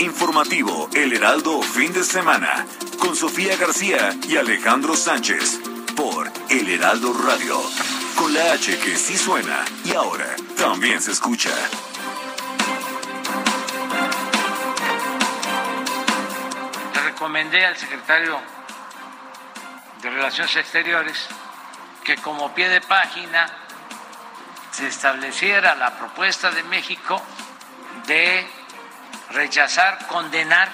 Informativo El Heraldo Fin de Semana con Sofía García y Alejandro Sánchez por El Heraldo Radio. Con la H que sí suena y ahora también se escucha. Le recomendé al secretario de Relaciones Exteriores que como pie de página se estableciera la propuesta de México de rechazar, condenar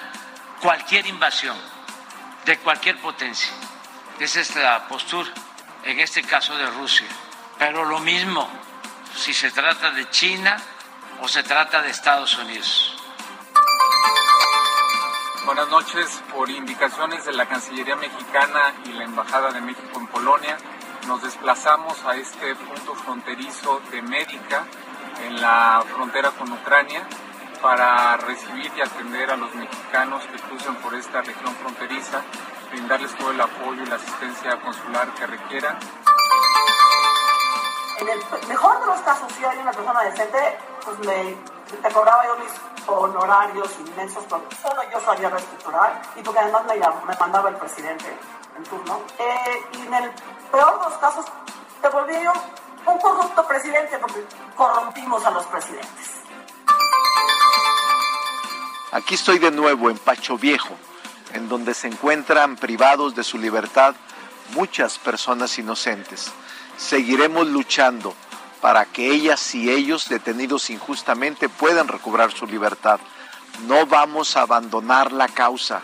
cualquier invasión de cualquier potencia. Esa es la postura en este caso de Rusia. Pero lo mismo si se trata de China o se trata de Estados Unidos. Buenas noches. Por indicaciones de la Cancillería Mexicana y la Embajada de México en Polonia, nos desplazamos a este punto fronterizo de Médica en la frontera con Ucrania para recibir y atender a los mexicanos que cruzan por esta región fronteriza, brindarles todo el apoyo y la asistencia consular que requieran. En el mejor de los casos, si hay una persona decente, pues me te cobraba yo mis honorarios inmensos porque solo yo sabía reestructurar y porque además me, me mandaba el presidente en turno. Eh, y en el peor de los casos, te volví yo un corrupto presidente porque corrompimos a los presidentes. Aquí estoy de nuevo en Pacho Viejo, en donde se encuentran privados de su libertad muchas personas inocentes. Seguiremos luchando para que ellas y ellos detenidos injustamente puedan recobrar su libertad. No vamos a abandonar la causa.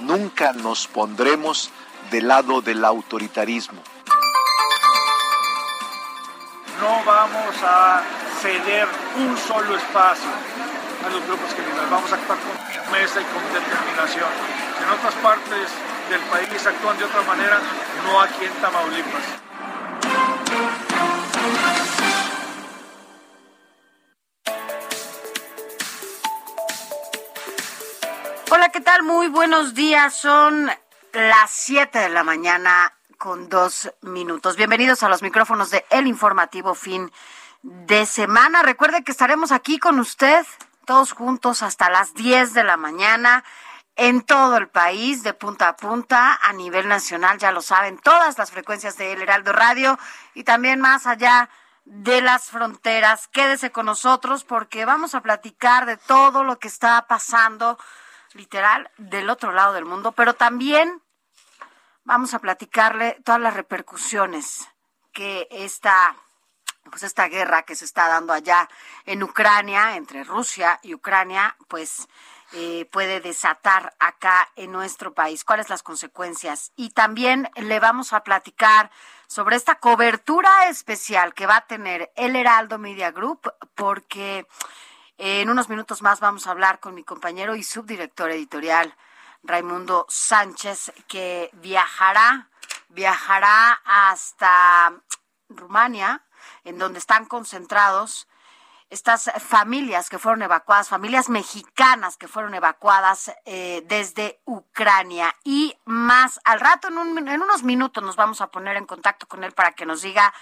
Nunca nos pondremos del lado del autoritarismo. No vamos a ceder un solo espacio a los grupos criminales. Vamos a actuar con firmeza y con determinación. En otras partes del país actúan de otra manera, no aquí en Tamaulipas. Hola, ¿qué tal? Muy buenos días. Son las 7 de la mañana con dos minutos. Bienvenidos a los micrófonos de El Informativo Fin de Semana. Recuerde que estaremos aquí con usted todos juntos hasta las 10 de la mañana en todo el país, de punta a punta, a nivel nacional, ya lo saben, todas las frecuencias de El Heraldo Radio y también más allá de las fronteras. Quédese con nosotros porque vamos a platicar de todo lo que está pasando literal del otro lado del mundo, pero también vamos a platicarle todas las repercusiones que esta pues esta guerra que se está dando allá en Ucrania entre Rusia y Ucrania, pues eh, puede desatar acá en nuestro país. ¿Cuáles las consecuencias? Y también le vamos a platicar sobre esta cobertura especial que va a tener el Heraldo Media Group, porque en unos minutos más vamos a hablar con mi compañero y subdirector editorial, Raimundo Sánchez, que viajará, viajará hasta Rumania, en donde están concentrados estas familias que fueron evacuadas, familias mexicanas que fueron evacuadas eh, desde Ucrania. Y más al rato, en, un, en unos minutos, nos vamos a poner en contacto con él para que nos diga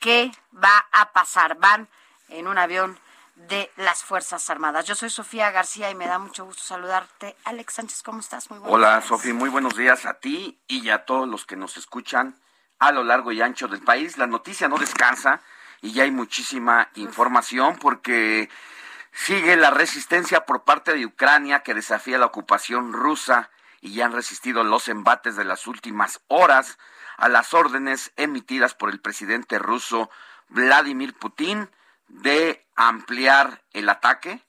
qué va a pasar. Van en un avión de las Fuerzas Armadas. Yo soy Sofía García y me da mucho gusto saludarte. Alex Sánchez, ¿cómo estás? Muy Hola, Sofía, muy buenos días a ti y a todos los que nos escuchan a lo largo y ancho del país. La noticia no descansa y ya hay muchísima información porque sigue la resistencia por parte de Ucrania que desafía la ocupación rusa y ya han resistido los embates de las últimas horas a las órdenes emitidas por el presidente ruso Vladimir Putin de ampliar el ataque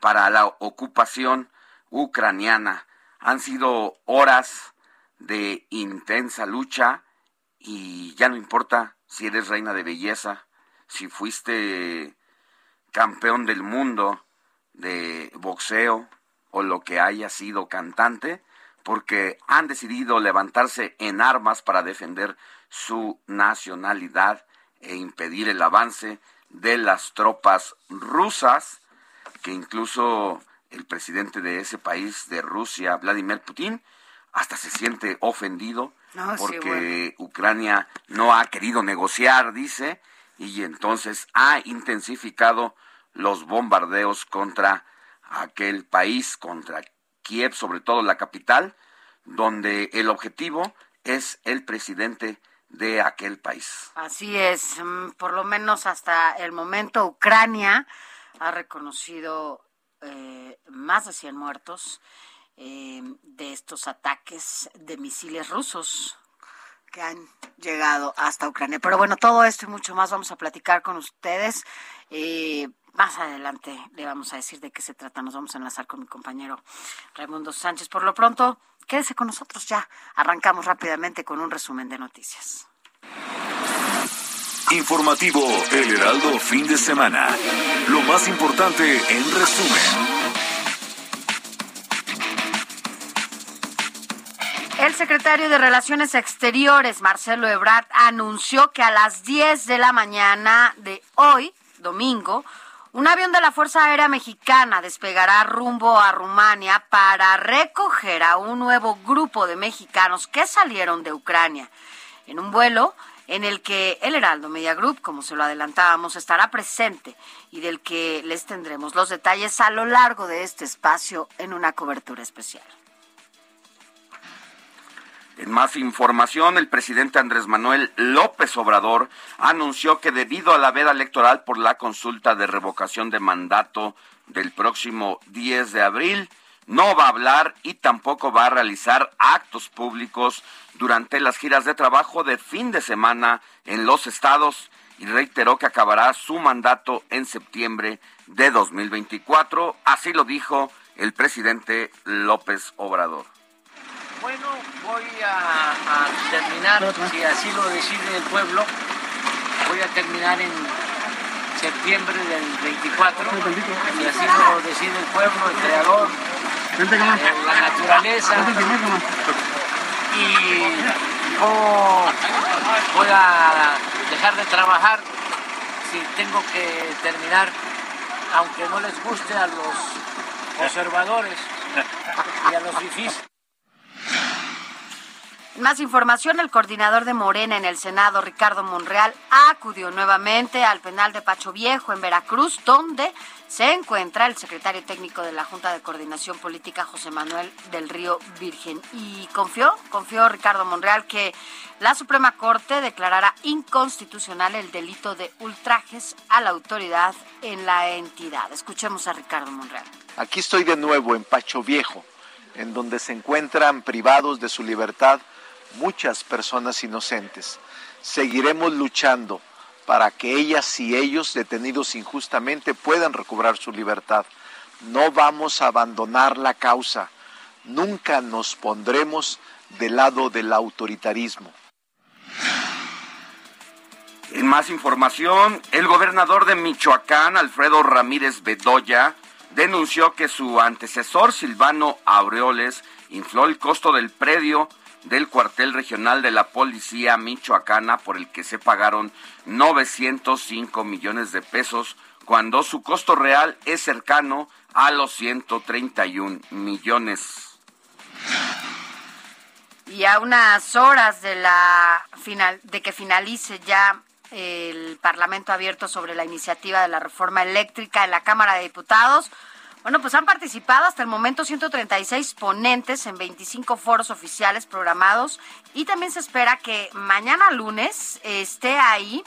para la ocupación ucraniana. Han sido horas de intensa lucha y ya no importa si eres reina de belleza, si fuiste campeón del mundo de boxeo o lo que haya sido cantante, porque han decidido levantarse en armas para defender su nacionalidad e impedir el avance de las tropas rusas, que incluso el presidente de ese país, de Rusia, Vladimir Putin, hasta se siente ofendido porque Ucrania no ha querido negociar, dice, y entonces ha intensificado los bombardeos contra aquel país, contra Kiev, sobre todo la capital, donde el objetivo es el presidente de aquel país. Así es, mm, por lo menos hasta el momento Ucrania ha reconocido eh, más de 100 muertos eh, de estos ataques de misiles rusos que han llegado hasta Ucrania. Pero bueno, todo esto y mucho más vamos a platicar con ustedes. Eh, más adelante le vamos a decir de qué se trata. Nos vamos a enlazar con mi compañero Raimundo Sánchez. Por lo pronto, quédese con nosotros ya. Arrancamos rápidamente con un resumen de noticias. Informativo El Heraldo Fin de Semana. Lo más importante en resumen. El secretario de Relaciones Exteriores, Marcelo Ebrard, anunció que a las 10 de la mañana de hoy, domingo, un avión de la Fuerza Aérea Mexicana despegará rumbo a Rumania para recoger a un nuevo grupo de mexicanos que salieron de Ucrania. En un vuelo en el que el Heraldo Media Group, como se lo adelantábamos, estará presente y del que les tendremos los detalles a lo largo de este espacio en una cobertura especial. En más información, el presidente Andrés Manuel López Obrador anunció que debido a la veda electoral por la consulta de revocación de mandato del próximo 10 de abril, no va a hablar y tampoco va a realizar actos públicos durante las giras de trabajo de fin de semana en los estados y reiteró que acabará su mandato en septiembre de 2024. Así lo dijo el presidente López Obrador. Bueno, voy a, terminar, si así lo decide el pueblo, voy a terminar en septiembre del 24, si así lo decide el pueblo, el creador, la naturaleza. Y voy a dejar de trabajar si tengo que terminar, aunque no les guste a los conservadores y a los difíciles. Más información, el coordinador de Morena en el Senado, Ricardo Monreal, acudió nuevamente al penal de Pacho Viejo en Veracruz, donde se encuentra el secretario técnico de la Junta de Coordinación Política, José Manuel del Río Virgen. Y confió, confió Ricardo Monreal que la Suprema Corte declarará inconstitucional el delito de ultrajes a la autoridad en la entidad. Escuchemos a Ricardo Monreal. Aquí estoy de nuevo en Pacho Viejo, en donde se encuentran privados de su libertad muchas personas inocentes. Seguiremos luchando para que ellas y ellos detenidos injustamente puedan recobrar su libertad. No vamos a abandonar la causa. Nunca nos pondremos del lado del autoritarismo. En más información, el gobernador de Michoacán, Alfredo Ramírez Bedoya, denunció que su antecesor, Silvano Aureoles, infló el costo del predio del cuartel regional de la policía michoacana por el que se pagaron 905 millones de pesos cuando su costo real es cercano a los 131 millones. Y a unas horas de la final de que finalice ya el Parlamento abierto sobre la iniciativa de la reforma eléctrica en la Cámara de Diputados, bueno, pues han participado hasta el momento 136 ponentes en 25 foros oficiales programados y también se espera que mañana lunes esté ahí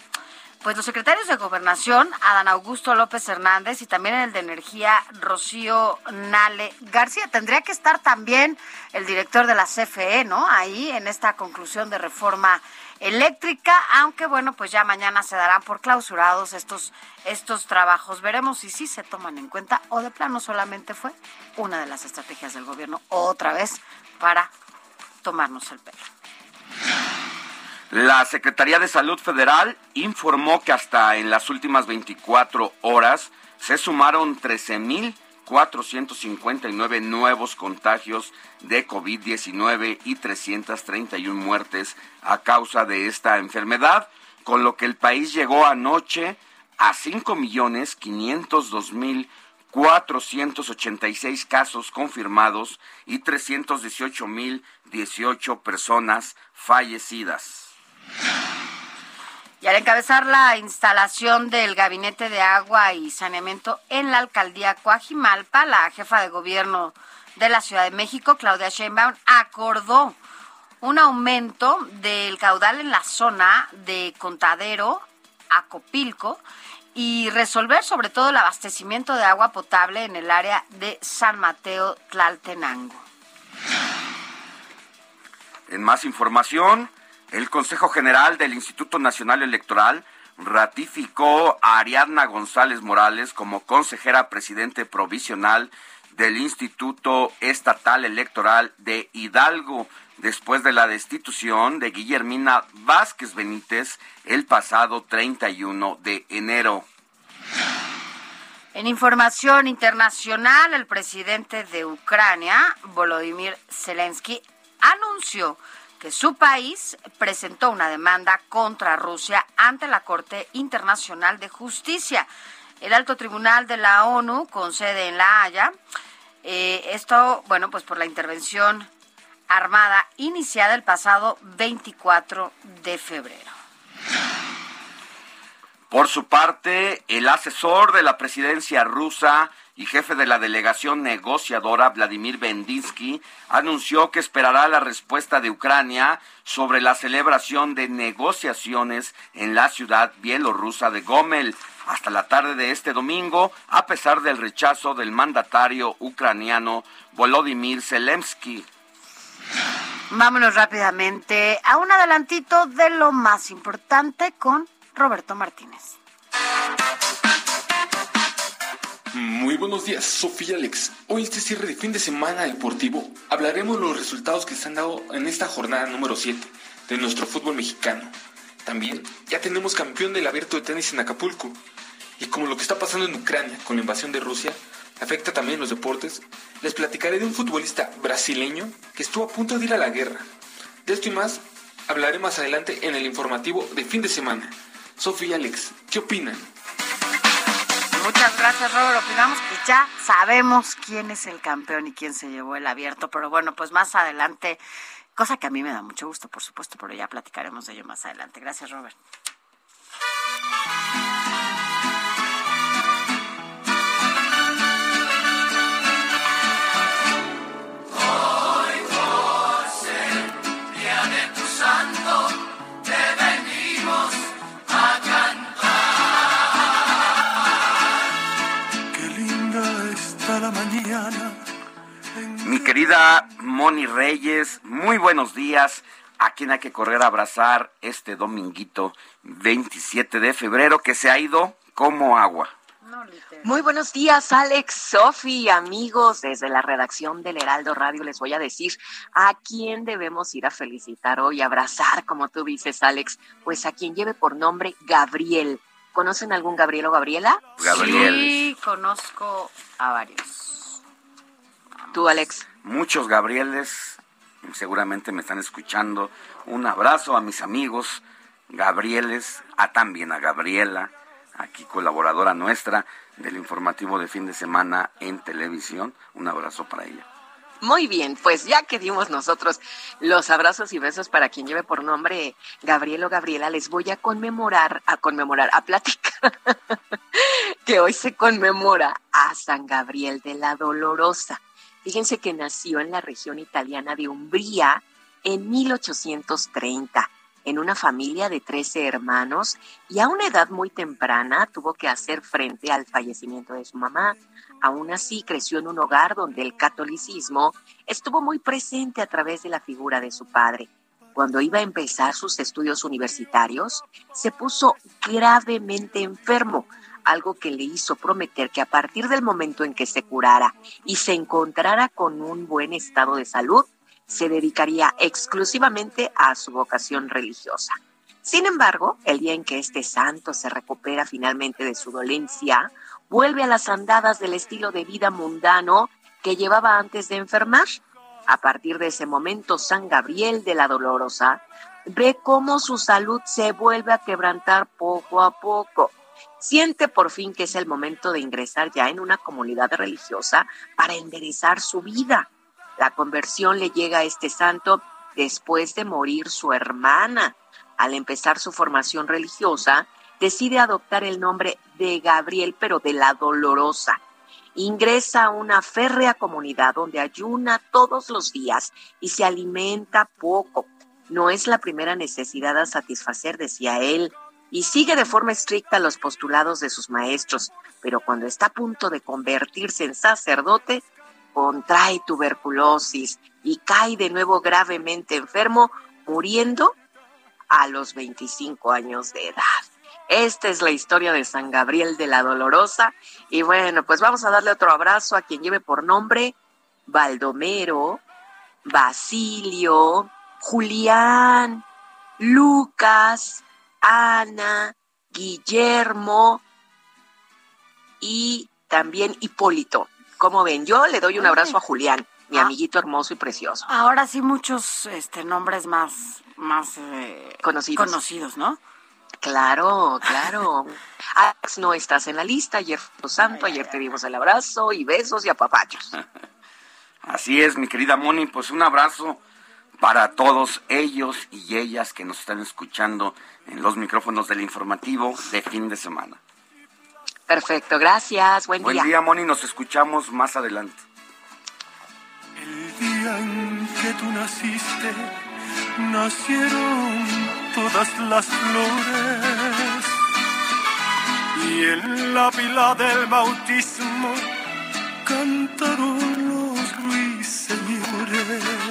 pues los secretarios de Gobernación, Adán Augusto López Hernández y también el de Energía, Rocío Nale García. Tendría que estar también el director de la CFE, ¿no? Ahí en esta conclusión de reforma eléctrica, aunque bueno, pues ya mañana se darán por clausurados estos, estos trabajos. Veremos si sí se toman en cuenta o de plano solamente fue una de las estrategias del gobierno otra vez para tomarnos el pelo. La Secretaría de Salud Federal informó que hasta en las últimas 24 horas se sumaron 13.459 nuevos contagios de COVID-19 y 331 muertes a causa de esta enfermedad, con lo que el país llegó anoche a 5.502.486 casos confirmados y 318.018 personas fallecidas. Y al encabezar la instalación del Gabinete de Agua y Saneamiento en la alcaldía Coajimalpa, la jefa de gobierno de la Ciudad de México, Claudia Sheinbaum, acordó un aumento del caudal en la zona de Contadero, Acopilco, y resolver sobre todo el abastecimiento de agua potable en el área de San Mateo Tlaltenango. En más información, el Consejo General del Instituto Nacional Electoral ratificó a Ariadna González Morales como consejera presidente provisional del Instituto Estatal Electoral de Hidalgo después de la destitución de Guillermina Vázquez Benítez el pasado 31 de enero. En información internacional, el presidente de Ucrania, Volodymyr Zelensky, anunció que su país presentó una demanda contra Rusia ante la Corte Internacional de Justicia. El Alto Tribunal de la ONU, con sede en La Haya, eh, esto, bueno, pues por la intervención armada iniciada el pasado 24 de febrero. Por su parte, el asesor de la presidencia rusa, y jefe de la delegación negociadora Vladimir Bendinsky anunció que esperará la respuesta de Ucrania sobre la celebración de negociaciones en la ciudad bielorrusa de Gomel hasta la tarde de este domingo, a pesar del rechazo del mandatario ucraniano Volodymyr Zelensky. Vámonos rápidamente a un adelantito de lo más importante con Roberto Martínez. Muy buenos días, Sofía Alex. Hoy este cierre de fin de semana deportivo hablaremos de los resultados que se han dado en esta jornada número 7 de nuestro fútbol mexicano. También ya tenemos campeón del abierto de tenis en Acapulco. Y como lo que está pasando en Ucrania con la invasión de Rusia afecta también los deportes, les platicaré de un futbolista brasileño que estuvo a punto de ir a la guerra. De esto y más hablaré más adelante en el informativo de fin de semana. Sofía Alex, ¿qué opinan? Muchas gracias, Robert. Opinamos que ya sabemos quién es el campeón y quién se llevó el abierto, pero bueno, pues más adelante, cosa que a mí me da mucho gusto, por supuesto, pero ya platicaremos de ello más adelante. Gracias, Robert. Querida Moni Reyes, muy buenos días. A quien hay que correr a abrazar este dominguito 27 de febrero que se ha ido como agua. Muy buenos días, Alex, Sofi, amigos. Desde la redacción del Heraldo Radio les voy a decir a quién debemos ir a felicitar hoy, abrazar, como tú dices, Alex. Pues a quien lleve por nombre Gabriel. ¿Conocen algún Gabriel o Gabriela? Gabriel. Sí, conozco a varios. ¿Tú, Alex? Muchos Gabrieles seguramente me están escuchando. Un abrazo a mis amigos Gabrieles, a también a Gabriela, aquí colaboradora nuestra del informativo de fin de semana en televisión. Un abrazo para ella. Muy bien, pues ya que dimos nosotros los abrazos y besos para quien lleve por nombre Gabriel o Gabriela, les voy a conmemorar, a conmemorar, a platicar que hoy se conmemora a San Gabriel de la Dolorosa. Fíjense que nació en la región italiana de Umbría en 1830 en una familia de 13 hermanos y a una edad muy temprana tuvo que hacer frente al fallecimiento de su mamá. Aún así creció en un hogar donde el catolicismo estuvo muy presente a través de la figura de su padre. cuando iba a empezar sus estudios universitarios, se puso gravemente enfermo, algo que le hizo prometer que a partir del momento en que se curara y se encontrara con un buen estado de salud, se dedicaría exclusivamente a su vocación religiosa. Sin embargo, el día en que este santo se recupera finalmente de su dolencia, vuelve a las andadas del estilo de vida mundano que llevaba antes de enfermar. A partir de ese momento, San Gabriel de la Dolorosa ve cómo su salud se vuelve a quebrantar poco a poco. Siente por fin que es el momento de ingresar ya en una comunidad religiosa para enderezar su vida. La conversión le llega a este santo después de morir su hermana. Al empezar su formación religiosa, decide adoptar el nombre de Gabriel, pero de la Dolorosa. Ingresa a una férrea comunidad donde ayuna todos los días y se alimenta poco. No es la primera necesidad a satisfacer, decía él, y sigue de forma estricta los postulados de sus maestros, pero cuando está a punto de convertirse en sacerdote, contrae tuberculosis y cae de nuevo gravemente enfermo, muriendo a los 25 años de edad. Esta es la historia de San Gabriel de la Dolorosa. Y bueno, pues vamos a darle otro abrazo a quien lleve por nombre Baldomero, Basilio, Julián, Lucas, Ana, Guillermo y también Hipólito. Como ven, yo le doy un abrazo a Julián, mi Ah. amiguito hermoso y precioso. Ahora sí muchos este, nombres más, más eh, Conocidos. conocidos, ¿no? Claro, claro. Alex, no estás en la lista. Ayer fue santo, ayer te dimos el abrazo y besos y apapachos. Así es, mi querida Moni, pues un abrazo para todos ellos y ellas que nos están escuchando en los micrófonos del informativo de fin de semana. Perfecto, gracias. Buen, Buen día, Moni, nos escuchamos más adelante. El día en que tú naciste, nacieron todas las flores. Y en la pila del bautismo cantaron los ruiseñores.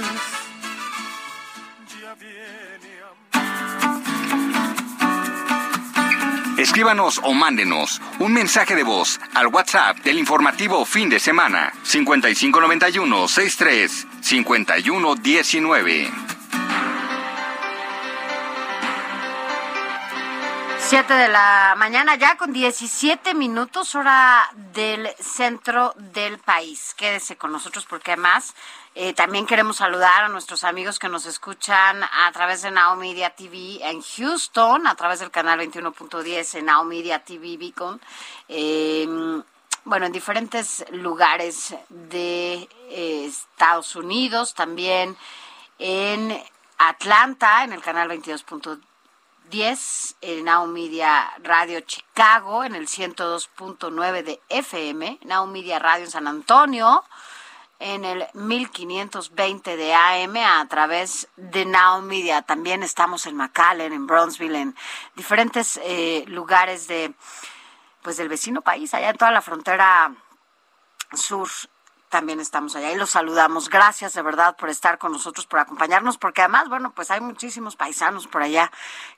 Escríbanos o mándenos un mensaje de voz al WhatsApp del informativo fin de semana 5591 63 51 19. Siete de la mañana ya con 17 minutos hora del centro del país. Quédese con nosotros porque además eh, también queremos saludar a nuestros amigos que nos escuchan a través de Now Media TV en Houston, a través del canal 21.10 en Now Media TV Beacon. Eh, bueno, en diferentes lugares de eh, Estados Unidos, también en Atlanta, en el canal 22.10 10 en Now Media Radio Chicago en el 102.9 de FM, Now Media Radio en San Antonio en el 1520 de AM a través de Now Media. También estamos en McAllen, en Bronzeville, en diferentes eh, lugares de pues del vecino país, allá en toda la frontera sur también estamos allá y los saludamos. Gracias de verdad por estar con nosotros, por acompañarnos, porque además, bueno, pues hay muchísimos paisanos por allá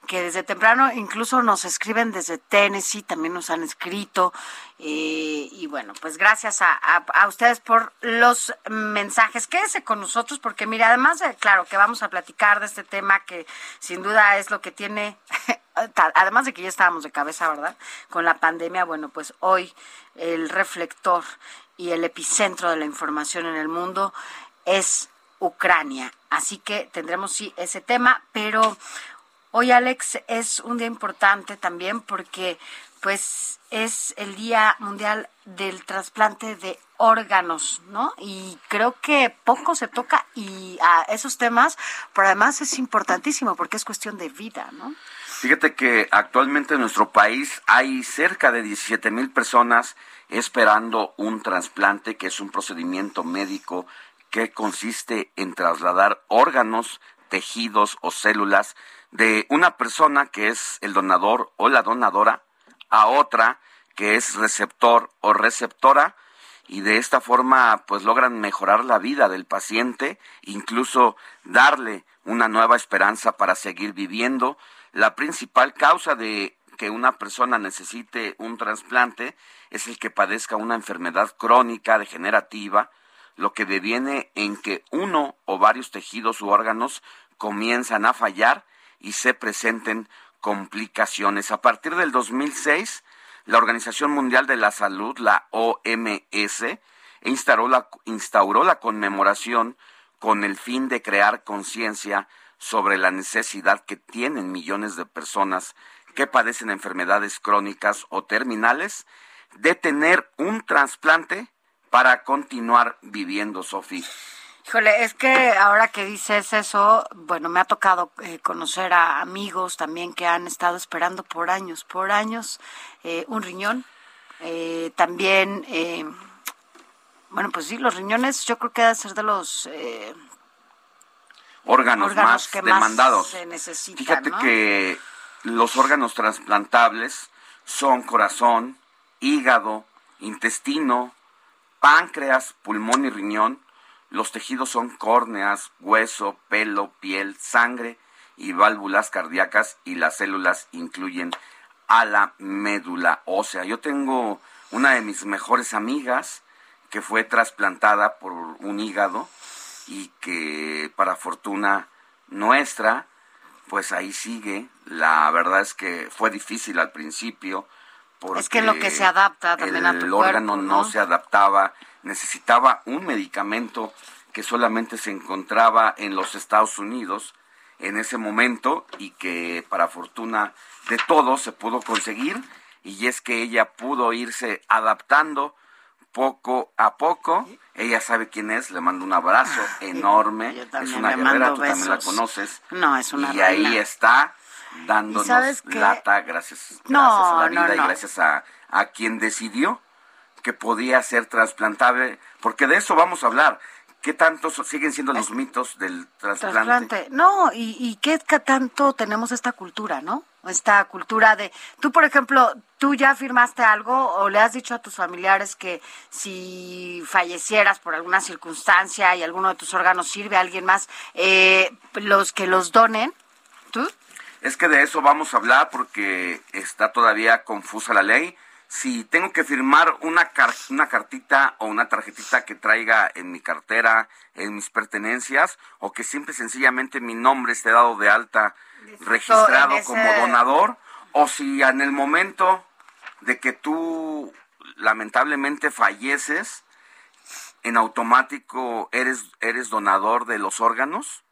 que desde temprano incluso nos escriben desde Tennessee, también nos han escrito. eh, y bueno, pues gracias a, a- ustedes por los mensajes. Quédese con nosotros porque, mira, además de, claro, que vamos a platicar de este tema que sin duda es lo que tiene además de que ya estábamos de cabeza, ¿verdad? Con la pandemia, bueno, pues hoy el reflector y el epicentro de la información en el mundo es Ucrania. Así que tendremos sí ese tema, pero hoy Alex es un día importante también porque pues es el Día Mundial del Trasplante de órganos, ¿no? Y creo que poco se toca y a esos temas, pero además es importantísimo porque es cuestión de vida, ¿no? Fíjate que actualmente en nuestro país hay cerca de 17 mil personas esperando un trasplante, que es un procedimiento médico que consiste en trasladar órganos, tejidos o células de una persona que es el donador o la donadora a otra que es receptor o receptora y de esta forma pues logran mejorar la vida del paciente, incluso darle una nueva esperanza para seguir viviendo. La principal causa de que una persona necesite un trasplante es el que padezca una enfermedad crónica degenerativa, lo que deviene en que uno o varios tejidos u órganos comienzan a fallar y se presenten complicaciones. A partir del 2006, la Organización Mundial de la Salud, la OMS, instauró la, instauró la conmemoración con el fin de crear conciencia sobre la necesidad que tienen millones de personas que padecen enfermedades crónicas o terminales de tener un trasplante para continuar viviendo, Sofía. Híjole, es que ahora que dices eso, bueno, me ha tocado eh, conocer a amigos también que han estado esperando por años, por años, eh, un riñón. Eh, también, bueno, pues sí, los riñones yo creo que deben ser de los órganos, más que demandados. se Fíjate ¿no? que los órganos trasplantables son corazón, hígado, intestino, páncreas, pulmón y riñón. Los tejidos son córneas, hueso, pelo, piel, sangre y válvulas cardíacas y las células incluyen a la médula ósea. Yo tengo una de mis mejores amigas que fue trasplantada por un hígado y que para fortuna nuestra, pues ahí sigue. La verdad es que fue difícil al principio. Porque Es que lo que se adapta también a tu el órgano cuerpo, no ¿no? se adaptaba, necesitaba un medicamento que solamente se encontraba en los Estados Unidos en ese momento y que para fortuna de todos se pudo conseguir y es que ella pudo irse adaptando poco a poco. Ella sabe quién es, le mando un abrazo enorme. Es también una le guerrera, mando tú también la conoces. No, es una Y ahí está dándonos lata gracias, No, a la no, vida no. y gracias a, a quien decidió que podía ser trasplantable, porque de eso vamos a hablar. ¿Qué tantos siguen siendo los mitos del trasplante? Trasplante. No, y, y qué tanto tenemos esta cultura, ¿no? Esta cultura de, tú por ejemplo, tú ya firmaste algo o le has dicho a tus familiares que si fallecieras por alguna circunstancia y alguno de tus órganos sirve a alguien más, eh, los que los donen, ¿tú? Es que de eso vamos a hablar porque está todavía confusa la ley. Si tengo que firmar una, car- una cartita o una tarjetita que traiga en mi cartera, en mis pertenencias, o que simple y sencillamente mi nombre esté dado de alta, registrado ese- como donador, o si en el momento de que tú lamentablemente falleces, en automático eres, eres donador de los órganos.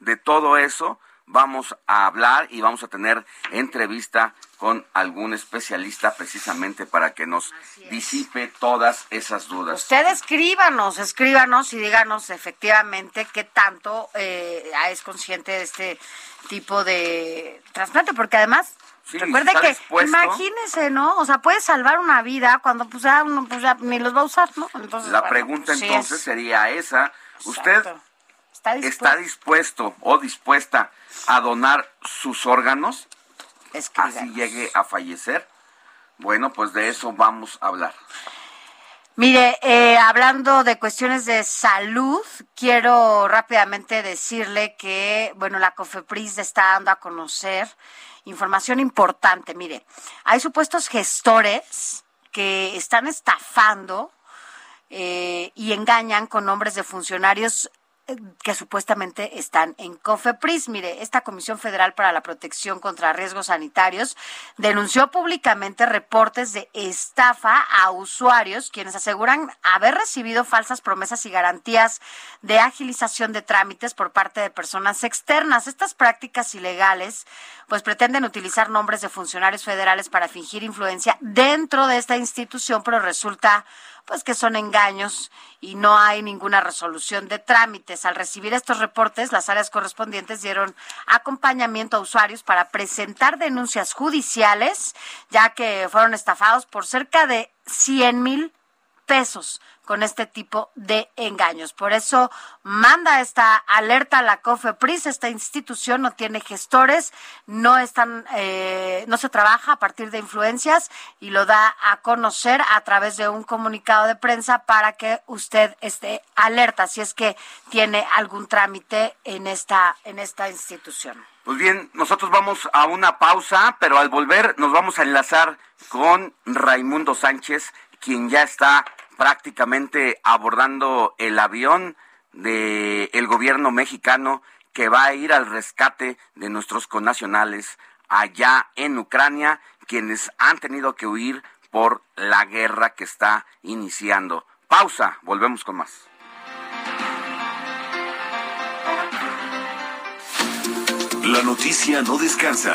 De todo eso vamos a hablar y vamos a tener entrevista con algún especialista precisamente para que nos disipe todas esas dudas. Usted escríbanos, escríbanos y díganos efectivamente qué tanto eh, es consciente de este tipo de trasplante, porque además Sí, recuerde que imagínese, ¿no? O sea, puede salvar una vida cuando pues ya uno pues ya ni los va a usar, ¿no? Entonces La bueno, pregunta entonces es- sería esa. ¿Usted. Está dispuesto. está dispuesto o dispuesta a donar sus órganos? Así llegue a fallecer. Bueno, pues de eso vamos a hablar. Mire, eh, hablando de cuestiones de salud, quiero rápidamente decirle que, bueno, la COFEPRIS está dando a conocer información importante. Mire, hay supuestos gestores que están estafando eh, y engañan con nombres de funcionarios que supuestamente están en COFEPRIS. Mire, esta Comisión Federal para la Protección contra Riesgos Sanitarios denunció públicamente reportes de estafa a usuarios quienes aseguran haber recibido falsas promesas y garantías de agilización de trámites por parte de personas externas. Estas prácticas ilegales pues pretenden utilizar nombres de funcionarios federales para fingir influencia dentro de esta institución, pero resulta pues que son engaños y no hay ninguna resolución de trámites. Al recibir estos reportes, las áreas correspondientes dieron acompañamiento a usuarios para presentar denuncias judiciales, ya que fueron estafados por cerca de 100 mil pesos con este tipo de engaños. Por eso manda esta alerta a la COFEPRIS. Esta institución no tiene gestores, no están, eh, no se trabaja a partir de influencias y lo da a conocer a través de un comunicado de prensa para que usted esté alerta si es que tiene algún trámite en esta en esta institución. Pues bien, nosotros vamos a una pausa, pero al volver nos vamos a enlazar con Raimundo Sánchez, quien ya está prácticamente abordando el avión del el gobierno mexicano que va a ir al rescate de nuestros connacionales allá en Ucrania, quienes han tenido que huir por la guerra que está iniciando. Pausa, volvemos con más. La noticia no descansa.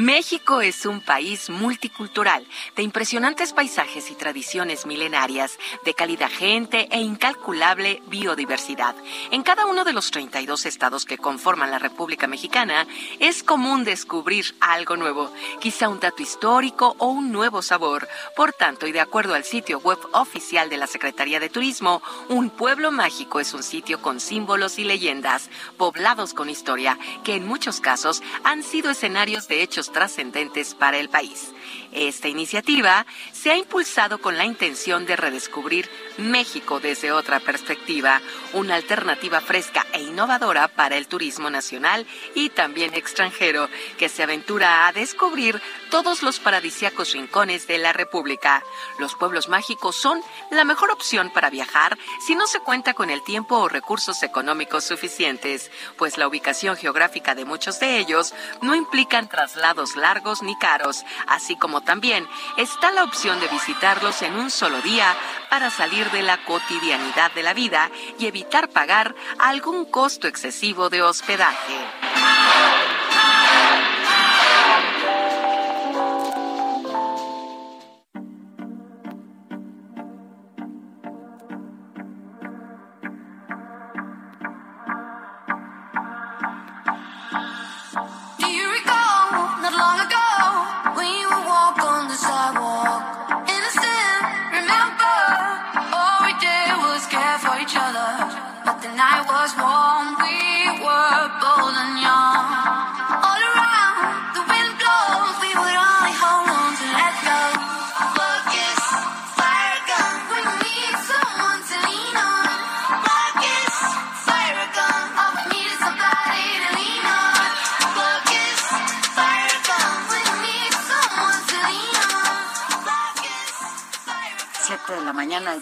México es un país multicultural, de impresionantes paisajes y tradiciones milenarias, de cálida gente e incalculable biodiversidad. En cada uno de los 32 estados que conforman la República Mexicana es común descubrir algo nuevo, quizá un dato histórico o un nuevo sabor. Por tanto, y de acuerdo al sitio web oficial de la Secretaría de Turismo, un pueblo mágico es un sitio con símbolos y leyendas, poblados con historia, que en muchos casos han sido escenarios de hechos trascendentes para el país. Esta iniciativa se ha impulsado con la intención de redescubrir México desde otra perspectiva, una alternativa fresca e innovadora para el turismo nacional y también extranjero, que se aventura a descubrir todos los paradisíacos rincones de la República. Los pueblos mágicos son la mejor opción para viajar si no se cuenta con el tiempo o recursos económicos suficientes, pues la ubicación geográfica de muchos de ellos no implican traslados largos ni caros, así como también está la opción de visitarlos en un solo día para salir de la cotidianidad de la vida y evitar pagar algún costo excesivo de hospedaje.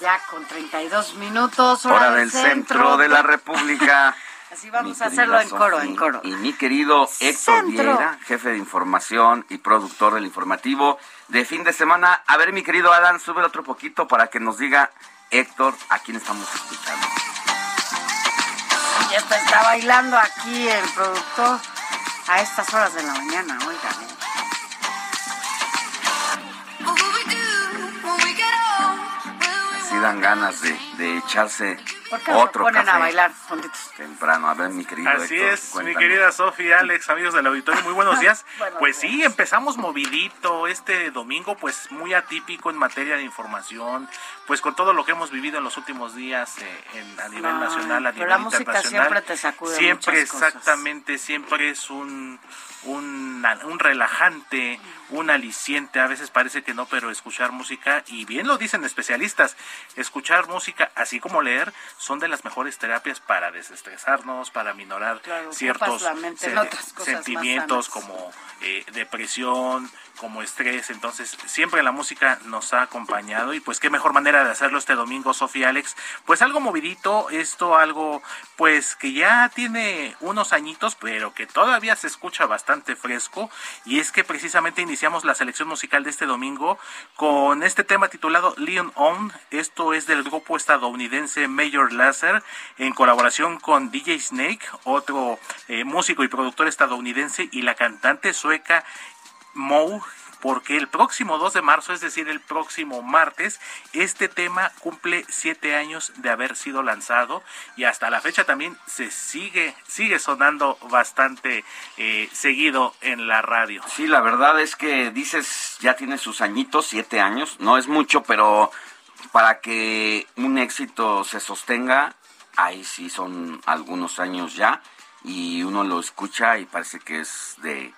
Ya con 32 minutos. Hora del centro de la República. Así vamos Mi a hacerlo en coro, en coro. Y mi querido Héctor Centro. Vieira, jefe de información y productor del informativo de fin de semana. A ver, mi querido Alan, sube otro poquito para que nos diga Héctor a quién estamos escuchando. Ya está, está bailando aquí el productor a estas horas de la mañana, oigan. Dan ganas de echarse ¿Por qué otro ponen café a bailar juntitos? temprano. A ver, mi querido Así Héctor, es, mi querida Sofía, Alex, amigos del auditorio, muy buenos días. Buenos pues sí, empezamos movidito este domingo, pues muy atípico en materia de información, pues con todo lo que hemos vivido en los últimos días eh, en- a nivel Ay, nacional, a pero nivel la música internacional. siempre te sacude Siempre, cosas. exactamente, siempre es un, un, un relajante, un aliciente, a veces parece que no, pero escuchar música, y bien lo dicen especialistas, escuchar música, así como leer, son de las mejores terapias para desestresarnos, para minorar Claro, ciertos sentimientos como eh, depresión, como estrés, entonces siempre la música nos ha acompañado y pues qué mejor manera de hacerlo este domingo, Sofía Alex, pues algo movidito, esto algo pues que ya tiene unos añitos, pero que todavía se escucha bastante fresco. Y es que precisamente iniciamos la selección musical de este domingo con este tema titulado Leon On, esto es del grupo estadounidense Major Lazer en colaboración con DJ Snake, otro eh, músico y productor estadounidense y la cantante sueca Moe, porque el próximo 2 de marzo, es decir, el próximo martes, este tema cumple siete años de haber sido lanzado y hasta la fecha también se sigue, sigue sonando bastante eh, seguido en la radio. Sí, la verdad es que dices, ya tiene sus añitos, siete años, no es mucho, pero para que un éxito se sostenga, ahí sí son algunos años ya y uno lo escucha y parece que es de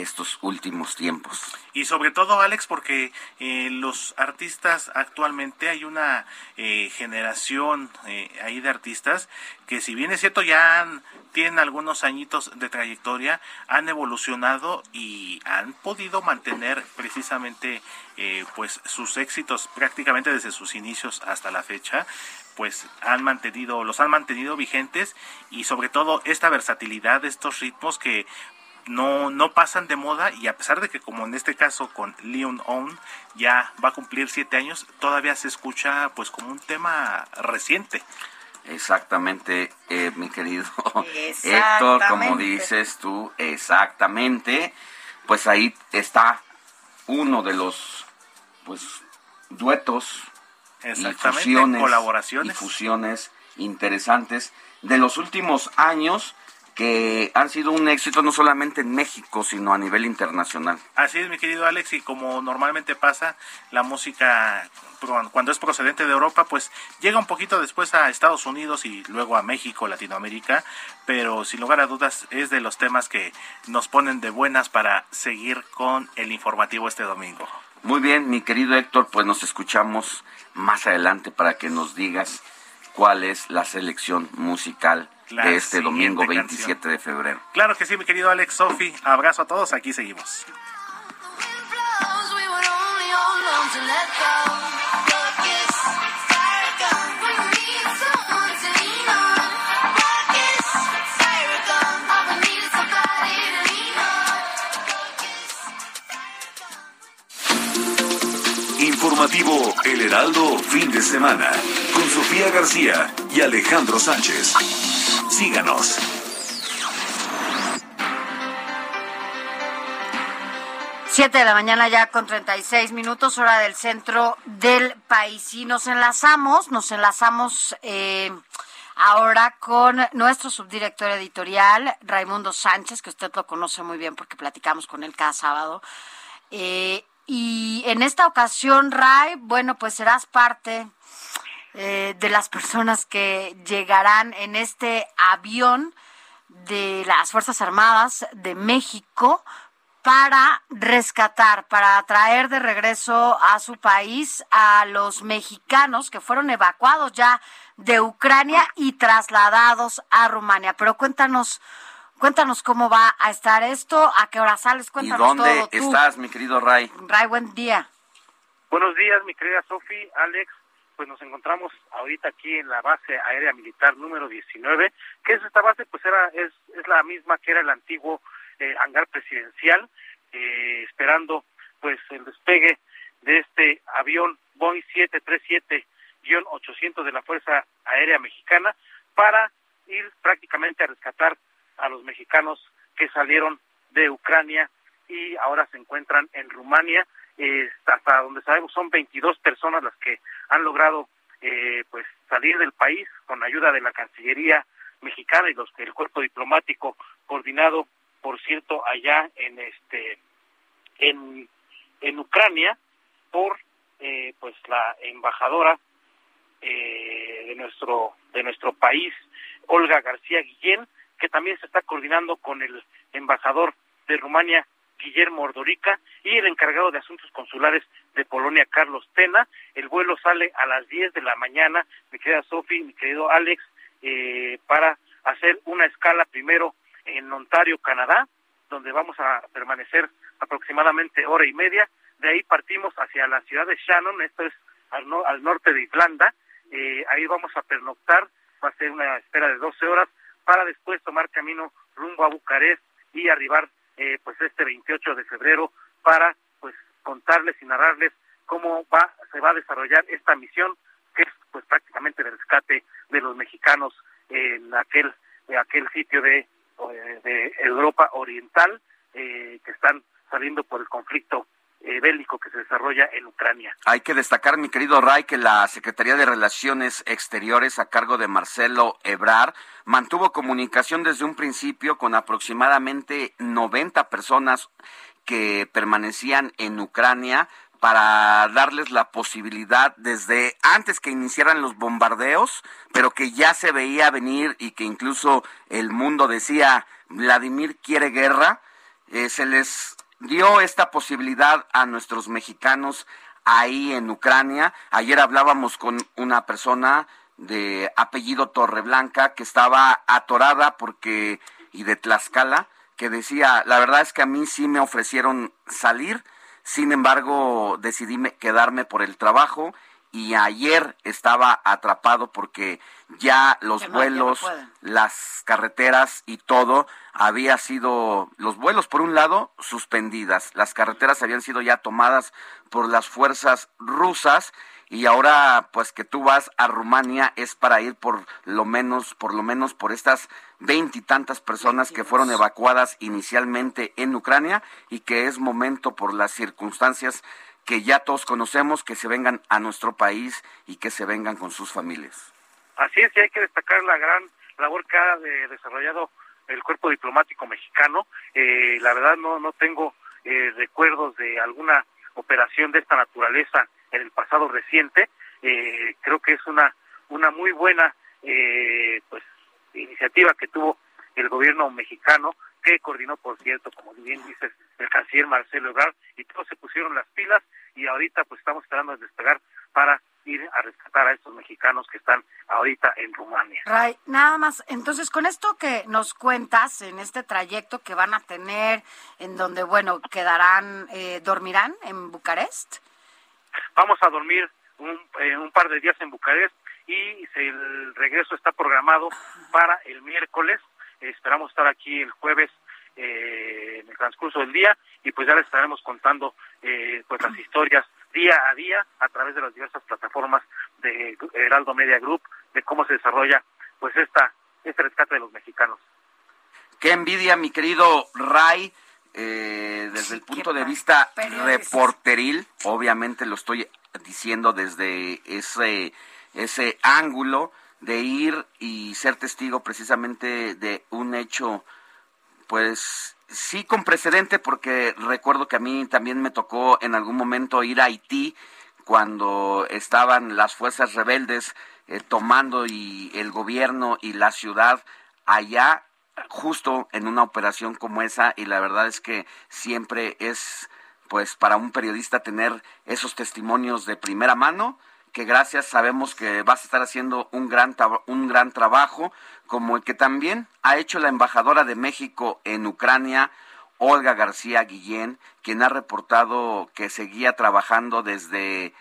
estos últimos tiempos. Y sobre todo, Alex, porque eh, los artistas actualmente hay una eh, generación eh, ahí de artistas que si bien es cierto ya han, tienen algunos añitos de trayectoria, han evolucionado y han podido mantener precisamente pues sus éxitos prácticamente desde sus inicios hasta la fecha pues han mantenido, los han mantenido vigentes y sobre todo esta versatilidad de estos ritmos que no, no pasan de moda y a pesar de que como en este caso con Leon On ya va a cumplir siete años, todavía se escucha pues como un tema reciente. Exactamente, eh, mi querido Héctor, como dices tú, exactamente, pues ahí está uno de los pues duetos y fusiones, colaboraciones. y fusiones interesantes de los últimos años que han sido un éxito no solamente en México, sino a nivel internacional. Así es, mi querido Alex, y como normalmente pasa, la música cuando es procedente de Europa, pues llega un poquito después a Estados Unidos y luego a México, Latinoamérica, pero sin lugar a dudas es de los temas que nos ponen de buenas para seguir con el informativo este domingo. Muy bien, mi querido Héctor, pues nos escuchamos más adelante para que nos digas cuál es la selección musical de este domingo 27 de febrero. Claro que sí, mi querido Alex Sofi. Abrazo a todos, aquí seguimos. Informativo El Heraldo, fin de semana, con Sofía García y Alejandro Sánchez. Síganos. Siete de la mañana ya con 36 minutos, hora del centro del país. Y nos enlazamos, nos enlazamos eh, ahora con nuestro subdirector editorial, Raimundo Sánchez, que usted lo conoce muy bien porque platicamos con él cada sábado. Eh, y en esta ocasión, Ray, bueno, pues serás parte eh, de las personas que llegarán en este avión de las Fuerzas Armadas de México para rescatar, para traer de regreso a su país a los mexicanos que fueron evacuados ya de Ucrania y trasladados a Rumania. Pero cuéntanos, cuéntanos cómo va a estar esto, a qué hora sales, cuéntanos ¿Y dónde todo, tú. estás, mi querido Ray? Ray, buen día. Buenos días, mi querida Sofi, Alex. Pues nos encontramos ahorita aquí en la base aérea militar número 19, que es esta base, pues era es, es la misma que era el antiguo eh, hangar presidencial, eh, esperando pues el despegue de este avión Boeing 737-800 de la Fuerza Aérea Mexicana para ir prácticamente a rescatar a los mexicanos que salieron de Ucrania y ahora se encuentran en Rumania. Eh, hasta donde sabemos son 22 personas las que han logrado eh, pues salir del país con ayuda de la Cancillería mexicana y los el cuerpo diplomático coordinado por cierto allá en este en en Ucrania por eh, pues la embajadora eh, de nuestro de nuestro país Olga García Guillén que también se está coordinando con el embajador de Rumania Guillermo Ordorica y el encargado de asuntos consulares de Polonia, Carlos Tena. El vuelo sale a las 10 de la mañana, mi querida Sofi, mi querido Alex, eh, para hacer una escala primero en Ontario, Canadá, donde vamos a permanecer aproximadamente hora y media. De ahí partimos hacia la ciudad de Shannon, esto es al, no, al norte de Irlanda. Eh, ahí vamos a pernoctar, va a ser una espera de 12 horas, para después tomar camino rumbo a Bucarest y arribar eh, pues este 28 de febrero para pues contarles y narrarles cómo va se va a desarrollar esta misión que es pues prácticamente el rescate de los mexicanos en aquel aquel sitio de, de Europa Oriental eh, que están saliendo por el conflicto desarrolla en Ucrania. Hay que destacar, mi querido Ray, que la Secretaría de Relaciones Exteriores a cargo de Marcelo Ebrar mantuvo comunicación desde un principio con aproximadamente 90 personas que permanecían en Ucrania para darles la posibilidad desde antes que iniciaran los bombardeos, pero que ya se veía venir y que incluso el mundo decía, Vladimir quiere guerra, eh, se les dio esta posibilidad a nuestros mexicanos ahí en Ucrania. Ayer hablábamos con una persona de apellido Torreblanca que estaba atorada porque y de Tlaxcala que decía, la verdad es que a mí sí me ofrecieron salir, sin embargo, decidí quedarme por el trabajo y ayer estaba atrapado porque ya los vuelos, las carreteras y todo había sido los vuelos por un lado suspendidas, las carreteras habían sido ya tomadas por las fuerzas rusas y ahora pues que tú vas a Rumania es para ir por lo menos por lo menos por estas veintitantas personas que fueron evacuadas inicialmente en Ucrania y que es momento por las circunstancias que ya todos conocemos que se vengan a nuestro país y que se vengan con sus familias. Así es, y hay que destacar la gran labor que ha desarrollado el cuerpo diplomático mexicano. Eh, la verdad no no tengo eh, recuerdos de alguna operación de esta naturaleza en el pasado reciente. Eh, creo que es una una muy buena eh, pues iniciativa que tuvo el gobierno mexicano que coordinó por cierto como bien dices el canciller Marcelo Ebrard y todos se pusieron las pilas y ahorita pues estamos esperando a despegar para ir a rescatar a estos mexicanos que están ahorita en Rumania. Ray, nada más, entonces con esto que nos cuentas en este trayecto que van a tener, en donde, bueno, quedarán, eh, dormirán en Bucarest. Vamos a dormir un, eh, un par de días en Bucarest y el regreso está programado para el miércoles. Esperamos estar aquí el jueves eh, en el transcurso del día y pues ya les estaremos contando eh, pues las historias día a día a través de las diversas plataformas de Heraldo Media Group de cómo se desarrolla pues esta este rescate de los mexicanos. Qué envidia, mi querido Ray. Eh, desde el punto de vista reporteril, obviamente lo estoy diciendo desde ese ese ángulo de ir y ser testigo precisamente de un hecho, pues sí con precedente, porque recuerdo que a mí también me tocó en algún momento ir a Haití cuando estaban las fuerzas rebeldes eh, tomando y el gobierno y la ciudad allá justo en una operación como esa y la verdad es que siempre es pues para un periodista tener esos testimonios de primera mano que gracias sabemos que vas a estar haciendo un gran, un gran trabajo, como el que también ha hecho la embajadora de México en Ucrania, Olga García Guillén, quien ha reportado que seguía trabajando desde,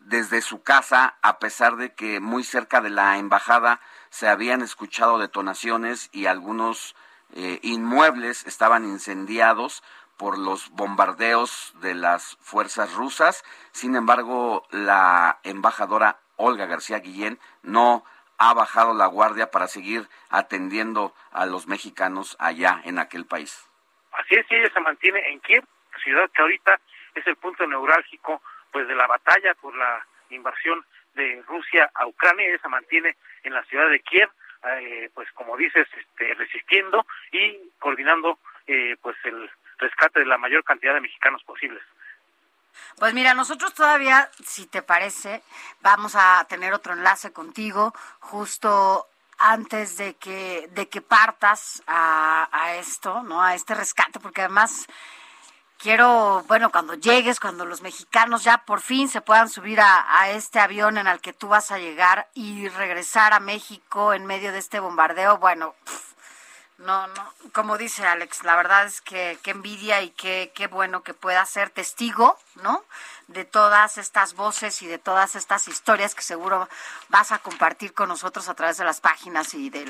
desde su casa, a pesar de que muy cerca de la embajada se habían escuchado detonaciones y algunos eh, inmuebles estaban incendiados por los bombardeos de las fuerzas rusas. Sin embargo, la embajadora Olga García Guillén no ha bajado la guardia para seguir atendiendo a los mexicanos allá en aquel país. Así es, ella se mantiene en Kiev, ciudad que ahorita es el punto neurálgico pues de la batalla por la invasión de Rusia a Ucrania, ella se mantiene en la ciudad de Kiev, eh, pues como dices, este, resistiendo y coordinando eh, pues el rescate de la mayor cantidad de mexicanos posibles. Pues mira, nosotros todavía, si te parece, vamos a tener otro enlace contigo justo antes de que de que partas a, esto, ¿no? A este rescate, porque además quiero, bueno, cuando llegues, cuando los mexicanos ya por fin se puedan subir a, a, este avión en el que tú vas a llegar y regresar a México en medio de este bombardeo, bueno, no, no, como dice Alex, la verdad es que qué envidia y qué, qué bueno que pueda ser testigo, ¿no? De todas estas voces y de todas estas historias que seguro vas a compartir con nosotros a través de las páginas y de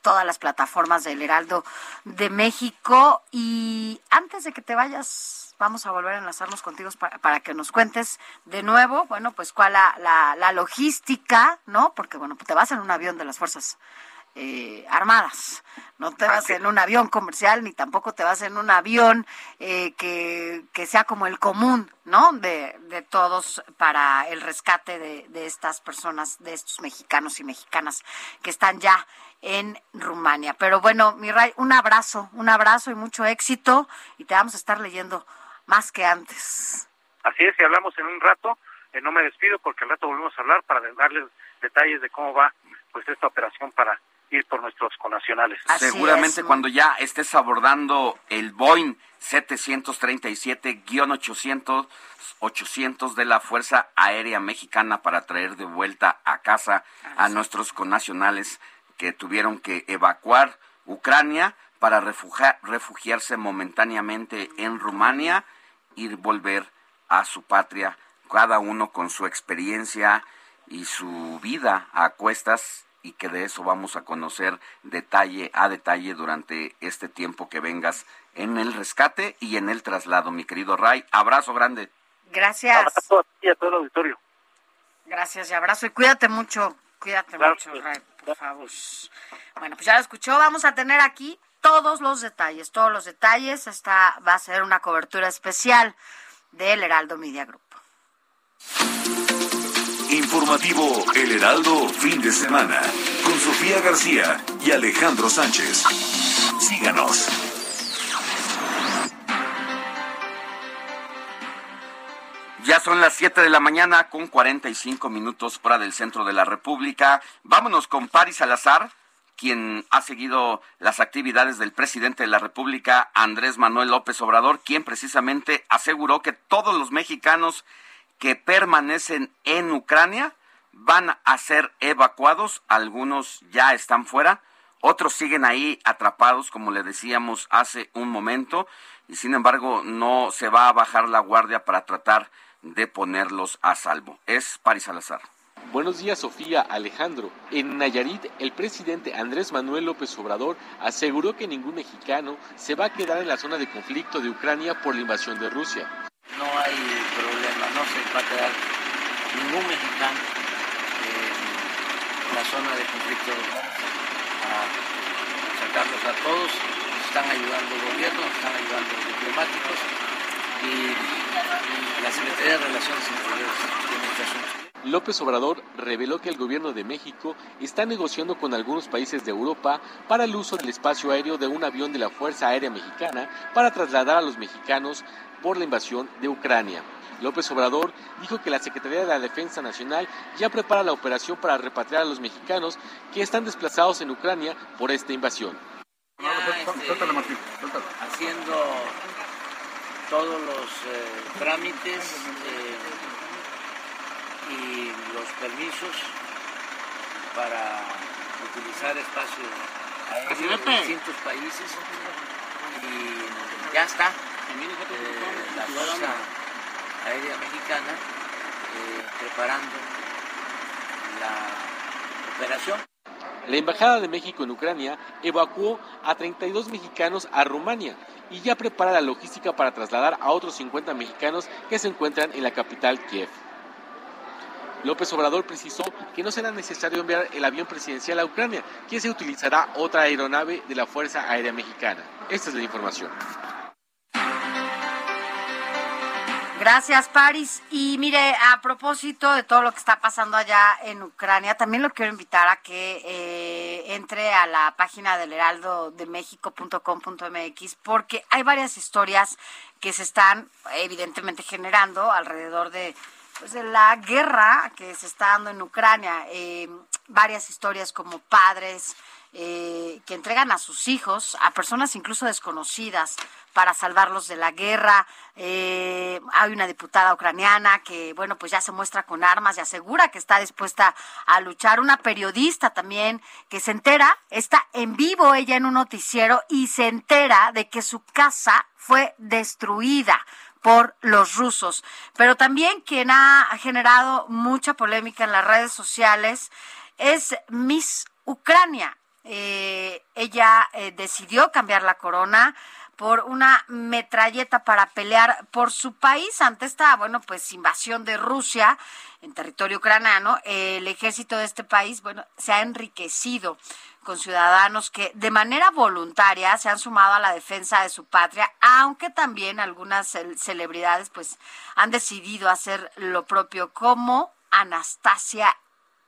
todas las plataformas del Heraldo de México. Y antes de que te vayas, vamos a volver a enlazarnos contigo para, para que nos cuentes de nuevo, bueno, pues cuál la, la, la logística, ¿no? Porque, bueno, te vas en un avión de las fuerzas eh, armadas. No te vas en un avión comercial ni tampoco te vas en un avión eh, que, que, sea como el común, ¿no? De, de todos para el rescate de, de, estas personas, de estos mexicanos y mexicanas que están ya en Rumania. Pero bueno, mi Ray, un abrazo, un abrazo y mucho éxito y te vamos a estar leyendo más que antes. Así es, y hablamos en un rato. Eh, no me despido porque al rato volvemos a hablar para darles detalles de cómo va pues esta operación para ir por nuestros conacionales. Seguramente cuando ya estés abordando el Boeing 737-800 800 de la Fuerza Aérea Mexicana para traer de vuelta a casa a nuestros conacionales que tuvieron que evacuar Ucrania para refugiarse momentáneamente en Rumania y volver a su patria, cada uno con su experiencia y su vida a cuestas y que de eso vamos a conocer detalle a detalle durante este tiempo que vengas en el rescate y en el traslado, mi querido Ray. Abrazo grande. Gracias. Abrazo a ti y a todo el auditorio. Gracias y abrazo y cuídate mucho, cuídate mucho, Ray, por favor. Bueno, pues ya lo escuchó, vamos a tener aquí todos los detalles, todos los detalles. Esta va a ser una cobertura especial del Heraldo Media Group. Informativo El Heraldo fin de semana con Sofía García y Alejandro Sánchez. Síganos. Ya son las 7 de la mañana con 45 minutos fuera del centro de la República. Vámonos con Paris Salazar, quien ha seguido las actividades del presidente de la República, Andrés Manuel López Obrador, quien precisamente aseguró que todos los mexicanos que permanecen en Ucrania van a ser evacuados, algunos ya están fuera, otros siguen ahí atrapados, como le decíamos hace un momento, y sin embargo no se va a bajar la guardia para tratar de ponerlos a salvo. Es Paris Salazar. Buenos días, Sofía Alejandro. En Nayarit, el presidente Andrés Manuel López Obrador aseguró que ningún mexicano se va a quedar en la zona de conflicto de Ucrania por la invasión de Rusia. No hay no se va a quedar ningún mexicano en la zona de conflicto. A sacarlos a todos, nos están ayudando el gobierno, nos están ayudando los diplomáticos y la Secretaría de Relaciones Exteriores en este. López Obrador reveló que el gobierno de México está negociando con algunos países de Europa para el uso del espacio aéreo de un avión de la Fuerza Aérea Mexicana para trasladar a los mexicanos por la invasión de Ucrania. López Obrador dijo que la Secretaría de la Defensa Nacional ya prepara la operación para repatriar a los mexicanos que están desplazados en Ucrania por esta invasión. Ya, este, haciendo todos los eh, trámites eh, y los permisos para utilizar espacios aéreos en distintos países. Y ya está. Eh, la Fuerza Aérea Mexicana eh, preparando la operación. La Embajada de México en Ucrania evacuó a 32 mexicanos a Rumania y ya prepara la logística para trasladar a otros 50 mexicanos que se encuentran en la capital Kiev. López Obrador precisó que no será necesario enviar el avión presidencial a Ucrania, que se utilizará otra aeronave de la Fuerza Aérea Mexicana. Esta es la información. Gracias, Paris. Y mire, a propósito de todo lo que está pasando allá en Ucrania, también lo quiero invitar a que eh, entre a la página del heraldo de México.com.mx porque hay varias historias que se están evidentemente generando alrededor de, pues, de la guerra que se está dando en Ucrania. Eh, varias historias como padres eh, que entregan a sus hijos, a personas incluso desconocidas, para salvarlos de la guerra. Eh, hay una diputada ucraniana que, bueno, pues ya se muestra con armas y asegura que está dispuesta a luchar. Una periodista también que se entera, está en vivo ella en un noticiero y se entera de que su casa fue destruida por los rusos. Pero también quien ha generado mucha polémica en las redes sociales es Miss Ucrania. Eh, ella eh, decidió cambiar la corona por una metralleta para pelear por su país ante esta, bueno, pues invasión de Rusia en territorio ucraniano. El ejército de este país, bueno, se ha enriquecido con ciudadanos que de manera voluntaria se han sumado a la defensa de su patria, aunque también algunas celebridades pues han decidido hacer lo propio como Anastasia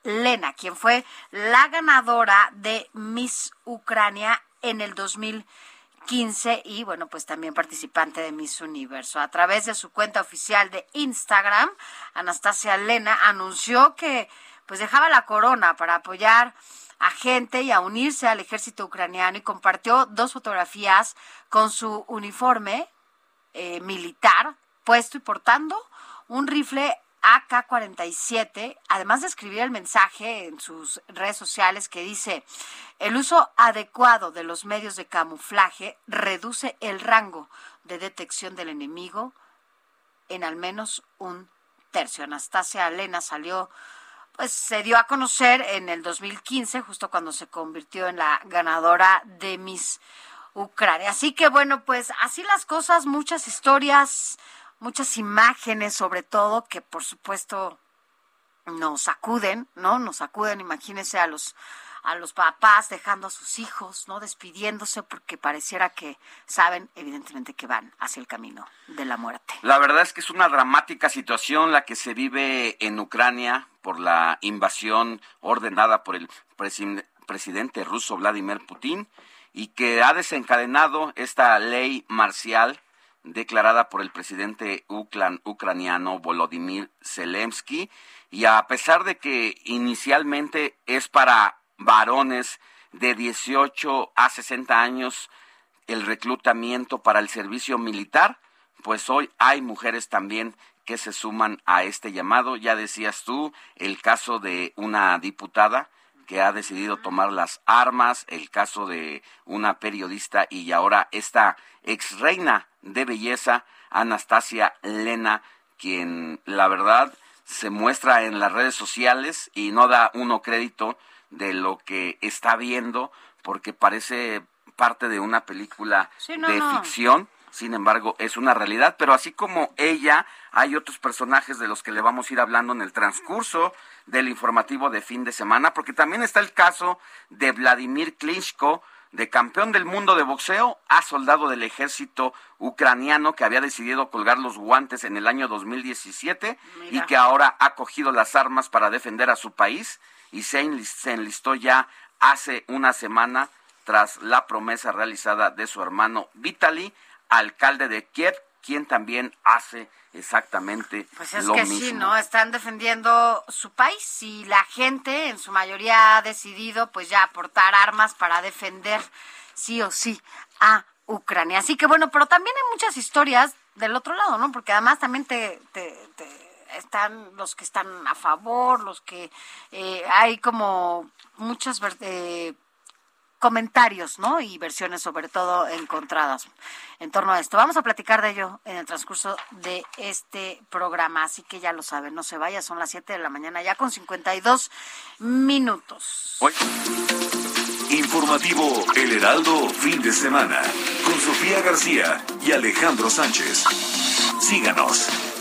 Lena, quien fue la ganadora de Miss Ucrania en el 2015 y bueno, pues también participante de Miss Universo. A través de su cuenta oficial de Instagram, Anastasia Lena anunció que pues dejaba la corona para apoyar a gente y a unirse al ejército ucraniano y compartió dos fotografías con su uniforme eh, militar puesto y portando un rifle AK-47, además de escribir el mensaje en sus redes sociales que dice, el uso adecuado de los medios de camuflaje reduce el rango de detección del enemigo en al menos un tercio. Anastasia Elena salió pues se dio a conocer en el 2015, justo cuando se convirtió en la ganadora de Miss Ucrania. Así que bueno, pues así las cosas, muchas historias, muchas imágenes sobre todo que por supuesto nos sacuden, ¿no? Nos sacuden, imagínense a los a los papás dejando a sus hijos, ¿no? Despidiéndose porque pareciera que saben evidentemente que van hacia el camino de la muerte. La verdad es que es una dramática situación la que se vive en Ucrania por la invasión ordenada por el presidente ruso Vladimir Putin y que ha desencadenado esta ley marcial declarada por el presidente ucraniano Volodymyr Zelensky y a pesar de que inicialmente es para varones de 18 a 60 años el reclutamiento para el servicio militar, pues hoy hay mujeres también que se suman a este llamado. Ya decías tú el caso de una diputada que ha decidido tomar las armas, el caso de una periodista y ahora esta ex reina de belleza, Anastasia Lena, quien la verdad se muestra en las redes sociales y no da uno crédito de lo que está viendo porque parece parte de una película de ficción. Sin embargo, es una realidad, pero así como ella, hay otros personajes de los que le vamos a ir hablando en el transcurso del informativo de fin de semana, porque también está el caso de Vladimir Klitschko, de campeón del mundo de boxeo a soldado del ejército ucraniano que había decidido colgar los guantes en el año 2017 y que ahora ha cogido las armas para defender a su país y se enlistó ya hace una semana tras la promesa realizada de su hermano Vitaly, alcalde de Kiev, quien también hace exactamente pues es que sí, ¿no? Están defendiendo su país y la gente en su mayoría ha decidido pues ya aportar armas para defender sí o sí a Ucrania. Así que bueno, pero también hay muchas historias del otro lado, ¿no? Porque además también te, están los que están a favor, los que eh, hay como muchas eh, comentarios, ¿no? Y versiones sobre todo encontradas en torno a esto. Vamos a platicar de ello en el transcurso de este programa, así que ya lo saben, no se vaya, son las 7 de la mañana ya con 52 minutos. Informativo El Heraldo, fin de semana, con Sofía García y Alejandro Sánchez. Síganos.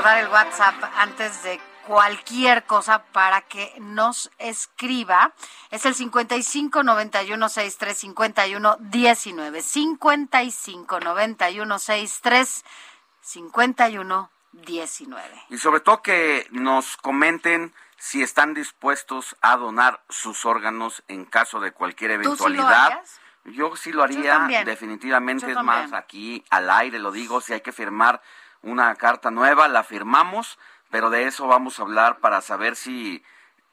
Recordar el WhatsApp antes de cualquier cosa para que nos escriba. Es el 55 91 63 51 19. 55 91 63 51 19. Y sobre todo que nos comenten si están dispuestos a donar sus órganos en caso de cualquier eventualidad. Yo sí lo haría, definitivamente. es más, aquí al aire lo digo, si hay que firmar una carta nueva, la firmamos, pero de eso vamos a hablar para saber si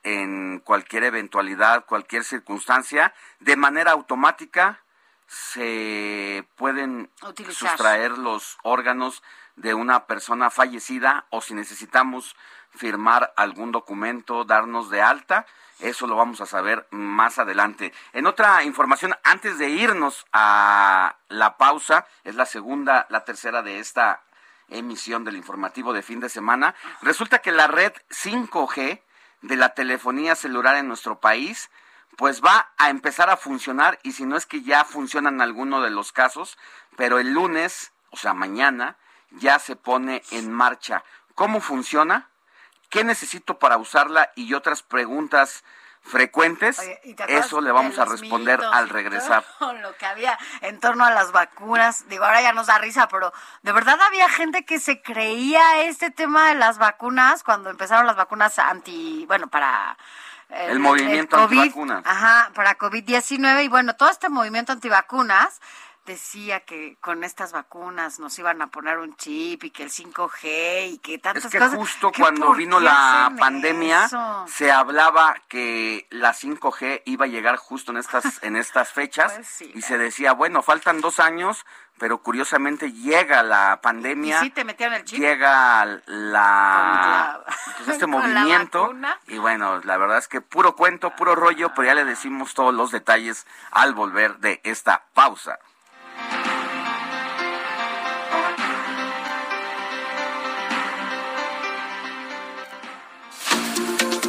en cualquier eventualidad, cualquier circunstancia, de manera automática se pueden sustraer los órganos de una persona fallecida o si necesitamos firmar algún documento, darnos de alta, eso lo vamos a saber más adelante. En otra información, antes de irnos a la pausa, es la segunda, la tercera de esta emisión del informativo de fin de semana. Resulta que la red 5G de la telefonía celular en nuestro país pues va a empezar a funcionar y si no es que ya funciona en alguno de los casos, pero el lunes, o sea, mañana, ya se pone en marcha. ¿Cómo funciona? ¿Qué necesito para usarla? Y otras preguntas frecuentes, eso le vamos a responder al regresar. Lo que había en torno a las vacunas, digo, ahora ya nos da risa, pero de verdad había gente que se creía este tema de las vacunas cuando empezaron las vacunas anti, bueno, para el, movimiento antivacunas. Ajá, para COVID-19 y bueno, todo este movimiento antivacunas decía que con estas vacunas nos iban a poner un chip y que el 5G y que tantas es que cosas. justo cuando vino la pandemia se hablaba que la 5G iba a llegar justo en estas en estas fechas Pues y se decía bueno faltan dos años pero curiosamente llega la pandemia ¿Y sí te el chip? llega la, pues, este la movimiento y bueno la verdad es que puro cuento puro rollo pero ya le decimos todos los detalles al volver de esta pausa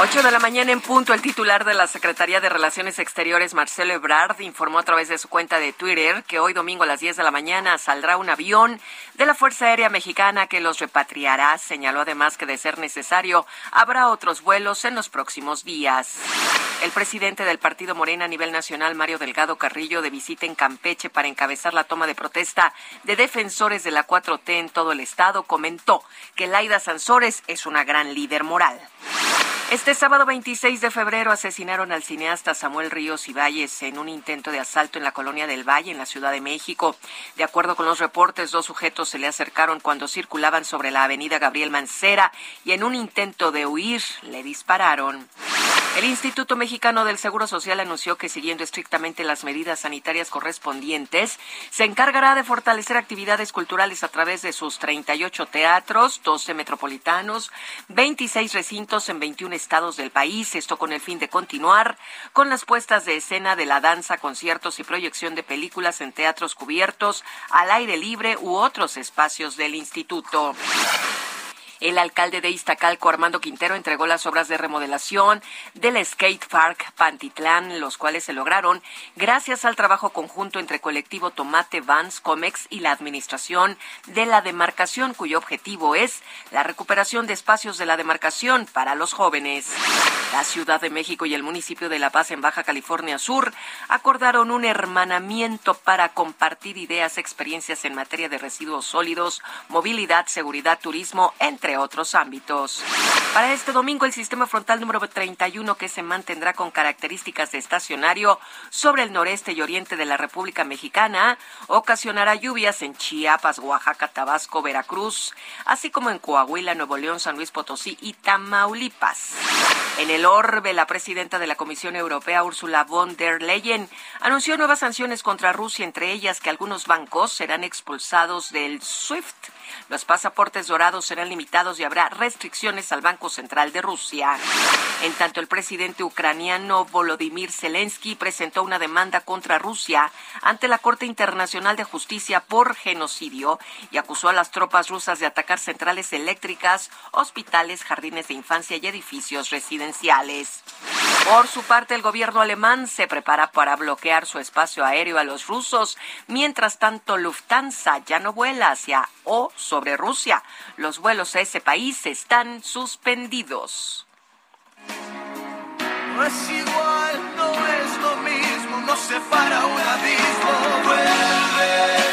8 de la mañana en punto, el titular de la Secretaría de Relaciones Exteriores, Marcelo Ebrard, informó a través de su cuenta de Twitter que hoy domingo a las 10 de la mañana saldrá un avión de la Fuerza Aérea Mexicana que los repatriará. Señaló además que de ser necesario habrá otros vuelos en los próximos días. El presidente del partido Morena a nivel nacional, Mario Delgado Carrillo, de visita en Campeche para encabezar la toma de protesta de defensores de la 4T en todo el estado, comentó que Laida Sansores es una gran líder moral. Este sábado 26 de febrero asesinaron al cineasta Samuel Ríos Ibáñez en un intento de asalto en la colonia del Valle, en la Ciudad de México. De acuerdo con los reportes, dos sujetos se le acercaron cuando circulaban sobre la avenida Gabriel Mancera y en un intento de huir le dispararon. El Instituto Mexicano del Seguro Social anunció que siguiendo estrictamente las medidas sanitarias correspondientes, se encargará de fortalecer actividades culturales a través de sus 38 teatros, 12 metropolitanos, 26 recintos en 21 estados del país, esto con el fin de continuar con las puestas de escena de la danza, conciertos y proyección de películas en teatros cubiertos, al aire libre u otros espacios del instituto. El alcalde de Iztacalco, Armando Quintero, entregó las obras de remodelación del Skate Park Pantitlán, los cuales se lograron gracias al trabajo conjunto entre colectivo Tomate Vans Comex y la administración de la demarcación, cuyo objetivo es la recuperación de espacios de la demarcación para los jóvenes. La Ciudad de México y el municipio de La Paz en Baja California Sur acordaron un hermanamiento para compartir ideas, experiencias en materia de residuos sólidos, movilidad, seguridad, turismo, entre otros ámbitos. Para este domingo, el sistema frontal número 31, que se mantendrá con características de estacionario sobre el noreste y oriente de la República Mexicana, ocasionará lluvias en Chiapas, Oaxaca, Tabasco, Veracruz, así como en Coahuila, Nuevo León, San Luis Potosí y Tamaulipas. En el orbe, la presidenta de la Comisión Europea, Ursula von der Leyen, anunció nuevas sanciones contra Rusia, entre ellas que algunos bancos serán expulsados del SWIFT. Los pasaportes dorados serán limitados y habrá restricciones al Banco Central de Rusia. En tanto, el presidente ucraniano Volodymyr Zelensky presentó una demanda contra Rusia ante la Corte Internacional de Justicia por genocidio y acusó a las tropas rusas de atacar centrales eléctricas, hospitales, jardines de infancia y edificios residenciales. Por su parte, el gobierno alemán se prepara para bloquear su espacio aéreo a los rusos. Mientras tanto, Lufthansa ya no vuela hacia o sobre Rusia. Los vuelos a ese país están suspendidos. No es igual, no es lo mismo, nos separa un abismo. Vuelve,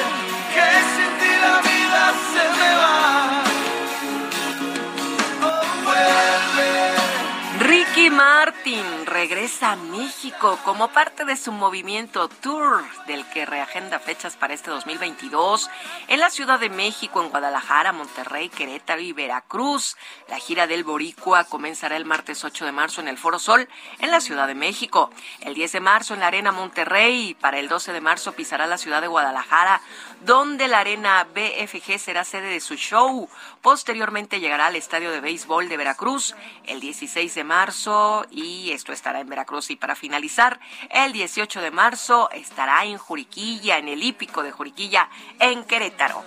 Martin regresa a México como parte de su movimiento Tour, del que reagenda fechas para este 2022 en la Ciudad de México, en Guadalajara, Monterrey, Querétaro y Veracruz. La gira del Boricua comenzará el martes 8 de marzo en el Foro Sol, en la Ciudad de México. El 10 de marzo en la Arena Monterrey y para el 12 de marzo pisará la ciudad de Guadalajara, donde la Arena BFG será sede de su show. Posteriormente llegará al Estadio de Béisbol de Veracruz el 16 de marzo y esto estará en Veracruz. Y para finalizar, el 18 de marzo estará en Juriquilla, en el hípico de Juriquilla, en Querétaro.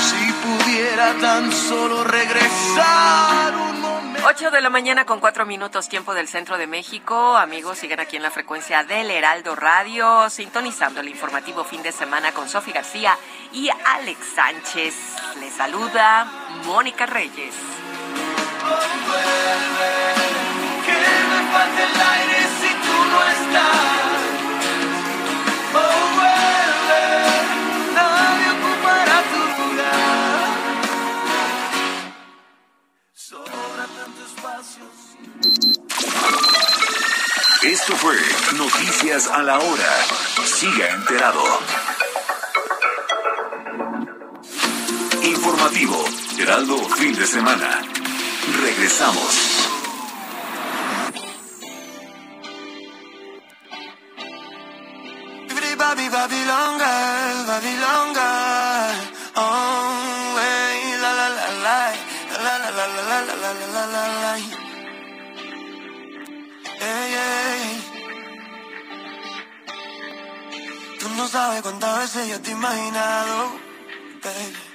Si pudiera tan solo regresar un momento. 8 de la mañana con 4 minutos tiempo del centro de México. Amigos, siguen aquí en la frecuencia del Heraldo Radio, sintonizando el informativo fin de semana con Sofi García y Alex Sánchez. Les saluda Mónica Reyes. Que Esto fue Noticias a la Hora. Siga enterado. Informativo, Heraldo Fin de Semana. Regresamos. Oh, la la la la la la. Tú no sabes cuántas veces yo te he imaginado, baby.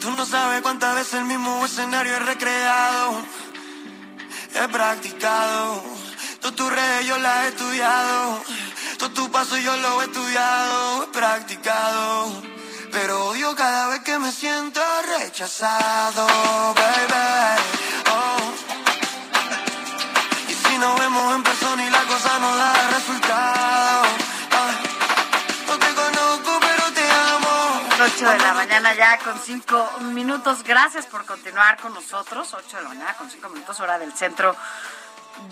Tú no sabes cuántas veces el mismo escenario he recreado, he practicado. Todas tus redes yo las he estudiado. Todo tu paso yo lo he estudiado, he practicado. Pero odio cada vez que me siento rechazado, baby. Oh. Nos vemos en persona y la cosa no da resultado. Ah. No te conozco, pero te amo. 8 de la mañana ya con 5 minutos. Gracias por continuar con nosotros. 8 de la mañana con 5 minutos, hora del centro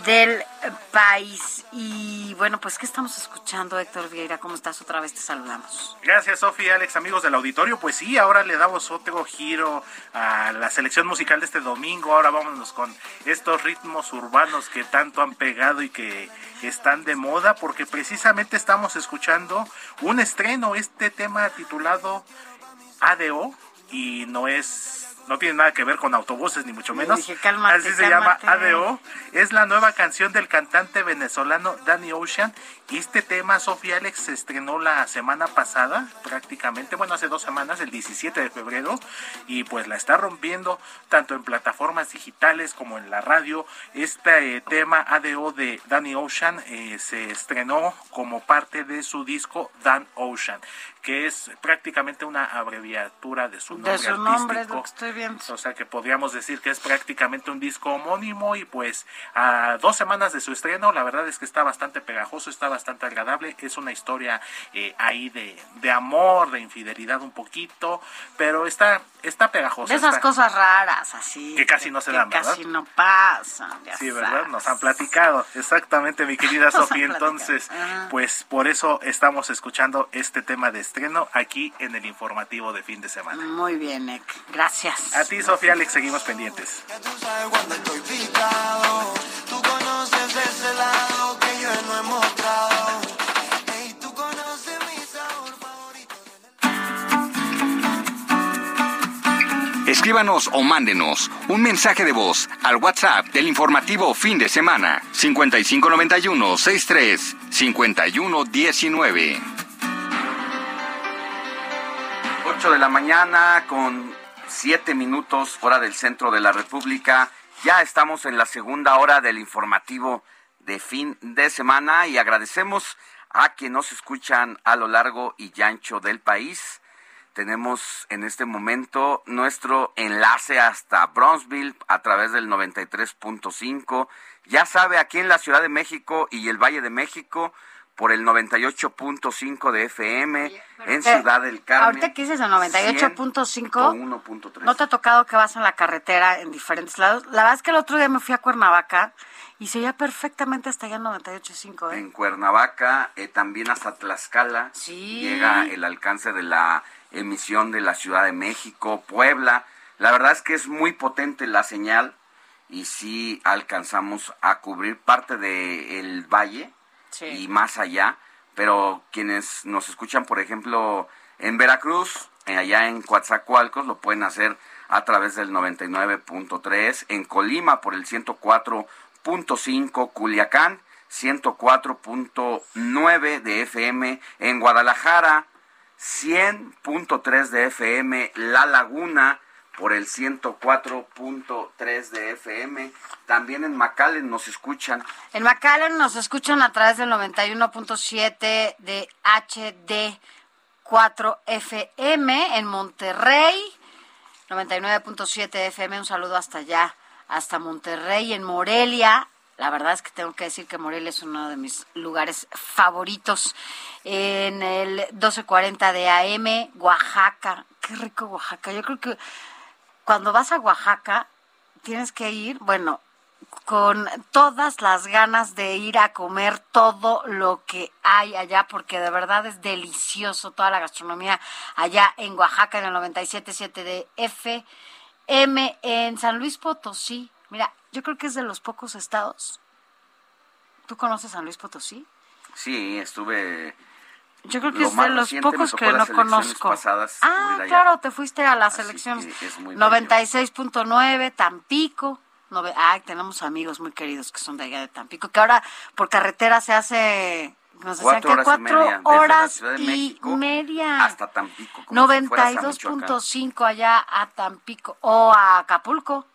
del país. Y bueno, pues, ¿qué estamos escuchando, Héctor Vieira? ¿Cómo estás? Otra vez te saludamos. Gracias, Sofía, Alex, amigos del auditorio. Pues sí, ahora le damos otro giro a la selección musical de este domingo. Ahora vámonos con estos ritmos urbanos que tanto han pegado y que están de moda, porque precisamente estamos escuchando un estreno, este tema titulado ADO, y no es no tiene nada que ver con autobuses ni mucho menos. dije, cálmate, Así se llama. ADO. Es la nueva canción del cantante venezolano Danny Ocean. Y este tema, Sofía Alex, se estrenó la semana pasada, prácticamente, bueno, hace dos semanas, el 17 de febrero. Y pues la está rompiendo tanto en plataformas digitales como en la radio. Este eh, tema ADO de Danny Ocean eh, se estrenó como parte de su disco Dan Ocean, que es prácticamente una abreviatura de su nombre De su nombre, lo artístico. que estoy viendo. O sea que podríamos decir que es prácticamente un disco homónimo y pues a dos semanas de su estreno, la verdad es que está bastante pegajoso, está bastante agradable, es una historia eh, ahí de, de amor, de infidelidad un poquito, pero está, está pegajoso. De esas está- cosas raras, así. Que casi no se que dan, ¿verdad? casi no pasan. ya Sí, ¿verdad? sabes. Nos han platicado. Exactamente, mi querida Sofía. Entonces, Ajá. pues por eso estamos escuchando este tema de estreno aquí en el informativo de fin de semana. Muy bien, Ek. Gracias. A ti, Sofía Alex, seguimos pendientes. Tú sabes cuando estoy picado. Tú conoces ese lado que yo no he mostrado. Ey, tú conoces mi sabor favorito. Escríbanos o mándenos un mensaje de voz al WhatsApp del informativo fin de semana 5591 63 51 8 de la mañana con 7 minutos hora del centro de la República. Ya estamos en la segunda hora del informativo de fin de semana y agradecemos a quienes nos escuchan a lo largo y ancho del país. Tenemos en este momento nuestro enlace hasta Bronzeville a través del 93.5. Ya sabe, aquí en la Ciudad de México y el Valle de México por el 98.5 de FM en Ciudad del Carmen. Ahorita que dices el 98.5, 100.3. ¿no te ha tocado que vas en la carretera en diferentes lados? La verdad es que el otro día me fui a Cuernavaca y se oía perfectamente hasta allá en 98.5, ¿eh? En Cuernavaca, eh, también hasta Tlaxcala, llega el alcance de la emisión de la Ciudad de México, Puebla. La verdad es que es muy potente la señal y sí alcanzamos a cubrir parte del valle y más allá, pero quienes nos escuchan, por ejemplo, en Veracruz, eh, allá en Coatzacoalcos, lo pueden hacer a través del 99.3, en Colima por el 104.5, Culiacán 104.9 de FM, en Guadalajara 100.3 de FM, La Laguna por el 104.3 de FM, también en McAllen nos escuchan En McAllen nos escuchan a través del 91.7 de HD 4 FM en Monterrey, 99.7 FM, un saludo hasta allá, hasta Monterrey, en Morelia. La verdad es que tengo que decir que Morelia es uno de mis lugares favoritos. En el 1240 de AM, Oaxaca. Qué rico Oaxaca. Yo creo que cuando vas a Oaxaca tienes que ir, bueno, con todas las ganas de ir a comer todo lo que hay allá, porque de verdad es delicioso toda la gastronomía allá en Oaxaca, en el 97.7 de FM, en San Luis Potosí. Mira, yo creo que es de los pocos estados. ¿Tú conoces San Luis Potosí? Sí, estuve. Yo creo que Lo es de los pocos que no conozco. pasadas, ah, claro, te fuiste a las Así elecciones. que es muy bello. 96.9, Tampico. Nove- Ay, tenemos amigos muy queridos que son de allá de Tampico, que ahora por carretera se hace, nos decían Cuatro que horas y cuatro media, horas y media. hasta Tampico. como si fueras a Michoacán. 92.5 allá a Tampico o a Acapulco,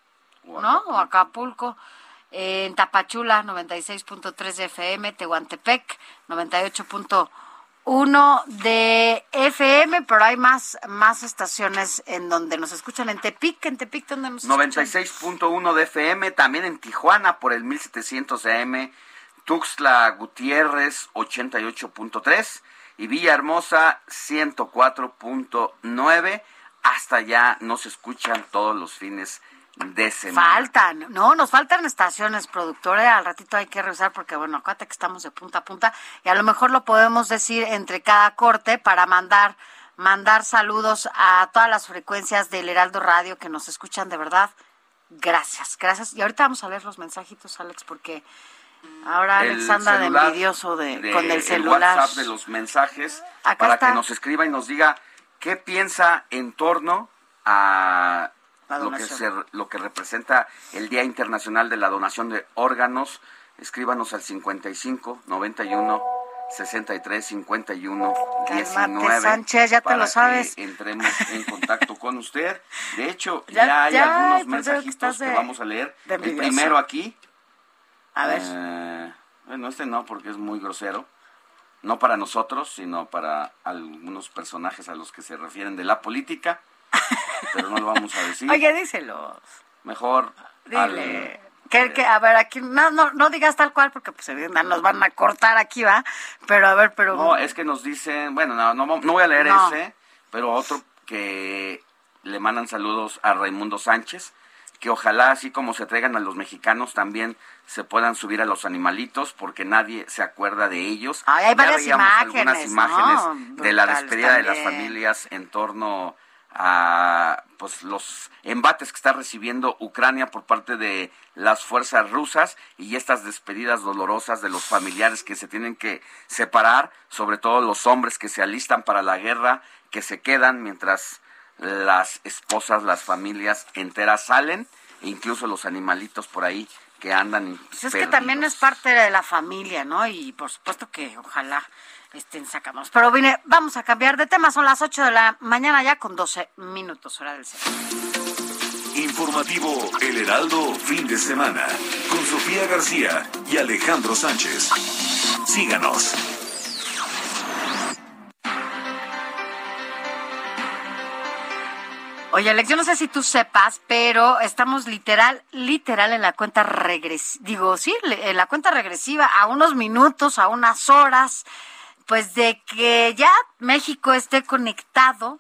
¿no? O Acapulco. En Tapachula, 96.3 de FM, Tehuantepec, 98.1 de FM, pero hay más, más estaciones en donde nos escuchan. En Tepic, en Tepic, donde nos escuchan. 96.1 de FM, también en Tijuana por el 1700 AM, Tuxtla Gutiérrez 88.3 y Villahermosa 104.9. Hasta allá nos escuchan todos los fines semana. Faltan, no, nos faltan estaciones, productores. Al ratito hay que revisar porque, bueno, acuérdate que estamos de punta a punta y a lo mejor lo podemos decir entre cada corte para mandar mandar saludos a todas las frecuencias del Heraldo Radio que nos escuchan de verdad. Gracias, gracias. Y ahorita vamos a leer los mensajitos, Alex, porque ahora El Alex anda de envidioso de, de- con el celular. WhatsApp de los mensajes Acá para está. que nos escriba y nos diga qué piensa en torno a lo que, se- lo que representa el Día Internacional de la Donación de Órganos. Escríbanos al 55 91 63 51 19 Sánchez, ya te para lo sabes. que entremos en contacto con usted. De hecho, Ya- ya, hay ya, algunos pues, que mensajitos que vamos a leer. El primero aquí. A ver. Eh, bueno, este no, porque es muy grosero. No para nosotros, sino para algunos personajes a los que se refieren de la política. Pero no lo vamos a decir. Oye, díselo. Mejor. Dile. Que, que, a ver, aquí, no, no, no digas tal cual porque pues evidentemente nos van a cortar aquí, ¿va? Pero a ver, pero... no, es que nos dicen. Bueno, no, no, no voy a leer No. ese, pero otro que le mandan saludos a Raimundo Sánchez. Que ojalá, así como se traigan a los mexicanos, también se puedan subir a los animalitos, porque nadie se acuerda de ellos. Ay, hay Ya varias veíamos algunas imágenes, imágenes de la despedida de las familias en torno a pues los embates que está recibiendo Ucrania por parte de las fuerzas rusas y estas despedidas dolorosas de los familiares que se tienen que separar, sobre todo los hombres que se alistan para la guerra, que se quedan mientras las esposas, las familias enteras salen, e incluso los animalitos por ahí que andan Pues es que también es parte de la familia, ¿no? Y por supuesto que ojalá estén sacamos. Pero vine, vamos a cambiar de tema. Son las 8 de la mañana ya con 12 minutos hora del centro. Informativo El Heraldo fin de semana con Sofía García y Alejandro Sánchez. Síganos. Oye, Alex, yo no sé si tú sepas, pero estamos literal, literal en la cuenta regresiva, digo, sí, en la cuenta regresiva, a unos minutos, a unas horas, pues de que ya México esté conectado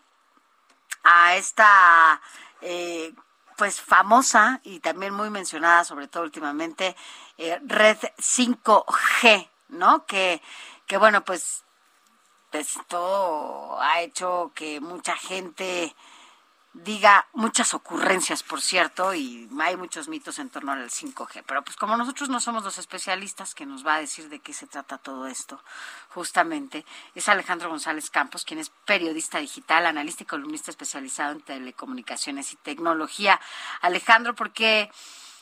a esta, eh, pues famosa y también muy mencionada, sobre todo últimamente, eh, red 5G, ¿no? Que, que bueno, pues esto ha hecho que mucha gente diga muchas ocurrencias, por cierto, y hay muchos mitos en torno al 5G. Pero pues como nosotros no somos los especialistas que nos va a decir de qué se trata todo esto, justamente, es Alejandro González Campos, quien es periodista digital, analista y columnista especializado en telecomunicaciones y tecnología. Alejandro, porque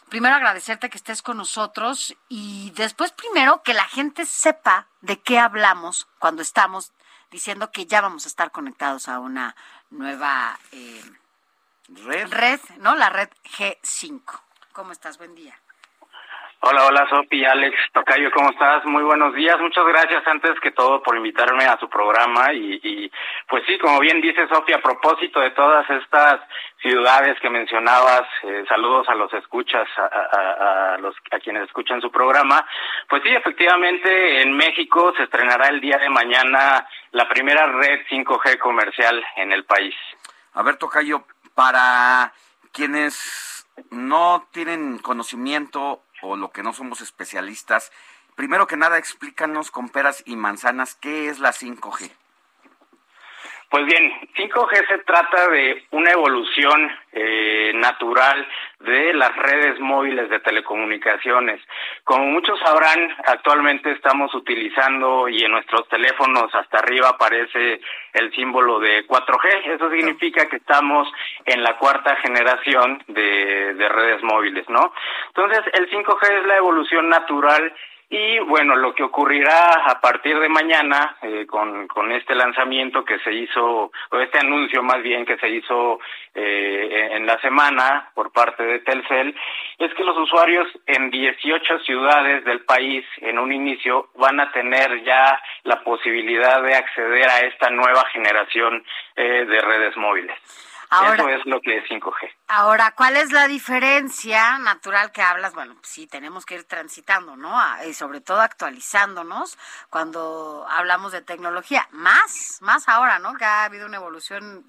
primero agradecerte que estés con nosotros y después primero que la gente sepa de qué hablamos cuando estamos diciendo que ya vamos a estar conectados a una nueva eh, red. ¿no? La red G5. ¿Cómo estás? Buen día. Hola, hola Sofi, Alex, Tocayo, ¿cómo estás? Muy buenos días, muchas gracias antes que todo por invitarme a su programa y, y pues sí, como bien dice Sofi, a propósito de todas estas ciudades que mencionabas, eh, saludos a los escuchas, a, a, a, los a quienes escuchan su programa, pues sí, efectivamente en México se estrenará el día de mañana la primera red 5G comercial en el país. A ver, Tocayo, para quienes no tienen conocimiento o lo que no somos especialistas, primero que nada explícanos con peras y manzanas qué es la 5G. Pues bien, 5G se trata de una evolución eh, natural de las redes móviles de telecomunicaciones. Como muchos sabrán, actualmente estamos utilizando y en nuestros teléfonos hasta arriba aparece el símbolo de 4G. Eso significa que estamos en la cuarta generación de, de redes móviles, ¿no? Entonces, el 5G es la evolución natural y bueno, lo que ocurrirá a partir de mañana eh, con, este lanzamiento que se hizo, o este anuncio más bien que se hizo eh, en la semana por parte de Telcel, es que los usuarios en 18 ciudades del país en un inicio van a tener ya la posibilidad de acceder a esta nueva generación eh, de redes móviles. Ahora, Eso es lo que es 5G. Ahora, ¿cuál es la diferencia natural que hablas? Bueno, pues sí, tenemos que ir transitando, ¿no? Y sobre todo actualizándonos cuando hablamos de tecnología. Más, más ahora, ¿no? Que ha habido una evolución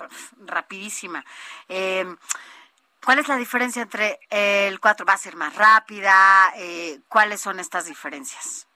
rapidísima. Eh, ¿Cuál es la diferencia entre el 4? ¿Va a ser más rápida? Eh, ¿Cuáles son estas diferencias?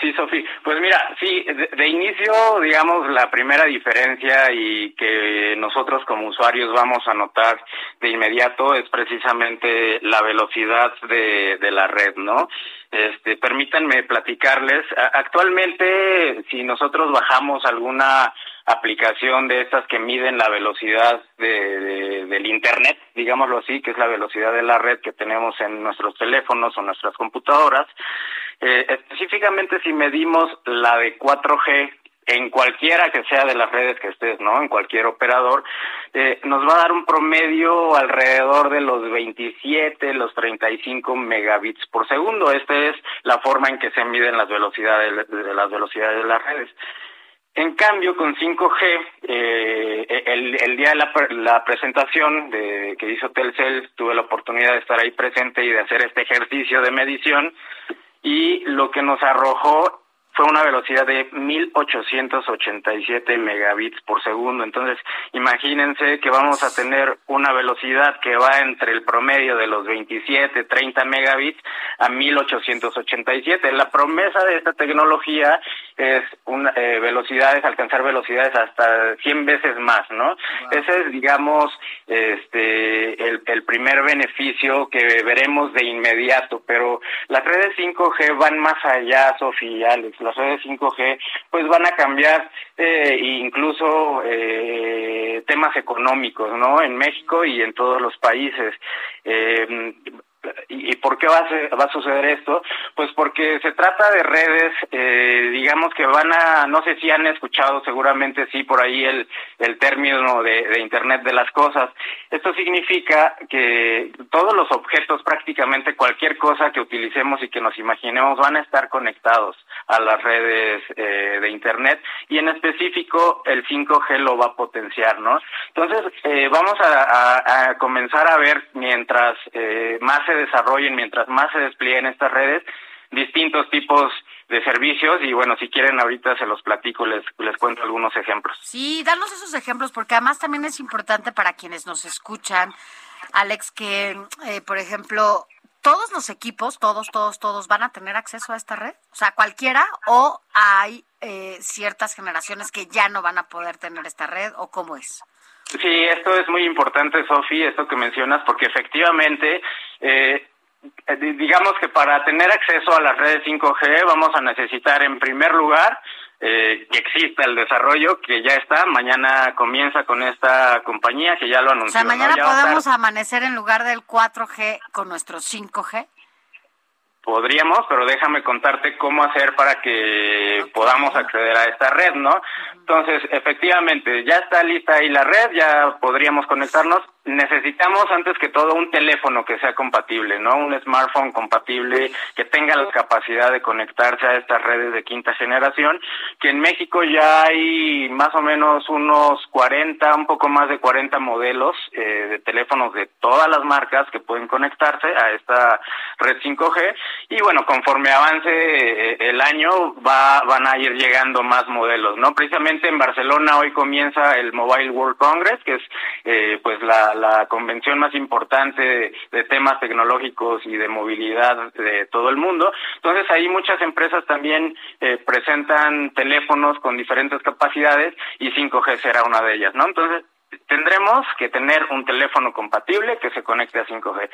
Sí, Sofi. Pues mira, sí, de, inicio, digamos, la primera diferencia y que nosotros como usuarios vamos a notar de inmediato es precisamente la velocidad de, de la red, ¿no? Este, permítanme platicarles. Actualmente, si nosotros bajamos alguna aplicación de estas que miden la velocidad de, de, del Internet, digámoslo así, que es la velocidad de la red que tenemos en nuestros teléfonos o nuestras computadoras. Eh, específicamente si medimos la de 4G en cualquiera que sea de las redes que estés, ¿no? En cualquier operador, eh, nos va a dar un promedio alrededor de los 27, los 35 megabits por segundo. Esta es la forma en que se miden las velocidades de las velocidades de las redes. En cambio, con 5G, eh, el, el, día de la, la presentación de, que hizo Telcel, tuve la oportunidad de estar ahí presente y de hacer este ejercicio de medición y lo que nos arrojó fue una velocidad de 1887 megabits por segundo. Entonces, imagínense que vamos a tener una velocidad que va entre el promedio de los 27, 30 megabits a 1887. La promesa de esta tecnología es una, eh, velocidades, alcanzar velocidades hasta 100 veces más, ¿no? Wow. Ese es, digamos, este, el, el primer beneficio que veremos de inmediato, pero las redes 5G van más allá, Sofía, Alex las redes 5G, pues van a cambiar eh, incluso eh, temas económicos, ¿no? En México y en todos los países. Eh, ¿Y, por qué va a, va a suceder esto? Pues porque se trata de redes, eh, digamos que van a, no sé si han escuchado, seguramente sí, por ahí el, el término de, de Internet de las cosas. Esto significa que todos los objetos, prácticamente cualquier cosa que utilicemos y que nos imaginemos, van a estar conectados a las redes eh, de Internet y en específico el 5G lo va a potenciar, ¿no? Entonces, eh, vamos a, a, comenzar a ver mientras eh, más se desarrollen, mientras más se desplieguen estas redes, distintos tipos de servicios y bueno, si quieren ahorita se los platico, les, les cuento algunos ejemplos. Sí, danos esos ejemplos porque además también es importante para quienes nos escuchan, Alex, que eh, por ejemplo, todos los equipos, todos, todos, todos van a tener acceso a esta red, o sea, cualquiera o hay eh, ciertas generaciones que ya no van a poder tener esta red o cómo es. Sí, esto es muy importante, Sofi, esto que mencionas, porque efectivamente eh, eh, digamos que para tener acceso a las redes 5G vamos a necesitar en primer lugar eh, que exista el desarrollo que ya está, mañana comienza con esta compañía que ya lo anunció. O sea, mañana podemos amanecer en lugar del 4G con nuestro 5G. Podríamos, pero déjame contarte cómo hacer para que podamos acceder a esta red, ¿no? Entonces, efectivamente, ya está lista ahí la red, ya podríamos conectarnos necesitamos antes que todo un teléfono que sea compatible, ¿no? Un smartphone compatible que tenga la capacidad de conectarse a estas redes de quinta generación, que en México ya hay más o menos unos 40, un poco más de 40 modelos eh, de teléfonos de todas las marcas que pueden conectarse a esta red 5G y bueno, conforme avance eh, el año va van a ir llegando más modelos, ¿no? Precisamente en Barcelona hoy comienza el Mobile World Congress, que es eh, pues la la, convención más importante de, temas tecnológicos y de movilidad de todo el mundo. Entonces ahí muchas empresas también eh, presentan teléfonos con diferentes capacidades y 5G será una de ellas, ¿no? Entonces tendremos que tener un teléfono compatible que se conecte a 5G.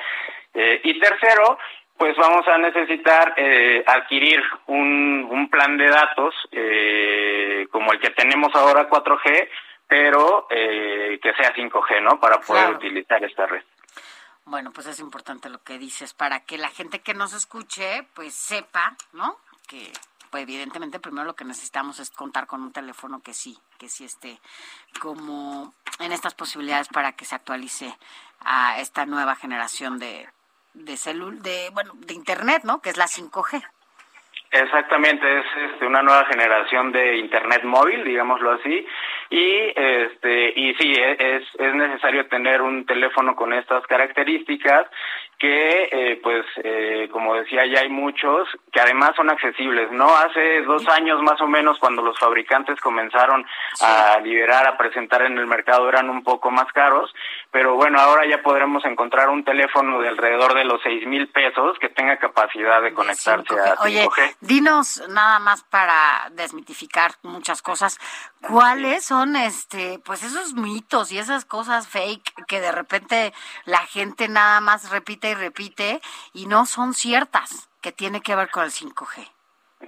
Eh, y tercero, pues vamos a necesitar eh, adquirir un, un, plan de datos eh, como el que tenemos ahora 4G pero eh, que sea 5G, ¿no? Para poder utilizar esta red. Bueno, pues es importante lo que dices para que la gente que nos escuche, pues sepa, ¿no? Que pues evidentemente primero lo que necesitamos es contar con un teléfono que sí, que sí esté como en estas posibilidades para que se actualice a esta nueva generación de de celul de bueno, de internet, ¿no? Que es la 5G. Exactamente, es este, una nueva generación de Internet móvil, digámoslo así, y este y sí es es necesario tener un teléfono con estas características que eh, pues eh, como decía ya hay muchos que además son accesibles no hace dos años más o menos cuando los fabricantes comenzaron a liberar a presentar en el mercado eran un poco más caros pero bueno ahora ya podremos encontrar un teléfono de alrededor de los seis mil pesos que tenga capacidad de conectarse a 5G. Oye, dinos nada más para desmitificar muchas cosas cuáles son este pues esos mitos y esas cosas fake que de repente la gente nada más repite y repite y no son ciertas, que tiene que ver con el 5G.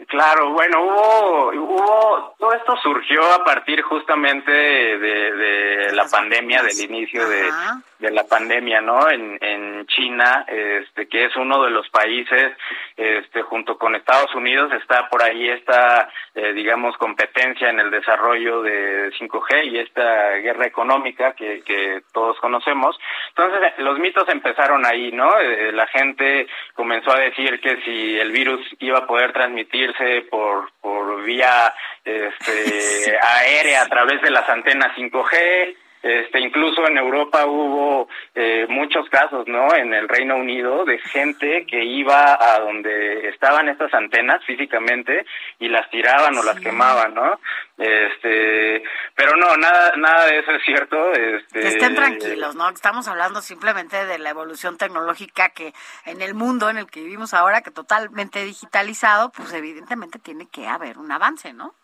Claro, bueno, hubo, hubo, todo esto surgió a partir justamente de, la pandemia, del inicio de, de, la pandemia, ¿no? En, en China, este, que es uno de los países, este, junto con Estados Unidos, está por ahí esta, eh, digamos, competencia en el desarrollo de 5G y esta guerra económica que, que todos conocemos. Entonces, los mitos empezaron ahí, ¿no? Eh, la gente comenzó a decir que si el virus iba a poder transmitir por, por vía este, aérea a través de las antenas 5G, este, incluso en Europa hubo eh, muchos casos, ¿no? En el Reino Unido de gente que iba a donde estaban estas antenas físicamente y las tiraban o las quemaban, ¿no? Este, pero no, nada, nada de eso es cierto. Este, Estén tranquilos, ¿no? Estamos hablando simplemente de la evolución tecnológica que en el mundo en el que vivimos ahora, que totalmente digitalizado, pues evidentemente tiene que haber un avance, ¿no?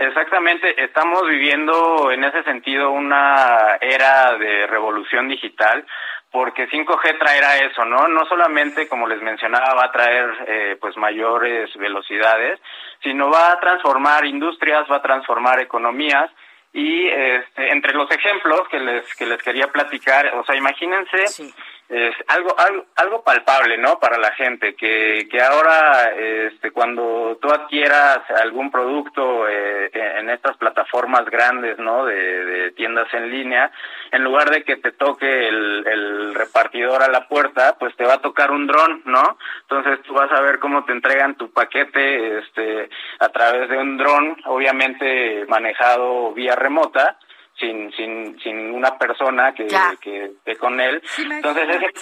Exactamente, estamos viviendo en ese sentido una era de revolución digital porque 5G traerá eso, ¿no? No solamente, como les mencionaba, va a traer eh, pues mayores velocidades, sino va a transformar industrias, va a transformar economías y este, entre los ejemplos que les que les quería platicar, o sea, imagínense es algo, algo, algo palpable, ¿no? Para la gente, que, que ahora, este, cuando tú adquieras algún producto eh, en estas plataformas grandes, ¿no? De, de, tiendas en línea, en lugar de que te toque el, el repartidor a la puerta, pues te va a tocar un dron, ¿no? Entonces tú vas a ver cómo te entregan tu paquete, este, a través de un dron, obviamente manejado vía remota, sin, sin, sin una persona que, que esté con él. Entonces, ese,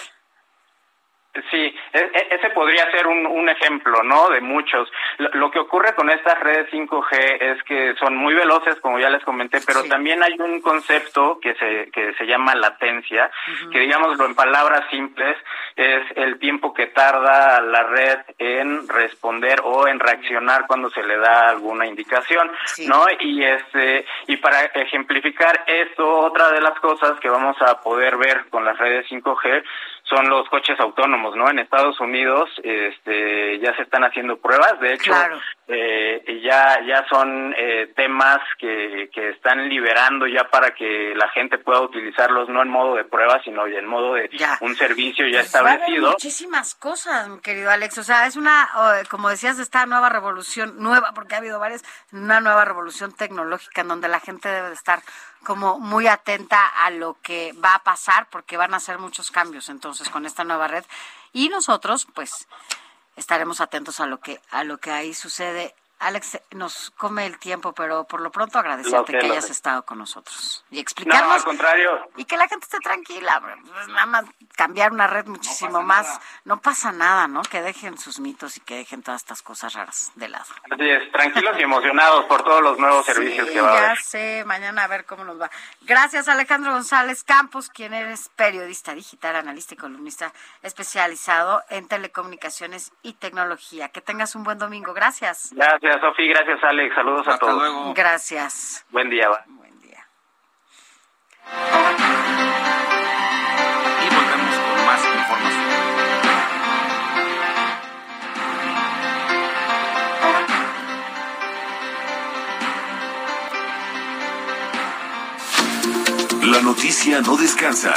Sí, e, e, ese podría ser un, un ejemplo, ¿no? De muchos. Lo, lo, que ocurre con estas redes 5G es que son muy veloces, como ya les comenté, pero sí. también hay un concepto que se, que se llama latencia, uh -huh. que digámoslo en palabras simples, es el tiempo que tarda la red en responder o en reaccionar cuando se le da alguna indicación, sí. ¿no? Y este, y para ejemplificar esto, otra de las cosas que vamos a poder ver con las redes 5G son los coches autónomos, ¿no? En Estados Unidos este, ya se están haciendo pruebas, de hecho, claro. eh, ya, ya son eh, temas que, que están liberando ya para que la gente pueda utilizarlos no en modo de prueba, sino en modo de ya. un servicio ya pues establecido. Va a muchísimas cosas, querido Alex, o sea, es una, como decías, esta nueva revolución, nueva, porque ha habido varias, una nueva revolución tecnológica en donde la gente debe de estar como muy atenta a lo que va a pasar porque van a hacer muchos cambios entonces con esta nueva red. Y nosotros pues estaremos atentos a lo que a lo que ahí sucede Alex, nos come el tiempo, pero por lo pronto agradecerte que, que hayas estado con nosotros y explicarnos. No, al contrario. Y que la gente esté tranquila. Pues nada más cambiar una red muchísimo no más. Nada. No pasa nada, ¿no? Que dejen sus mitos y que dejen todas estas cosas raras de lado. Así es, tranquilos y emocionados por todos los nuevos sí, servicios que va a haber. Ya sé, mañana a ver cómo nos va. Gracias, Alejandro González Campos, quien eres periodista digital, analista y columnista especializado en telecomunicaciones y tecnología. Que tengas un buen domingo. Gracias. Gracias. Gracias, Sofi. Gracias, Alex. Saludos Hasta a todos. Luego. Gracias. Buen día. Va. Buen día. La noticia no descansa.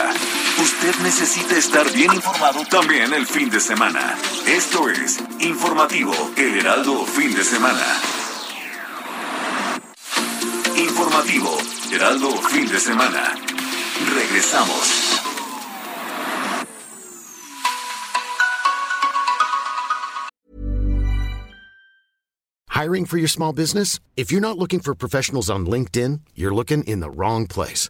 Usted necesita estar bien informado también el fin de semana. Esto es Informativo El Heraldo Fin de Semana. Informativo Heraldo Fin de Semana. Regresamos. Hiring for your small business? If you're not looking for professionals on LinkedIn, you're looking in the wrong place.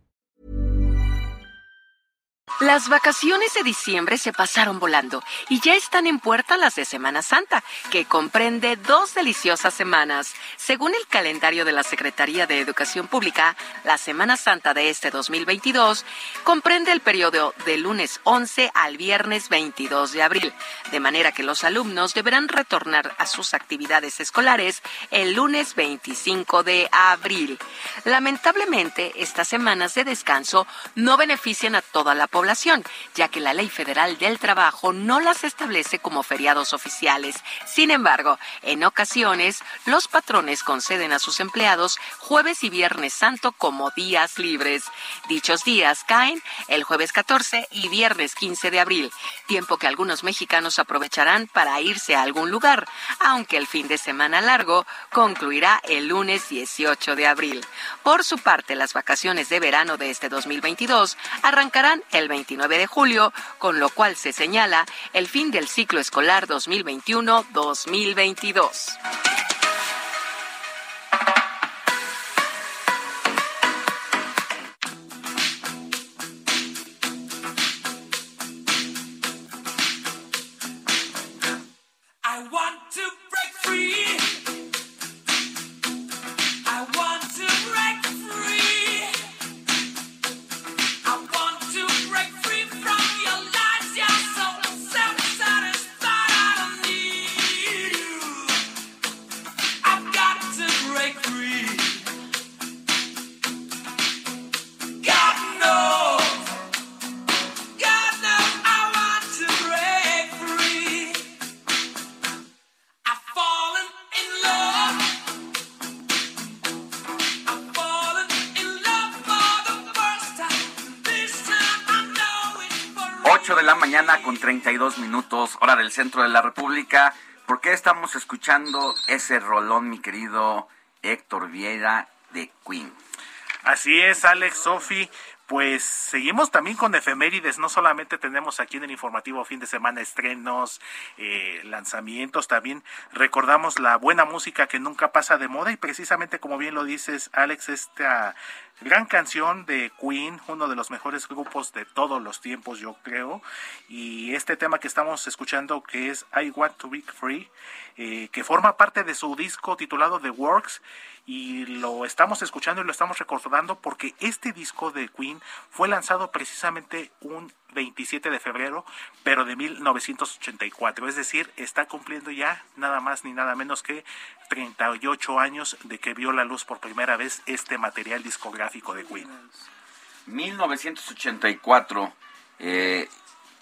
Las vacaciones de diciembre se pasaron volando y ya están en puerta las de Semana Santa, que comprende dos deliciosas semanas. Según el calendario de la Secretaría de Educación Pública, la Semana Santa de este 2022 comprende el periodo del lunes 11 al viernes 22 de abril, de manera que los alumnos deberán retornar a sus actividades escolares el lunes 25 de abril. Lamentablemente, estas semanas de descanso no benefician a toda la población ya que la Ley Federal del Trabajo no las establece como feriados oficiales. Sin embargo, en ocasiones, los patrones conceden a sus empleados jueves y viernes santo como días libres. Dichos días caen el jueves 14 y viernes 15 de abril, tiempo que algunos mexicanos aprovecharán para irse a algún lugar, aunque el fin de semana largo concluirá el lunes 18 de abril. Por su parte, las vacaciones de verano de este 2022 arrancarán el 29 de julio, con lo cual se señala el fin del ciclo escolar 2021-2022. Centro de la República. ¿Por qué estamos escuchando ese rolón, mi querido Héctor Vieira de Queen? Así es, Alex, Sofi. Pues seguimos también con efemérides, no solamente tenemos aquí en el informativo fin de semana estrenos, eh, lanzamientos, también recordamos la buena música que nunca pasa de moda y precisamente como bien lo dices Alex, esta gran canción de Queen, uno de los mejores grupos de todos los tiempos yo creo, y este tema que estamos escuchando que es I Want to Be Free, eh, que forma parte de su disco titulado The Works y lo estamos escuchando y lo estamos recordando porque este disco de Queen fue lanzado precisamente un 27 de febrero, pero de 1984, es decir, está cumpliendo ya nada más ni nada menos que 38 años de que vio la luz por primera vez este material discográfico de Queen. 1984, eh,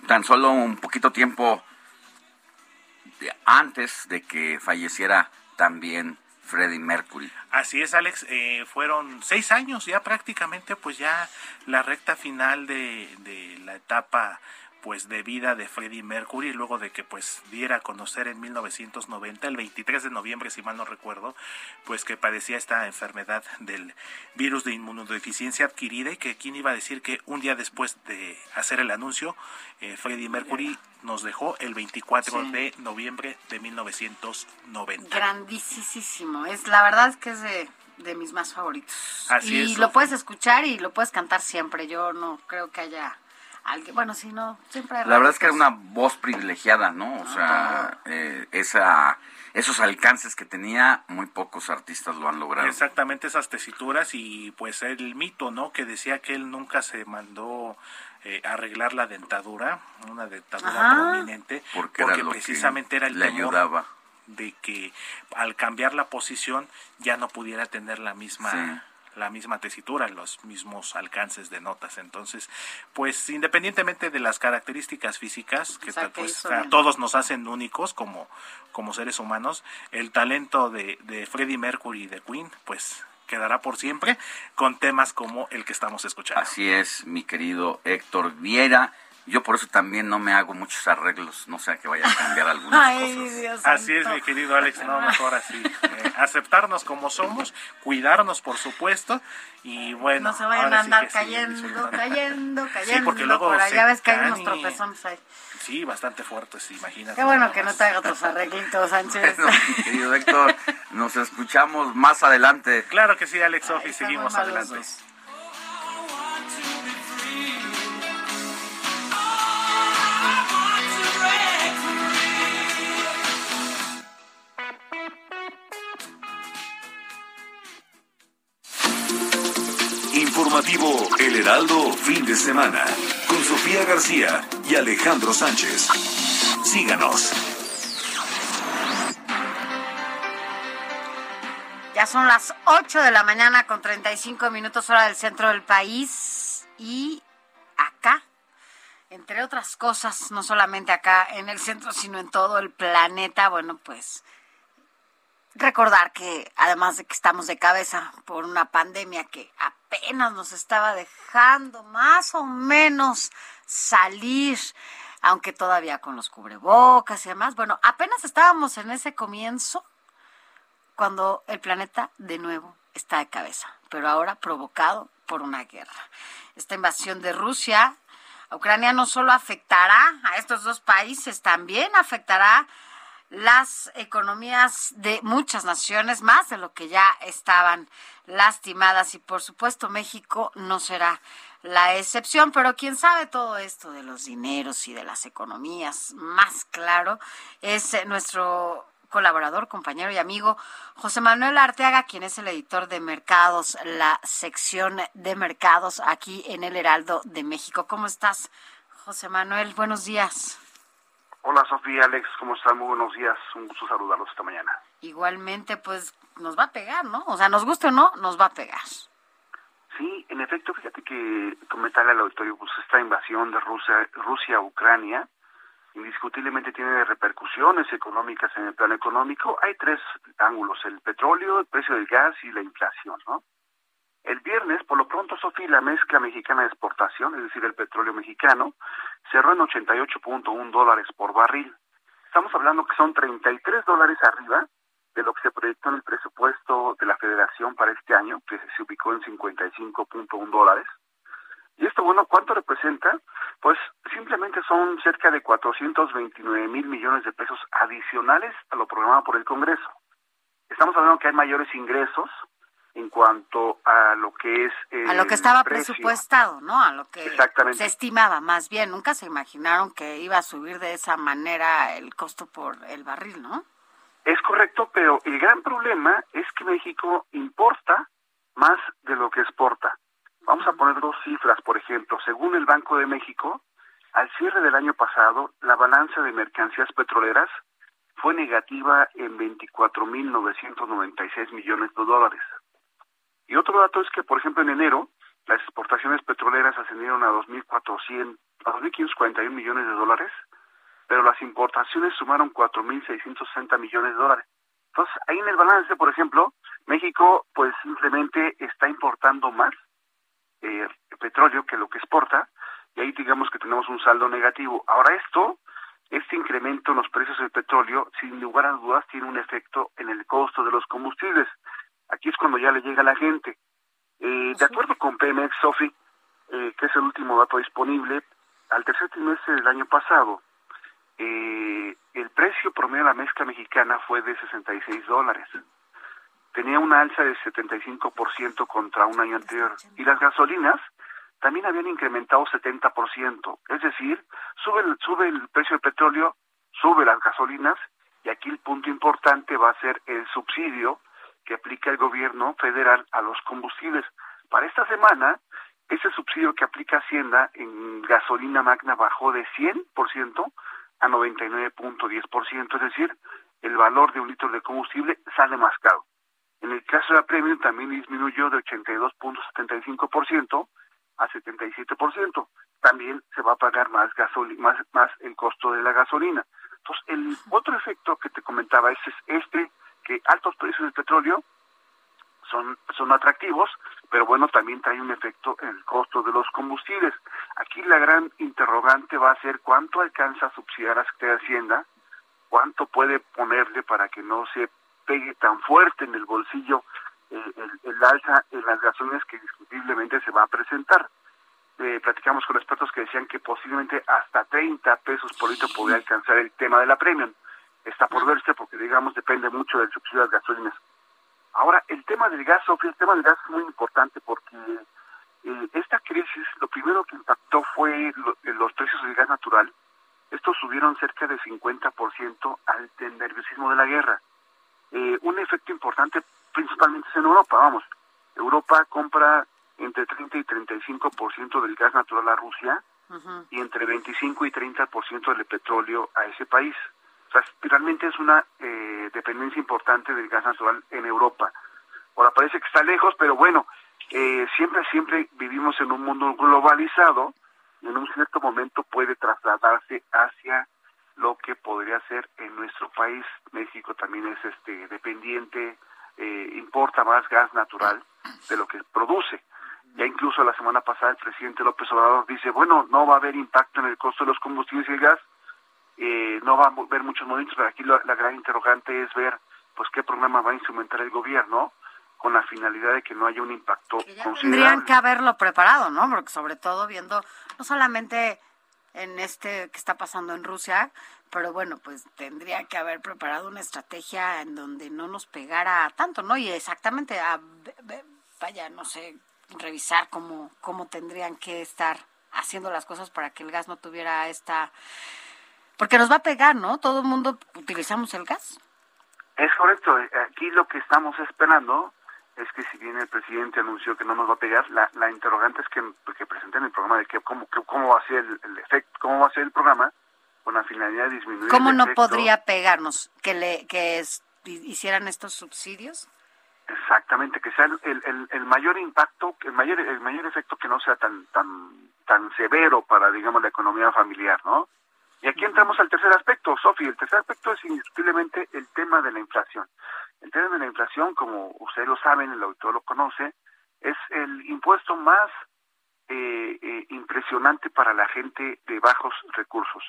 tan solo un poquito tiempo antes de que falleciera también Freddie Mercury. Así es, Alex. Eh, fueron seis años ya prácticamente, pues ya la recta final de, de la etapa pues de vida de Freddie Mercury luego de que pues diera a conocer en 1990 el 23 de noviembre si mal no recuerdo pues que padecía esta enfermedad del virus de inmunodeficiencia adquirida y que quién iba a decir que un día después de hacer el anuncio eh, Freddie Mercury nos dejó el 24 Sí. de noviembre de 1990 Grandísimo. Es, la verdad es que es de, de mis más favoritos. Así y es, lo puedes escuchar y lo puedes cantar siempre. Yo no creo que haya alguien. Bueno, si no, siempre hay La verdad es que era una voz privilegiada, ¿no? O sea, eh, esa, esos alcances que tenía, muy pocos artistas lo han logrado. Exactamente esas tesituras y pues el mito, ¿no? Que decía que él nunca se mandó eh, arreglar la dentadura, una dentadura Ajá. prominente, Porque era lo que precisamente era el le temor ayudaba. de que al cambiar la posición ya no pudiera tener la misma Sí. La misma tesitura, los mismos alcances de notas. Entonces, pues independientemente de las características físicas que O sea, ta- que pues, a todos nos hacen únicos como, como seres humanos, el talento de, de Freddie Mercury y de Queen, pues quedará por siempre con temas como el que estamos escuchando. Así es, mi querido Héctor Viera. Yo por eso también no me hago muchos arreglos, no sea que vaya a cambiar algunas Ay, cosas. Dios Así es, santo. mi querido Alex, no, mejor así. Eh, aceptarnos como somos, cuidarnos, por supuesto, y bueno. No se vayan a sí andar sí, cayendo, disfrutando. cayendo, cayendo. porque luego por allá ves que hay unos tropezones ahí. Sí, bastante fuertes, imagínate. Qué bueno que no te haga otros arreglitos, Sánchez. Bueno, mi querido Héctor, nos escuchamos más adelante. Claro que sí, Alex Sofi, seguimos adelante. dos. El Heraldo Fin de Semana con Sofía García y Alejandro Sánchez. Síganos. Ya son las 8 de la mañana con 35 minutos hora del centro del país y acá, entre otras cosas, no solamente acá en el centro, sino en todo el planeta, bueno, pues recordar que además de que estamos de cabeza por una pandemia que apenas nos estaba dejando más o menos salir, aunque todavía con los cubrebocas y demás, bueno, apenas estábamos en ese comienzo cuando el planeta de nuevo está de cabeza, pero ahora provocado por una guerra. Esta invasión de Rusia a Ucrania no solo afectará a estos dos países, también afectará las economías de muchas naciones, más de lo que ya estaban lastimadas y por supuesto México no será la excepción, pero quien sabe todo esto de los dineros y de las economías más claro es nuestro colaborador, compañero y amigo José Manuel Arteaga, quien es el editor de Mercados, la sección de mercados aquí en el Heraldo de México. ¿Cómo estás, José Manuel? Buenos días. Hola Sofía, Alex, ¿cómo están? Muy buenos días, un gusto saludarlos esta mañana. Igualmente, pues nos va a pegar, ¿no? O sea, nos guste o no, nos va a pegar. Sí, en efecto, fíjate que comentarle al auditorio, pues esta invasión de Rusia, Rusia a Ucrania indiscutiblemente tiene repercusiones económicas en el plano económico. Hay tres ángulos, el petróleo, el precio del gas y la inflación, ¿no? El viernes, por lo pronto, Sofía, la mezcla mexicana de exportación, es decir, el petróleo mexicano, cerró en 88.1 dólares por barril. Estamos hablando que son 33 dólares arriba de lo que se proyectó en el presupuesto de la Federación para este año, que se ubicó en 55.1 dólares. Y esto, bueno, ¿cuánto representa? Pues simplemente son cerca de 429 mil millones de pesos adicionales a lo programado por el Congreso. Estamos hablando que hay mayores ingresos en cuanto a lo que es a lo que estaba precio. presupuestado, ¿no? A lo que Exactamente. se estimaba, más bien. Nunca se imaginaron que iba a subir de esa manera el costo por el barril, ¿no? Es correcto, pero el gran problema es que México importa más de lo que exporta. Vamos a poner dos cifras, por ejemplo. Según el Banco de México, al cierre del año pasado, la balanza de mercancías petroleras fue negativa en 24.996 millones de dólares. Y otro dato es que, por ejemplo, en enero, las exportaciones petroleras ascendieron a 2.400, a 2.541 millones de dólares, pero las importaciones sumaron 4.660 millones de dólares. Entonces, ahí en el balance, por ejemplo, México, pues simplemente está importando más eh, petróleo que lo que exporta, y ahí digamos que tenemos un saldo negativo. Ahora esto, este incremento en los precios del petróleo, sin lugar a dudas, tiene un efecto en el costo de los combustibles. Aquí es cuando ya le llega a la gente. Eh, de acuerdo con Pemex, Sofi, eh, que es el último dato disponible, al tercer trimestre del año pasado, eh, el precio promedio de la mezcla mexicana fue de 66 dólares. Tenía una alza de 75% contra un año anterior. Y las gasolinas también habían incrementado 70%. Es decir, sube el, sube el precio del petróleo, sube las gasolinas, y aquí el punto importante va a ser el subsidio que aplica el gobierno federal a los combustibles. Para esta semana, ese subsidio que aplica Hacienda en gasolina magna bajó de 100% a 99.10%, es decir, el valor de un litro de combustible sale más caro. En el caso de la Premium también disminuyó de 82.75% a 77%. También se va a pagar más gasolina, más, más el costo de la gasolina. Entonces, el otro efecto que te comentaba es este, que altos precios del petróleo son, son atractivos, pero bueno, también trae un efecto en el costo de los combustibles. Aquí la gran interrogante va a ser cuánto alcanza a subsidiar a la Secretaría de Hacienda, cuánto puede ponerle para que no se pegue tan fuerte en el bolsillo eh, el, el, alza en las gasolinas que discutiblemente se va a presentar. Eh, platicamos con expertos que decían que posiblemente hasta 30 pesos por litro podría alcanzar el tema de la premium. Está por verse porque, digamos, depende mucho del subsidio de las gasolinas. Ahora, el tema del gas, Sofía, el tema del gas es muy importante porque eh, esta crisis, lo primero que impactó fue lo, los precios del gas natural. Estos subieron cerca de 50% al nerviosismo de la guerra. Eh, un efecto importante principalmente es en Europa, vamos. Europa compra entre 30 y 35% del gas natural a Rusia uh -huh. y entre 25 y 30% del petróleo a ese país. O sea, realmente es una eh, dependencia importante del gas natural en Europa. Ahora parece que está lejos, pero bueno, eh, siempre, siempre vivimos en un mundo globalizado y en un cierto momento puede trasladarse hacia lo que podría ser en nuestro país. México también es este dependiente, eh, importa más gas natural de lo que produce. Ya incluso la semana pasada el presidente López Obrador dice, bueno, no va a haber impacto en el costo de los combustibles y el gas, eh, no va a haber muchos movimientos, pero aquí la, la, gran interrogante es ver pues qué programa va a instrumentar el gobierno con la finalidad de que no haya un impacto que considerable. Tendrían que haberlo preparado, ¿no? Porque sobre todo viendo no solamente en este que está pasando en Rusia, pero bueno, pues tendría que haber preparado una estrategia en donde no nos pegara tanto, ¿no? Y exactamente, a, vaya, no sé, revisar cómo, cómo tendrían que estar haciendo las cosas para que el gas no tuviera esta... Porque nos va a pegar, ¿no? Todo el mundo utilizamos el gas. Es correcto. Aquí lo que estamos esperando es que si bien el presidente anunció que no nos va a pegar, la, la interrogante es que, que presenten el programa de que cómo, que, cómo va a ser el, el, efecto, cómo va a ser el programa con la finalidad de disminuir. ¿Cómo el no efecto. podría pegarnos? ¿Que, le, que es, hicieran estos subsidios? Exactamente, que sea el, el, el, mayor impacto, el mayor, el mayor efecto que no sea tan, tan, tan severo para, digamos, la economía familiar, ¿no? Y aquí entramos al tercer aspecto, Sofi. El tercer aspecto es indiscutiblemente el tema de la inflación. El tema de la inflación, como ustedes lo saben, el autor lo conoce, Es el impuesto más eh, eh, impresionante para la gente de bajos recursos.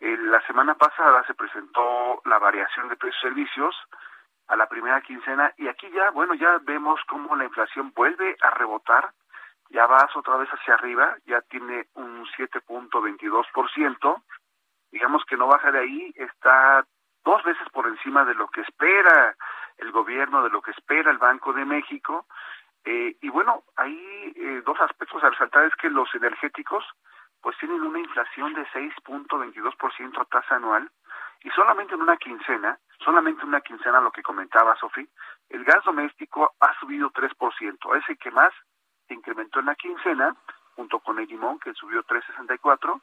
La semana pasada se presentó la variación de precios y servicios a la primera quincena y aquí ya, bueno, ya vemos cómo la inflación vuelve a rebotar, ya vas otra vez hacia arriba, ya tiene un 7.22%, digamos que no baja de ahí, está dos veces por encima de lo que espera el gobierno, de lo que espera el Banco de México, eh, y bueno, hay eh, dos aspectos a resaltar, es que los energéticos pues tienen una inflación de 6.22% a tasa anual y solamente en una quincena, solamente en una quincena lo que comentaba Sofi, el gas doméstico ha subido 3%, es el que más se incrementó en la quincena, junto con el limón que subió 3.64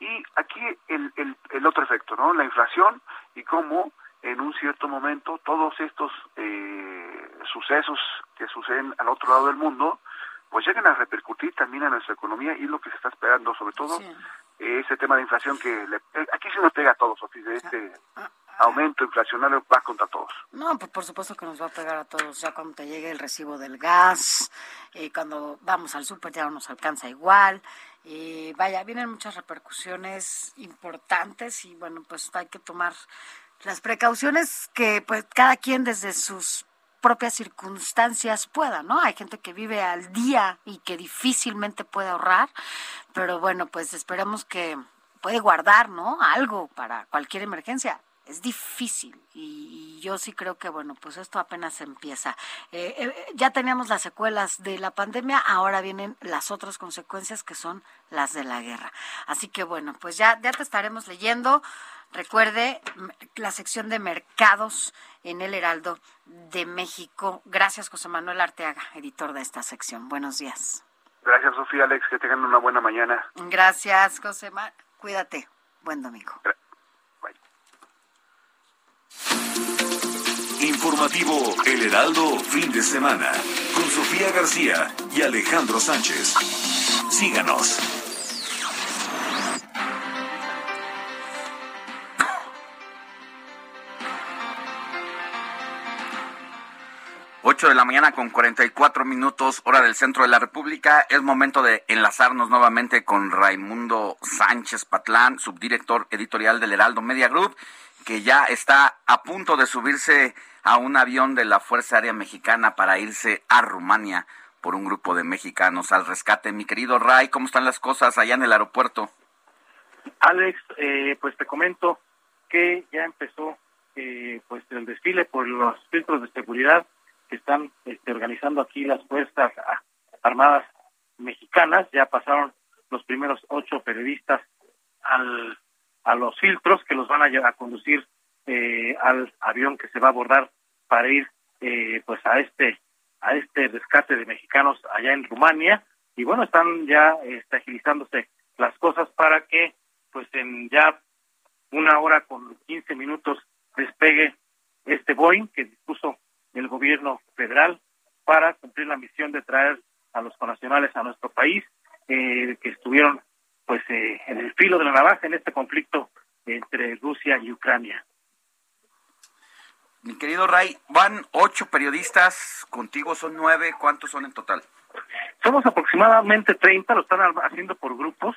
y aquí el, el, el otro efecto, ¿no? La inflación y cómo en un cierto momento todos estos eh, sucesos que suceden al otro lado del mundo, pues llegan a repercutir también en nuestra economía y lo que se está esperando, sobre todo ese tema de inflación que le, eh, aquí se nos pega a todos, Sofía, de este aumento inflacionario va contra todos. No, pues por supuesto que nos va a pegar a todos, ya cuando te llegue el recibo del gas, eh, cuando vamos al súper ya no nos alcanza igual, eh, vaya, vienen muchas repercusiones importantes y bueno, pues hay que tomar las precauciones que pues cada quien desde sus propias circunstancias pueda, ¿no? Hay gente que vive al día y que difícilmente puede ahorrar, pero bueno, pues esperemos que puede guardar, ¿no? Algo para cualquier emergencia. Es difícil y, yo sí creo que, bueno, pues esto apenas empieza. Eh, eh, ya teníamos las secuelas de la pandemia, ahora vienen las otras consecuencias que son las de la guerra. Así que, bueno, pues ya, ya te estaremos leyendo. Recuerde la sección de mercados en el Heraldo de México. Gracias, José Manuel Arteaga, editor de esta sección. Buenos días. Gracias, Sofía, Alex, que tengan una buena mañana. Gracias, José Manuel. Cuídate. Buen domingo. Informativo El Heraldo, fin de semana, con Sofía García y Alejandro Sánchez. Síganos. 8 de la mañana con 44 minutos, hora del centro de la República. Es momento de enlazarnos nuevamente con Raimundo Sánchez Patlán, subdirector editorial del Heraldo Media Group, que ya está a punto de subirse a un avión de la Fuerza Aérea Mexicana para irse a Rumania por un grupo de mexicanos al rescate. Mi querido Ray, ¿cómo están las cosas allá en el aeropuerto? Alex, eh, pues te comento que ya empezó eh, pues el desfile por los filtros de seguridad que están este, organizando aquí las Fuerzas Armadas Mexicanas. Ya pasaron los primeros ocho periodistas al, a los filtros que los van a, a conducir eh, al avión que se va a abordar para ir eh, pues a este a este rescate de mexicanos allá en Rumania y bueno están ya este, agilizándose las cosas para que pues en ya una hora con 15 minutos despegue este Boeing que dispuso el gobierno federal para cumplir la misión de traer a los connacionales a nuestro país eh, que estuvieron pues eh, en el filo de la navaja en este conflicto entre Rusia y Ucrania. Mi querido Ray, van ocho periodistas, contigo son nueve, ¿cuántos son en total? Somos aproximadamente 30, lo están haciendo por grupos,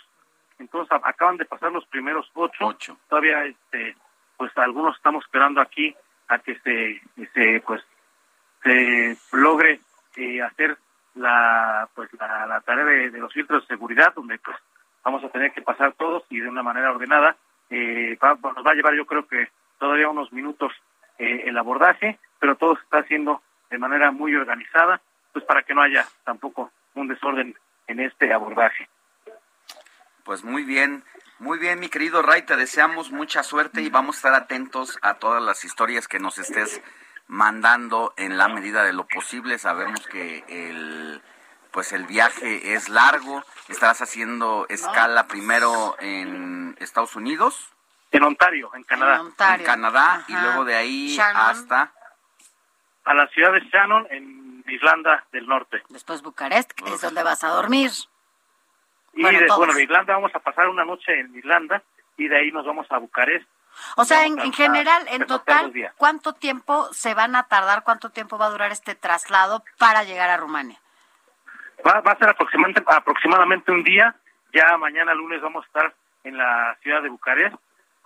entonces acaban de pasar los primeros ocho. ocho. Todavía, este, pues algunos estamos esperando aquí a que se, se pues se logre eh, hacer la pues la, tarea de, los filtros de seguridad donde pues vamos a tener que pasar todos y de una manera ordenada eh, nos va a llevar yo creo que todavía unos minutos eh, el abordaje pero todo se está haciendo de manera muy organizada pues para que no haya tampoco un desorden en este abordaje pues muy bien muy bien, mi querido Ray, te deseamos mucha suerte y vamos a estar atentos a todas las historias que nos estés mandando en la medida de lo posible. Sabemos que el pues el viaje es largo. Estarás haciendo escala primero en Estados Unidos. En Ontario, en Canadá. En, Canadá y luego de ahí hasta a la ciudad de Shannon en Irlanda del Norte. Después Bucarest, que es donde vas a dormir. Y bueno, de, bueno, de Irlanda vamos a pasar una noche en Irlanda y de ahí nos vamos a Bucarest o sea, en, general, en total, ¿cuánto tiempo se van a tardar, cuánto tiempo va a durar este traslado para llegar a Rumania? va, va a ser aproximadamente, aproximadamente un día. Ya mañana lunes vamos a estar en la ciudad de Bucarest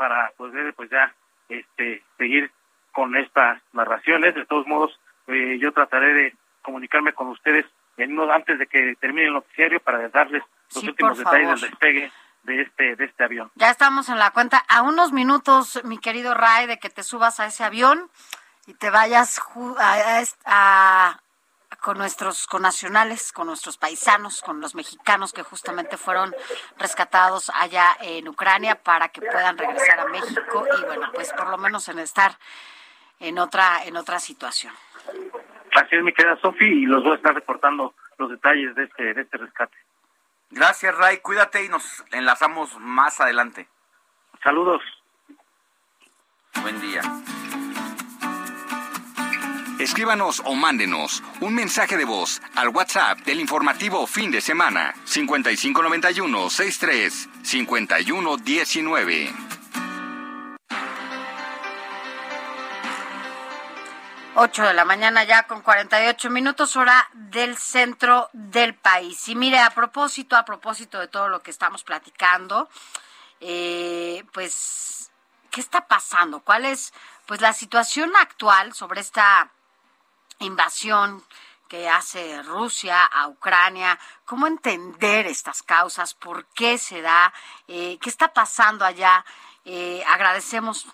para poder pues ya este seguir con estas narraciones. De todos modos, eh, yo trataré de comunicarme con ustedes en uno antes de que termine el noticiario para darles los Sí, últimos detalles del despegue de este de este avión. Ya estamos en la cuenta. A unos minutos, mi querido Ray, de que te subas a ese avión y te vayas a, a- con nuestros connacionales, con nuestros paisanos, con los mexicanos que justamente fueron rescatados allá en Ucrania para que puedan regresar a México y bueno, pues por lo menos en estar en otra en otra situación. Así es, mi querida Sofi, y los voy a estar reportando los detalles de este de este rescate. Gracias, Ray. Cuídate y nos enlazamos más adelante. Saludos. Buen día. Escríbanos o mándenos un mensaje de voz al WhatsApp del informativo fin de semana 5591 63 51 19. Ocho de la mañana ya con 48 minutos hora del centro del país. Y mire, a propósito, a propósito de todo lo que estamos platicando, eh, pues, ¿qué está pasando? ¿Cuál es, pues, la situación actual sobre esta invasión que hace Rusia a Ucrania? ¿Cómo entender estas causas? ¿Por qué se da? Eh, ¿Qué está pasando allá? Eh, agradecemos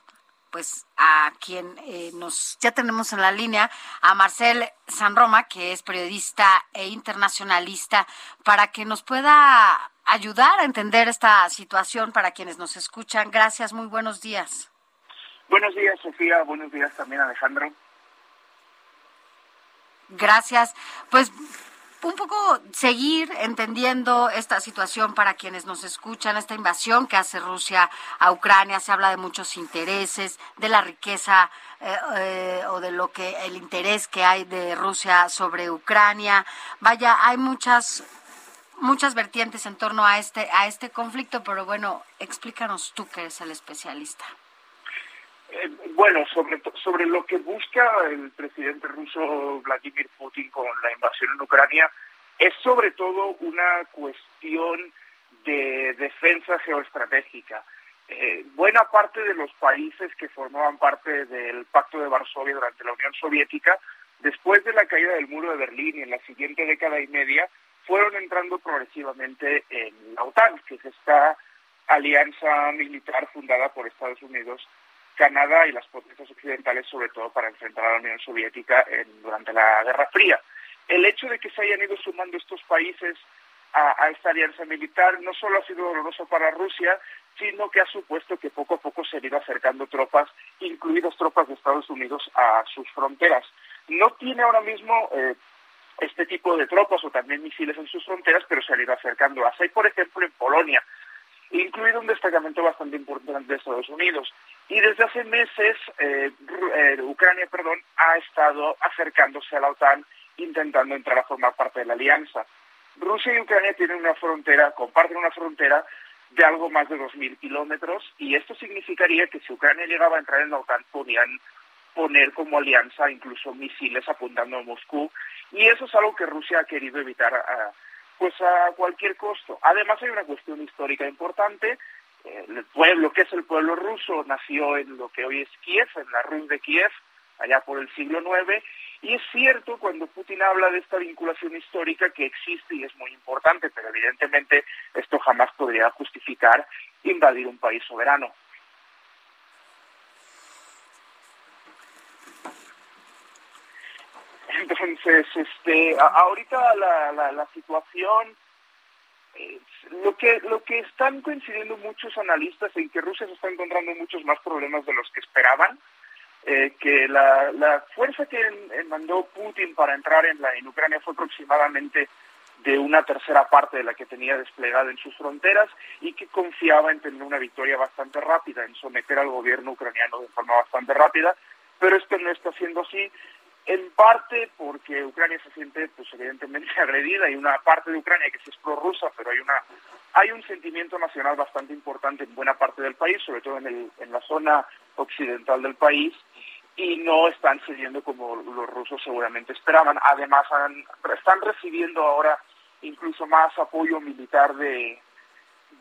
pues a quien eh, nos ya tenemos en la línea a Marcel San Roma que es periodista e internacionalista para que nos pueda ayudar a entender esta situación para quienes nos escuchan. Gracias, muy buenos días. Buenos días, Sofía. Buenos días también, Alejandro. Gracias. Pues un poco seguir entendiendo esta situación para quienes nos escuchan, esta invasión que hace Rusia a Ucrania. Se habla de muchos intereses, de la riqueza eh, eh, o de lo que el interés que hay de Rusia sobre Ucrania. Vaya, hay muchas muchas vertientes en torno a este a este conflicto, pero bueno, explícanos tú que eres el especialista. Eh, bueno, sobre, sobre lo que busca el presidente ruso Vladimir Putin con la invasión en Ucrania, es sobre todo una cuestión de defensa geoestratégica. Eh, buena parte de los países que formaban parte del Pacto de Varsovia durante la Unión Soviética, después de la caída del muro de Berlín y en la siguiente década y media, fueron entrando progresivamente en la OTAN, que es esta alianza militar fundada por Estados Unidos Canadá y las potencias occidentales, sobre todo para enfrentar a la Unión Soviética en- durante la Guerra Fría. El hecho de que se hayan ido sumando estos países a, esta alianza militar no solo ha sido doloroso para Rusia, sino que ha supuesto que poco a poco se han ido acercando tropas, incluidas tropas de Estados Unidos, a sus fronteras. No tiene ahora mismo eh, este tipo de tropas o también misiles en sus fronteras, pero se han ido acercando. Hay, por ejemplo, en Polonia, incluido un destacamento bastante importante de Estados Unidos. Y desde hace meses, eh, eh, Ucrania, perdón, ha estado acercándose a la OTAN, intentando entrar a formar parte de la alianza. Rusia y Ucrania tienen una frontera, comparten una frontera de algo más de 2.000 kilómetros, y esto significaría que si Ucrania llegaba a entrar en la OTAN, podían poner como alianza incluso misiles apuntando a Moscú, y eso es algo que Rusia ha querido evitar a, pues a cualquier costo. Además hay una cuestión histórica importante, eh, el pueblo, que es el pueblo ruso, nació en lo que hoy es Kiev, en la Rus de Kiev, allá por el siglo IX, y es cierto cuando Putin habla de esta vinculación histórica que existe y es muy importante, pero evidentemente esto jamás podría justificar invadir un país soberano. Entonces, este, ahorita la, la, situación, eh, lo que lo que están coincidiendo muchos analistas en que Rusia se está encontrando muchos más problemas de los que esperaban, eh, que la, la fuerza que en mandó Putin para entrar en, la, en Ucrania fue aproximadamente de una tercera parte de la que tenía desplegada en sus fronteras y que confiaba en tener una victoria bastante rápida, en someter al gobierno ucraniano de forma bastante rápida, pero esto no está siendo así, en parte porque Ucrania se siente pues evidentemente agredida y una parte de Ucrania que sí es prorrusa, pero hay una hay un sentimiento nacional bastante importante en buena parte del país, sobre todo en, el, en la zona occidental del país, y no están cediendo como los rusos seguramente esperaban. Además, han- están recibiendo ahora incluso más apoyo militar de,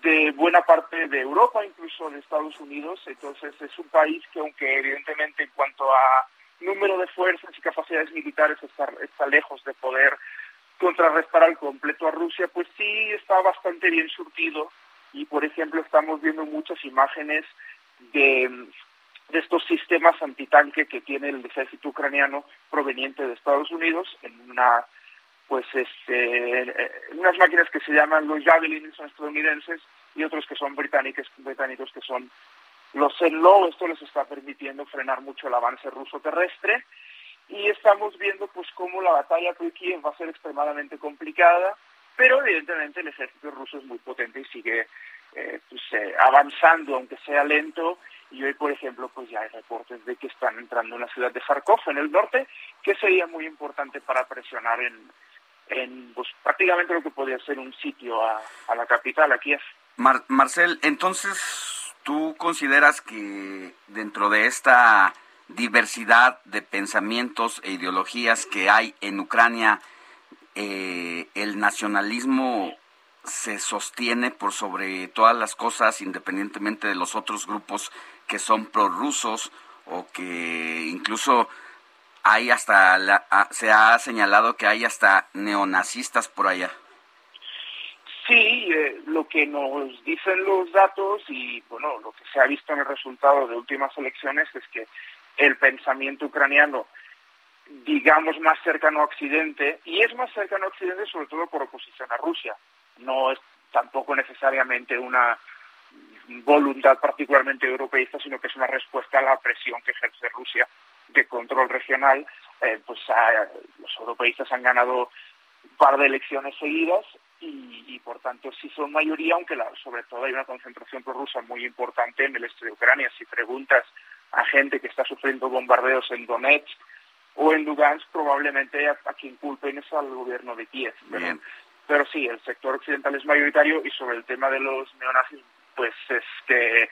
de buena parte de Europa, incluso de Estados Unidos. Entonces es un país que aunque evidentemente en cuanto a número de fuerzas y capacidades militares está, está lejos de poder contrarrestar al completo a Rusia, pues sí está bastante bien surtido y por ejemplo estamos viendo muchas imágenes de, de estos sistemas antitanque que tiene el ejército ucraniano proveniente de Estados Unidos en una pues este unas máquinas que se llaman los Javelin son estadounidenses y otros que son británicos británicos que son los Enlo esto les está permitiendo frenar mucho el avance ruso terrestre y estamos viendo pues cómo la batalla por Kiev va a ser extremadamente complicada pero evidentemente el ejército ruso es muy potente y sigue eh, pues, eh, avanzando, aunque sea lento, y hoy, por ejemplo, pues ya hay reportes de que están entrando en la ciudad de Kharkov, en el norte, que sería muy importante para presionar en, en pues, prácticamente lo que podría ser un sitio a, a la capital, a Kiev. Mar Marcel, entonces, ¿tú consideras que dentro de esta diversidad de pensamientos e ideologías que hay en Ucrania, eh, el nacionalismo se sostiene por sobre todas las cosas, independientemente de los otros grupos que son prorrusos o que incluso hay hasta la, se ha señalado que hay hasta neonazistas por allá. Sí, eh, lo que nos dicen los datos y bueno, lo que se ha visto en el resultado de últimas elecciones es que el pensamiento ucraniano digamos, más cercano a Occidente, y es más cercano a Occidente sobre todo por oposición a Rusia. No es tampoco necesariamente una voluntad particularmente europeísta, sino que es una respuesta a la presión que ejerce Rusia de control regional. Eh, pues los europeístas han ganado un par de elecciones seguidas y, y, por tanto sí son mayoría, aunque la, sobre todo hay una concentración prorrusa muy importante en el este de Ucrania. Si preguntas a gente que está sufriendo bombardeos en Donetsk, o en Lugansk probablemente a, a quien culpen es al gobierno de Kiev. Pero, pero sí, el sector occidental es mayoritario y sobre el tema de los neonazis, pues es que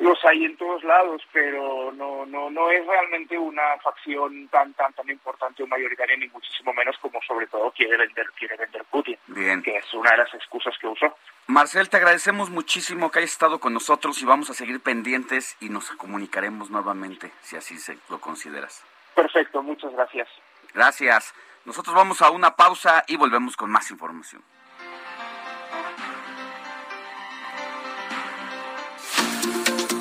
los hay en todos lados, pero no no no es realmente una facción tan tan tan importante o mayoritaria ni muchísimo menos como sobre todo quiere vender quiere vender Putin, Bien. que es una de las excusas que usó. Marcel, te agradecemos muchísimo que hayas estado con nosotros y vamos a seguir pendientes y nos comunicaremos nuevamente si así se lo consideras. Perfecto, muchas gracias. Gracias. Nosotros vamos a una pausa y volvemos con más información.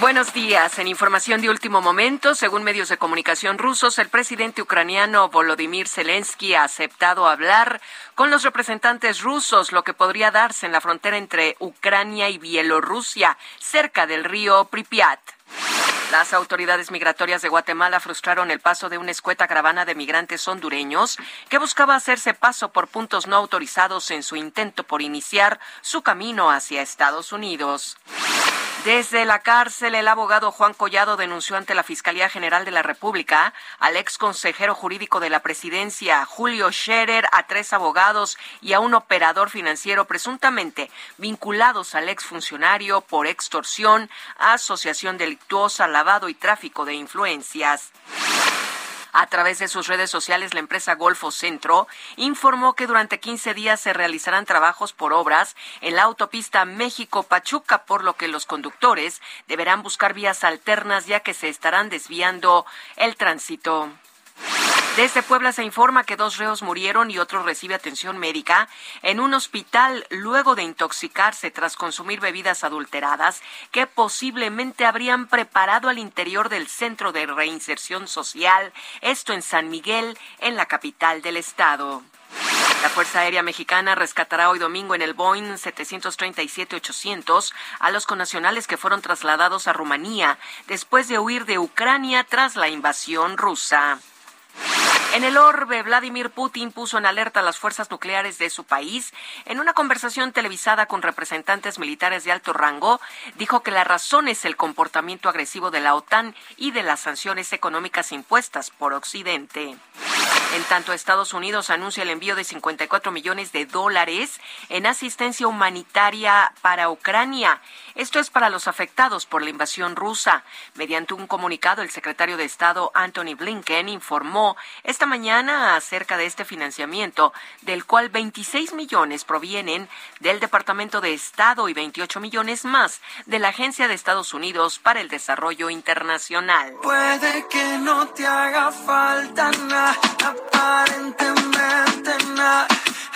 Buenos días. En información de último momento, según medios de comunicación rusos, el presidente ucraniano Volodymyr Zelensky ha aceptado hablar con los representantes rusos, lo que podría darse en la frontera entre Ucrania y Bielorrusia, cerca del río Pripyat. Las autoridades migratorias de Guatemala frustraron el paso de una escueta caravana de migrantes hondureños que buscaba hacerse paso por puntos no autorizados en su intento por iniciar su camino hacia Estados Unidos. Desde la cárcel, el abogado Juan Collado denunció ante la Fiscalía General de la República al ex consejero jurídico de la presidencia, Julio Scherer, a tres abogados y a un operador financiero presuntamente vinculados al exfuncionario por extorsión, asociación delictuosa, lavado y tráfico de influencias. A través de sus redes sociales, la empresa Golfo Centro informó que durante 15 días se realizarán trabajos por obras en la autopista México-Pachuca, por lo que los conductores deberán buscar vías alternas ya que se estarán desviando el tránsito. Desde Puebla se informa que dos reos murieron y otro recibe atención médica en un hospital luego de intoxicarse tras consumir bebidas adulteradas que posiblemente habrían preparado al interior del Centro de Reinserción Social, esto en San Miguel, en la capital del estado. La Fuerza Aérea Mexicana rescatará hoy domingo en el Boeing 737-800 a los connacionales que fueron trasladados a Rumanía después de huir de Ucrania tras la invasión rusa. En el orbe, Vladimir Putin puso en alerta a las fuerzas nucleares de su país. En una conversación televisada con representantes militares de alto rango, dijo que la razón es el comportamiento agresivo de la OTAN y de las sanciones económicas impuestas por Occidente. En tanto, Estados Unidos anuncia el envío de 54 millones de dólares en asistencia humanitaria para Ucrania. Esto es para los afectados por la invasión rusa. Mediante un comunicado, el secretario de Estado Anthony Blinken informó esta mañana acerca de este financiamiento, del cual 26 millones provienen del Departamento de Estado y 28 millones más de la Agencia de Estados Unidos para el Desarrollo Internacional. Puede que no te haga falta nada, aparentemente nada.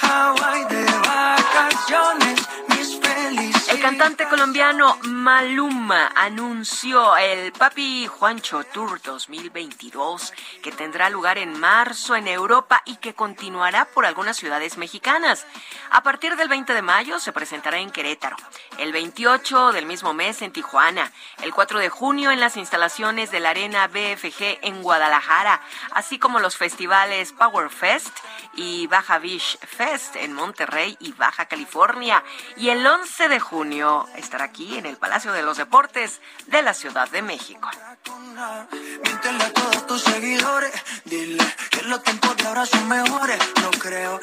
Hawaii de vacaciones, mis felices. El cantante colombiano Maluma anunció el Papi Juancho Tour 2022 que tendrá lugar en marzo en Europa y que continuará por algunas ciudades mexicanas. A partir del 20 de mayo se presentará en Querétaro, el 28 del mismo mes en Tijuana, el 4 de junio en las instalaciones de la Arena BFG en Guadalajara, así como los festivales Power Fest y Baja Beach Fest en Monterrey y Baja California. Y el 11 de junio estará aquí en el Palacio de los Deportes de la Ciudad de México. Los tiempos de ahora son mejores. No creo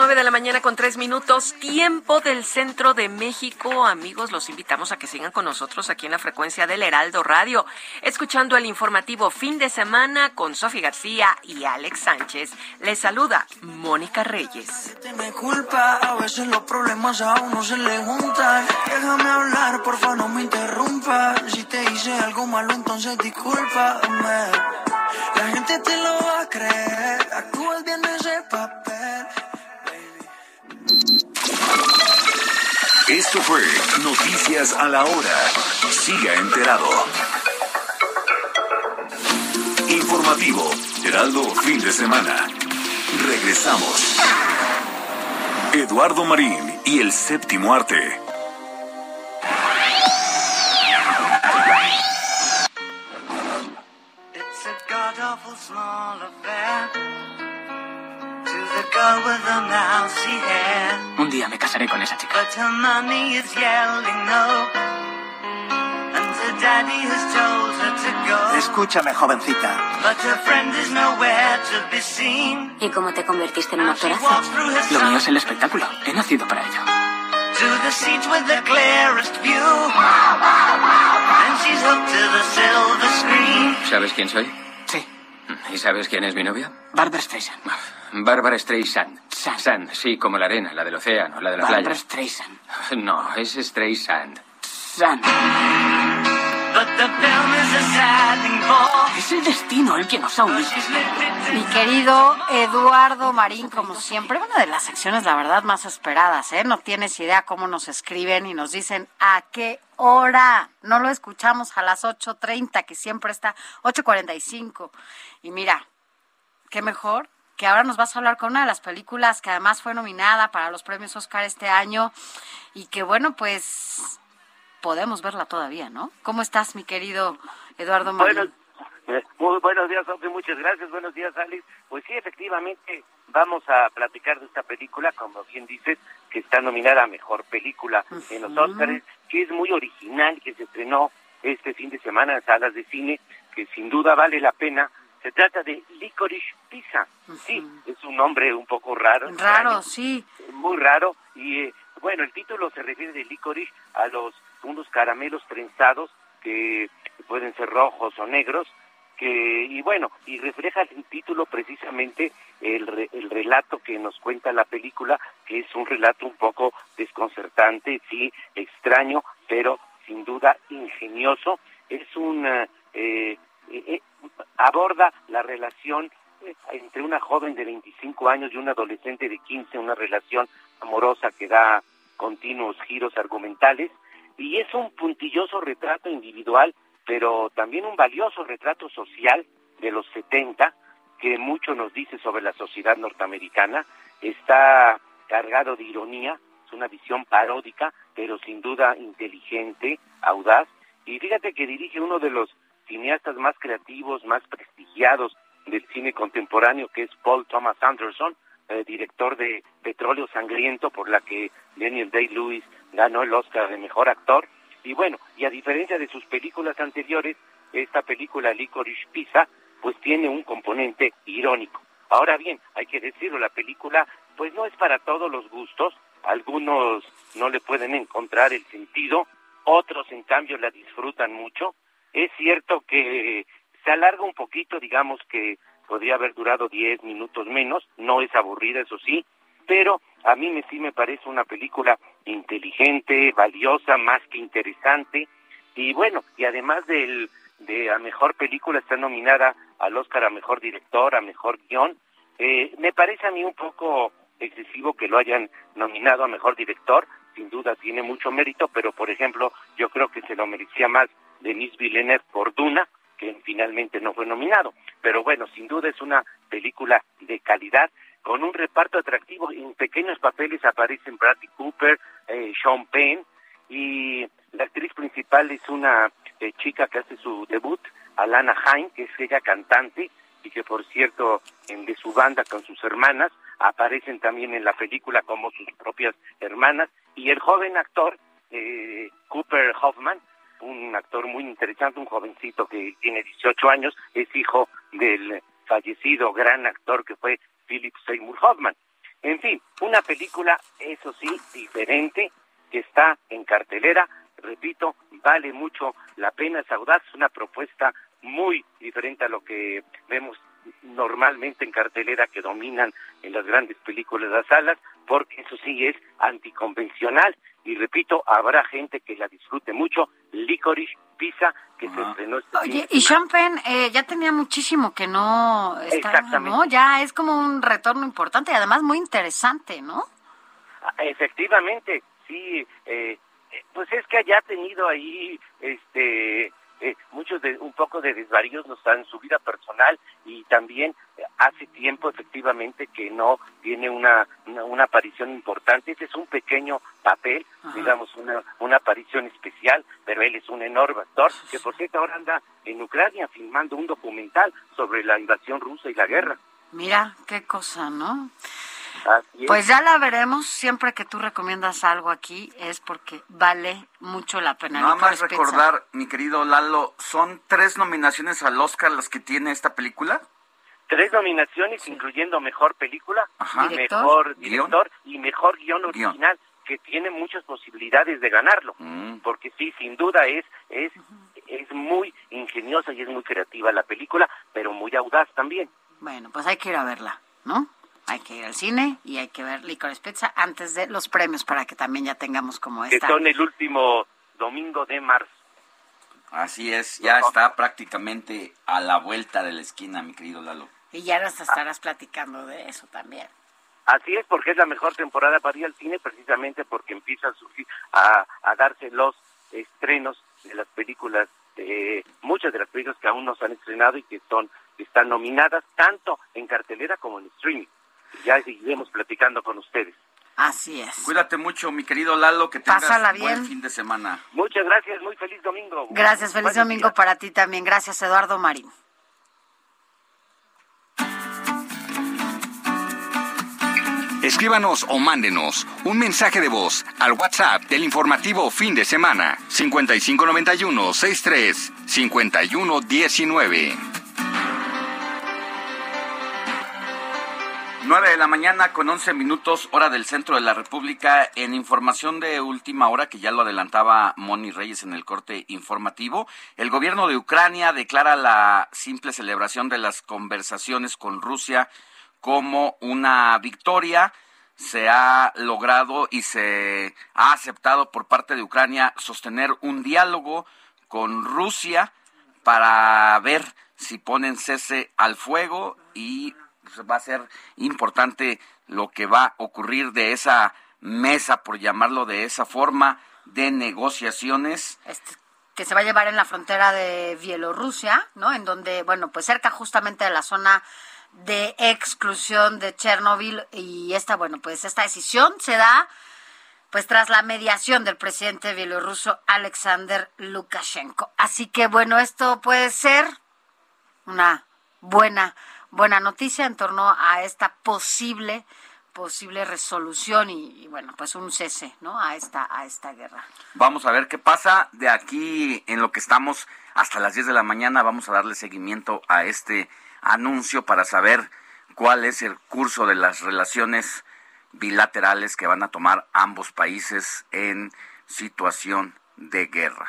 9 de la mañana con 3 minutos, tiempo del centro de México. Amigos, los invitamos a que sigan con nosotros aquí en la frecuencia del Heraldo Radio, escuchando el informativo fin de semana con Sofi García y Alex Sánchez. Les saluda Mónica Reyes. Tiene culpa, a veces los problemas a uno se le juntan. Déjame hablar, porfa, no me interrumpa. Si te hice algo malo, entonces discúlpame. La gente te lo va a creer. Actúas bien ese papel. Esto fue Noticias a la Hora. Siga enterado. Informativo, Heraldo Fin de Semana. Regresamos. Eduardo Marín y el séptimo arte. Un día me casaré con esa chica. But her mommy is yelling no. And her daddy has told her to go. Escúchame, jovencita. But her friend is nowhere to be seen. ¿Y cómo te convertiste en un actorazo? Walks through her Lo mío es el espectáculo. He nacido para ello. to the seat with the clearest view. And she's hooked to the silver screen. ¿Sabes quién soy? Sí. ¿Y sabes quién es mi novia? Barbara Streisand. Bárbara Streisand. Sand. sí, como la arena, la del océano, la de la Barbara playa. Streisand. No, es Streisand. Sand. Es el destino el que nos ha unido. Mi querido Eduardo Marín, como siempre, una de las secciones, la verdad, más esperadas, ¿eh? No tienes idea cómo nos escriben y nos dicen a qué hora. No lo escuchamos a las 8.30, que siempre está 8.45. Y mira, qué mejor que ahora nos vas a hablar con una de las películas que además fue nominada para los premios Oscar este año y que bueno, pues podemos verla todavía, ¿no? ¿Cómo estás, mi querido Eduardo Marín? Bueno, eh, muy buenos días, Sofi, muchas gracias. Buenos días, Alex. Pues sí, efectivamente, vamos a platicar de esta película, como bien dices, que está nominada a Mejor Película en los Oscars, que es muy original, que se estrenó este fin de semana en salas de cine, que sin duda vale la pena. Se trata de Licorice Pizza. Sí, es un nombre un poco raro. Raro, sí. muy raro y eh, bueno el título se refiere de licorice a los unos caramelos trenzados que pueden ser rojos o negros que y bueno y refleja el título precisamente el, re- el relato que nos cuenta la película que es un relato un poco desconcertante sí extraño pero sin duda ingenioso es un eh, eh, aborda la relación eh, entre una joven de 25 años y un adolescente de 15, una relación amorosa que da continuos giros argumentales y es un puntilloso retrato individual, pero también un valioso retrato social de los 70 que mucho nos dice sobre la sociedad norteamericana, está cargado de ironía, es una visión paródica, pero sin duda inteligente, audaz, y fíjate que dirige uno de los cineastas más creativos, más prestigiados del cine contemporáneo, que es Paul Thomas Anderson, eh, director de Petróleo Sangriento, por la que Daniel Day-Lewis ganó el Oscar de Mejor Actor. Y bueno, y a diferencia de sus películas anteriores, esta película Licorice Pizza, pues tiene un componente irónico. Ahora bien, hay que decirlo, la película pues no es para todos los gustos, algunos no le pueden encontrar el sentido, otros en cambio la disfrutan mucho. Es cierto que se alarga un poquito, digamos que podría haber durado 10 minutos menos, no es aburrida, eso sí, pero a mí me, sí me parece una película inteligente, valiosa, más que interesante, y bueno, y además del, de a mejor película está nominada al Oscar a mejor director, a mejor guion, eh, me parece a mí un poco excesivo que lo hayan nominado a mejor director, sin duda tiene mucho mérito, pero por ejemplo, yo creo que se lo merecía más Denis Villeneuve por Duna, que finalmente no fue nominado. Pero bueno, sin duda es una película de calidad, con un reparto atractivo. En pequeños papeles aparecen Bradley Cooper, eh, Sean Penn, y la actriz principal es una eh, chica que hace su debut, Alana Haim, que es ella cantante, y que por cierto, en de su banda con sus hermanas, aparecen también en la película como sus propias hermanas, y el joven actor, eh, Cooper Hoffman, un actor muy interesante, un jovencito que tiene 18 años, es hijo del fallecido gran actor que fue Philip Seymour Hoffman. En fin, una película, eso sí, diferente, que está en cartelera, repito, vale mucho la pena, es audaz, es una propuesta muy diferente a lo que vemos normalmente en cartelera que dominan en las grandes películas las salas, porque eso sí es anticonvencional y repito, habrá gente que la disfrute mucho. Licorice Pizza, que se estrenó este Oye, y Champagne eh, ya tenía muchísimo que no estaba, ¿no? Ya es como un retorno importante y además muy interesante, ¿no? Ah, Efectivamente, sí, eh, eh, pues es que haya tenido ahí, este, eh, muchos de un poco de desvaríos nos en su vida personal y también eh, hace tiempo efectivamente que no tiene una, una, una aparición importante. Ese es un pequeño papel, Ajá. digamos, una, una aparición especial, pero él es un enorme actor que por cierto ahora anda en Ucrania filmando un documental sobre la invasión rusa y la guerra. Mira, qué cosa, ¿no? Así es. Pues ya la veremos. Siempre que tú recomiendas algo aquí es porque vale mucho la pena. Nada más recordar, mi querido Lalo, ¿son tres nominaciones al Oscar las que tiene esta película? Tres nominaciones, incluyendo mejor película, Ajá. mejor Director. director y mejor guion original, que tiene muchas posibilidades de ganarlo, Mm. porque sí, sin duda es es es muy ingeniosa y es muy creativa la película, pero muy audaz también. Bueno, pues hay que ir a verla, ¿no? Hay que ir al cine y hay que ver Licorice Pizza antes de los premios para que también ya tengamos como que esta. son el último domingo de marzo. Así es, ya está prácticamente a la vuelta de la esquina, mi querido Lalo. Y ya nos estarás platicando de eso también. Así es, porque es la mejor temporada para ir al cine, precisamente porque empiezan a, surgir- a, a darse los estrenos de las películas, eh, muchas de las películas que aún no se han estrenado y que son que están nominadas tanto en cartelera como en streaming. Ya seguiremos platicando con ustedes. Así es. Cuídate mucho, mi querido Lalo, que tengas Pásala buen bien. fin de semana. Muchas gracias, muy feliz domingo. Gracias, feliz Buenos domingo días. para ti también. Gracias, Eduardo Marín. Escríbanos o mándenos un mensaje de voz al WhatsApp del informativo fin de semana 5591 63 51 9 de la mañana con 11 minutos, hora del centro de la República. En información de última hora, que ya lo adelantaba Moni Reyes en el corte informativo, el gobierno de Ucrania declara la simple celebración de las conversaciones con Rusia como una victoria. Se ha logrado y se ha aceptado por parte de Ucrania sostener un diálogo con Rusia para ver si ponen cese al fuego y pues, va a ser importante lo que va a ocurrir de esa mesa, por llamarlo de esa forma, de negociaciones. que se va a llevar en la frontera de Bielorrusia, ¿no? En donde, bueno, pues cerca justamente de la zona de exclusión de Chernobyl y esta, bueno, pues esta decisión se da pues tras la mediación del presidente bielorruso Alexander Lukashenko. Así que bueno, esto puede ser una buena buena noticia en torno a esta posible posible resolución y, y, bueno pues un cese no a esta a esta guerra. Vamos a ver qué pasa de aquí en lo que estamos hasta las 10 de la mañana. Vamos a darle seguimiento a este anuncio para saber cuál es el curso de las relaciones bilaterales que van a tomar ambos países en situación de guerra.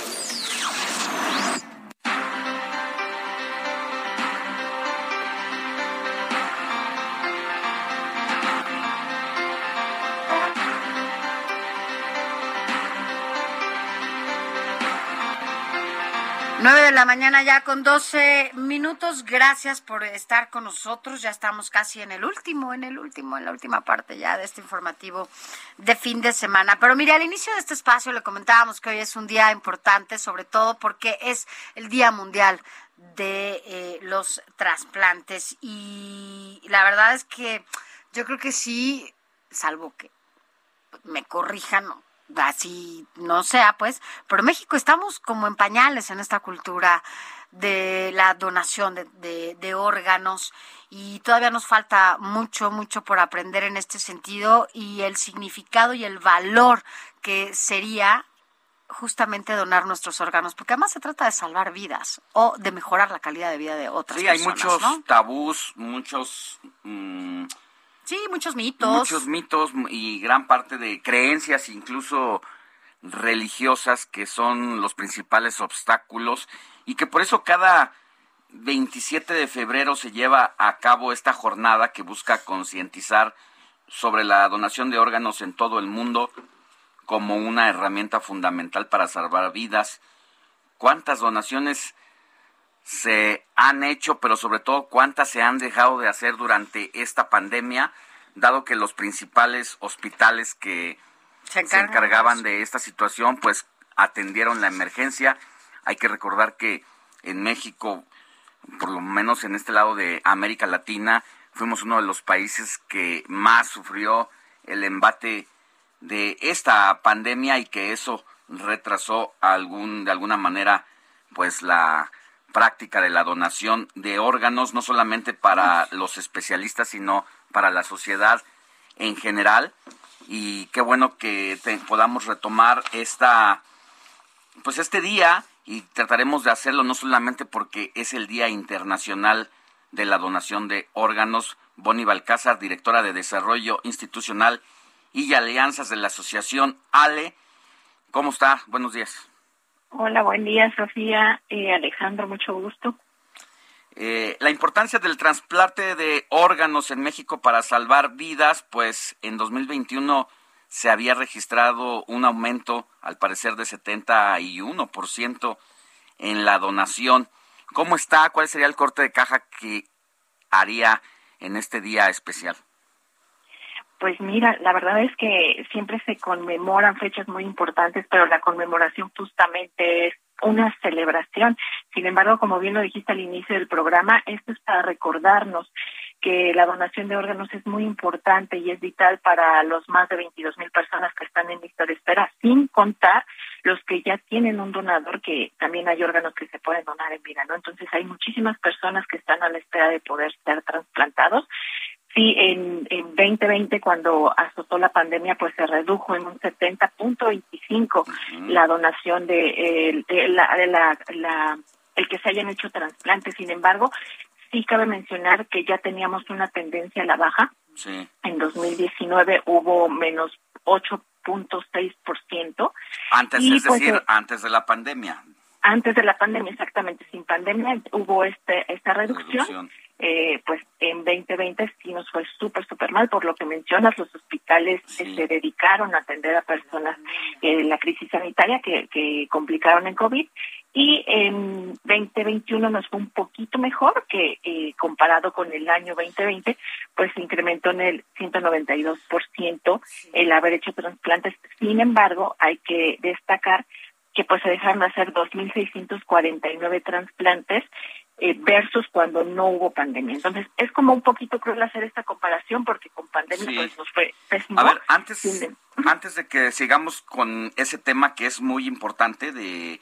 De la mañana ya con 12 minutos. Gracias por estar con nosotros. Ya estamos casi en el último, en el último, en la última parte ya de este informativo de fin de semana. Pero mire, al inicio de este espacio le comentábamos que hoy es un día importante, sobre todo porque es el Día Mundial de eh, los trasplantes. Y la verdad es que yo creo que sí, salvo que me corrijan, así no sea, pues, pero México estamos como en pañales en esta cultura de la donación de, de, órganos y todavía nos falta mucho, mucho por aprender en este sentido y el significado y el valor que sería justamente donar nuestros órganos, porque además se trata de salvar vidas o de mejorar la calidad de vida de otras sí, personas. Sí, hay muchos tabús, muchos... Mmm Sí, muchos mitos. Muchos mitos y gran parte de creencias, incluso religiosas, que son los principales obstáculos y que por eso cada 27 de febrero se lleva a cabo esta jornada que busca concientizar sobre la donación de órganos en todo el mundo como una herramienta fundamental para salvar vidas. ¿Cuántas donaciones se han hecho, pero sobre todo cuántas se han dejado de hacer durante esta pandemia, dado que los principales hospitales que se, se encargaban de esta situación, pues atendieron la emergencia. Hay que recordar que en México, por lo menos en este lado de América Latina, fuimos uno de los países que más sufrió el embate de esta pandemia y que eso retrasó algún de alguna manera pues la práctica de la donación de órganos, no solamente para los especialistas, sino para la sociedad en general. Y qué bueno que podamos retomar esta, pues este día y trataremos de hacerlo no solamente porque es el Día Internacional de la Donación de Órganos. Bonnie Balcázar, directora de Desarrollo Institucional y Alianzas de la Asociación ALE. ¿Cómo está? Buenos días. Hola, buen día, Sofía. Eh, Alejandro, mucho gusto. Eh, la importancia del trasplante de órganos en México para salvar vidas, pues en 2021 se había registrado un aumento, al parecer, de 71% en la donación. ¿Cómo está? ¿Cuál sería el corte de caja que haría en este día especial? Pues mira, la verdad es que siempre se conmemoran fechas muy importantes, pero la conmemoración justamente es una celebración. Sin embargo, como bien lo dijiste al inicio del programa, esto es para recordarnos que la donación de órganos es muy importante y es vital para los más de 22 mil personas que están en lista de espera, sin contar los que ya tienen un donador, que también hay órganos que se pueden donar en vida, ¿no? Entonces hay muchísimas personas que están a la espera de poder ser trasplantados Sí, en, en 2020, cuando azotó la pandemia, pues se redujo en un 70.25 la donación de, la, de la, la, el que se hayan hecho trasplantes. Sin embargo, sí cabe mencionar que ya teníamos una tendencia a la baja. Sí. En 2019 hubo menos 8.6%. Antes, y, es pues, decir, eh, antes de la pandemia. Antes de la pandemia, exactamente. Sin pandemia hubo este esta reducción. reducción eh, pues en 2020 sí nos fue súper, súper mal, por lo que mencionas, los hospitales se dedicaron a atender a personas en la crisis sanitaria que, que complicaron en COVID. Y en 2021 nos fue un poquito mejor que eh, comparado con el año 2020, pues se incrementó en el 192% el haber hecho trasplantes. Sin embargo, hay que destacar que pues se dejaron de hacer 2.649 trasplantes eh, versus cuando no hubo pandemia. Entonces, es como un poquito cruel hacer esta comparación porque con pandemia Sí. pues, nos fue pésimo. A ver, antes, antes de que sigamos con ese tema que es muy importante de,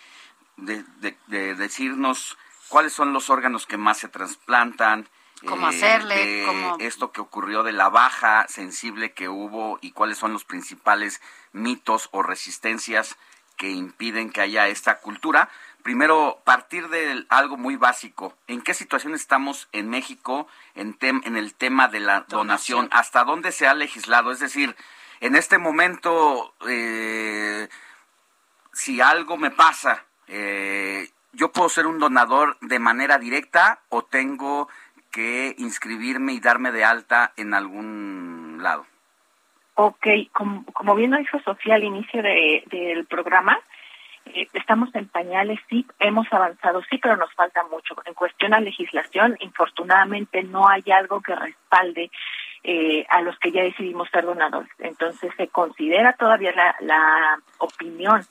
de, de- de decirnos cuáles son los órganos que más se trasplantan, Cómo hacerle, de cómo- esto que ocurrió de la baja sensible que hubo y cuáles son los principales mitos o resistencias que impiden que haya esta cultura. Primero, partir de algo muy básico. ¿En qué situación estamos en México en, tem- en el tema de la donación? ¿Hasta dónde se ha legislado? Es decir, en este momento, eh, si algo me pasa, eh, ¿yo puedo ser un donador de manera directa o tengo que inscribirme y darme de alta en algún lado? Ok, como, como bien lo dijo Sofía al inicio de- del programa, eh, estamos en pañales, sí, hemos avanzado, sí, pero nos falta mucho. En cuestión a legislación, infortunadamente no hay algo que respalde eh, a los que ya decidimos ser donadores. Entonces se considera todavía la, la opinión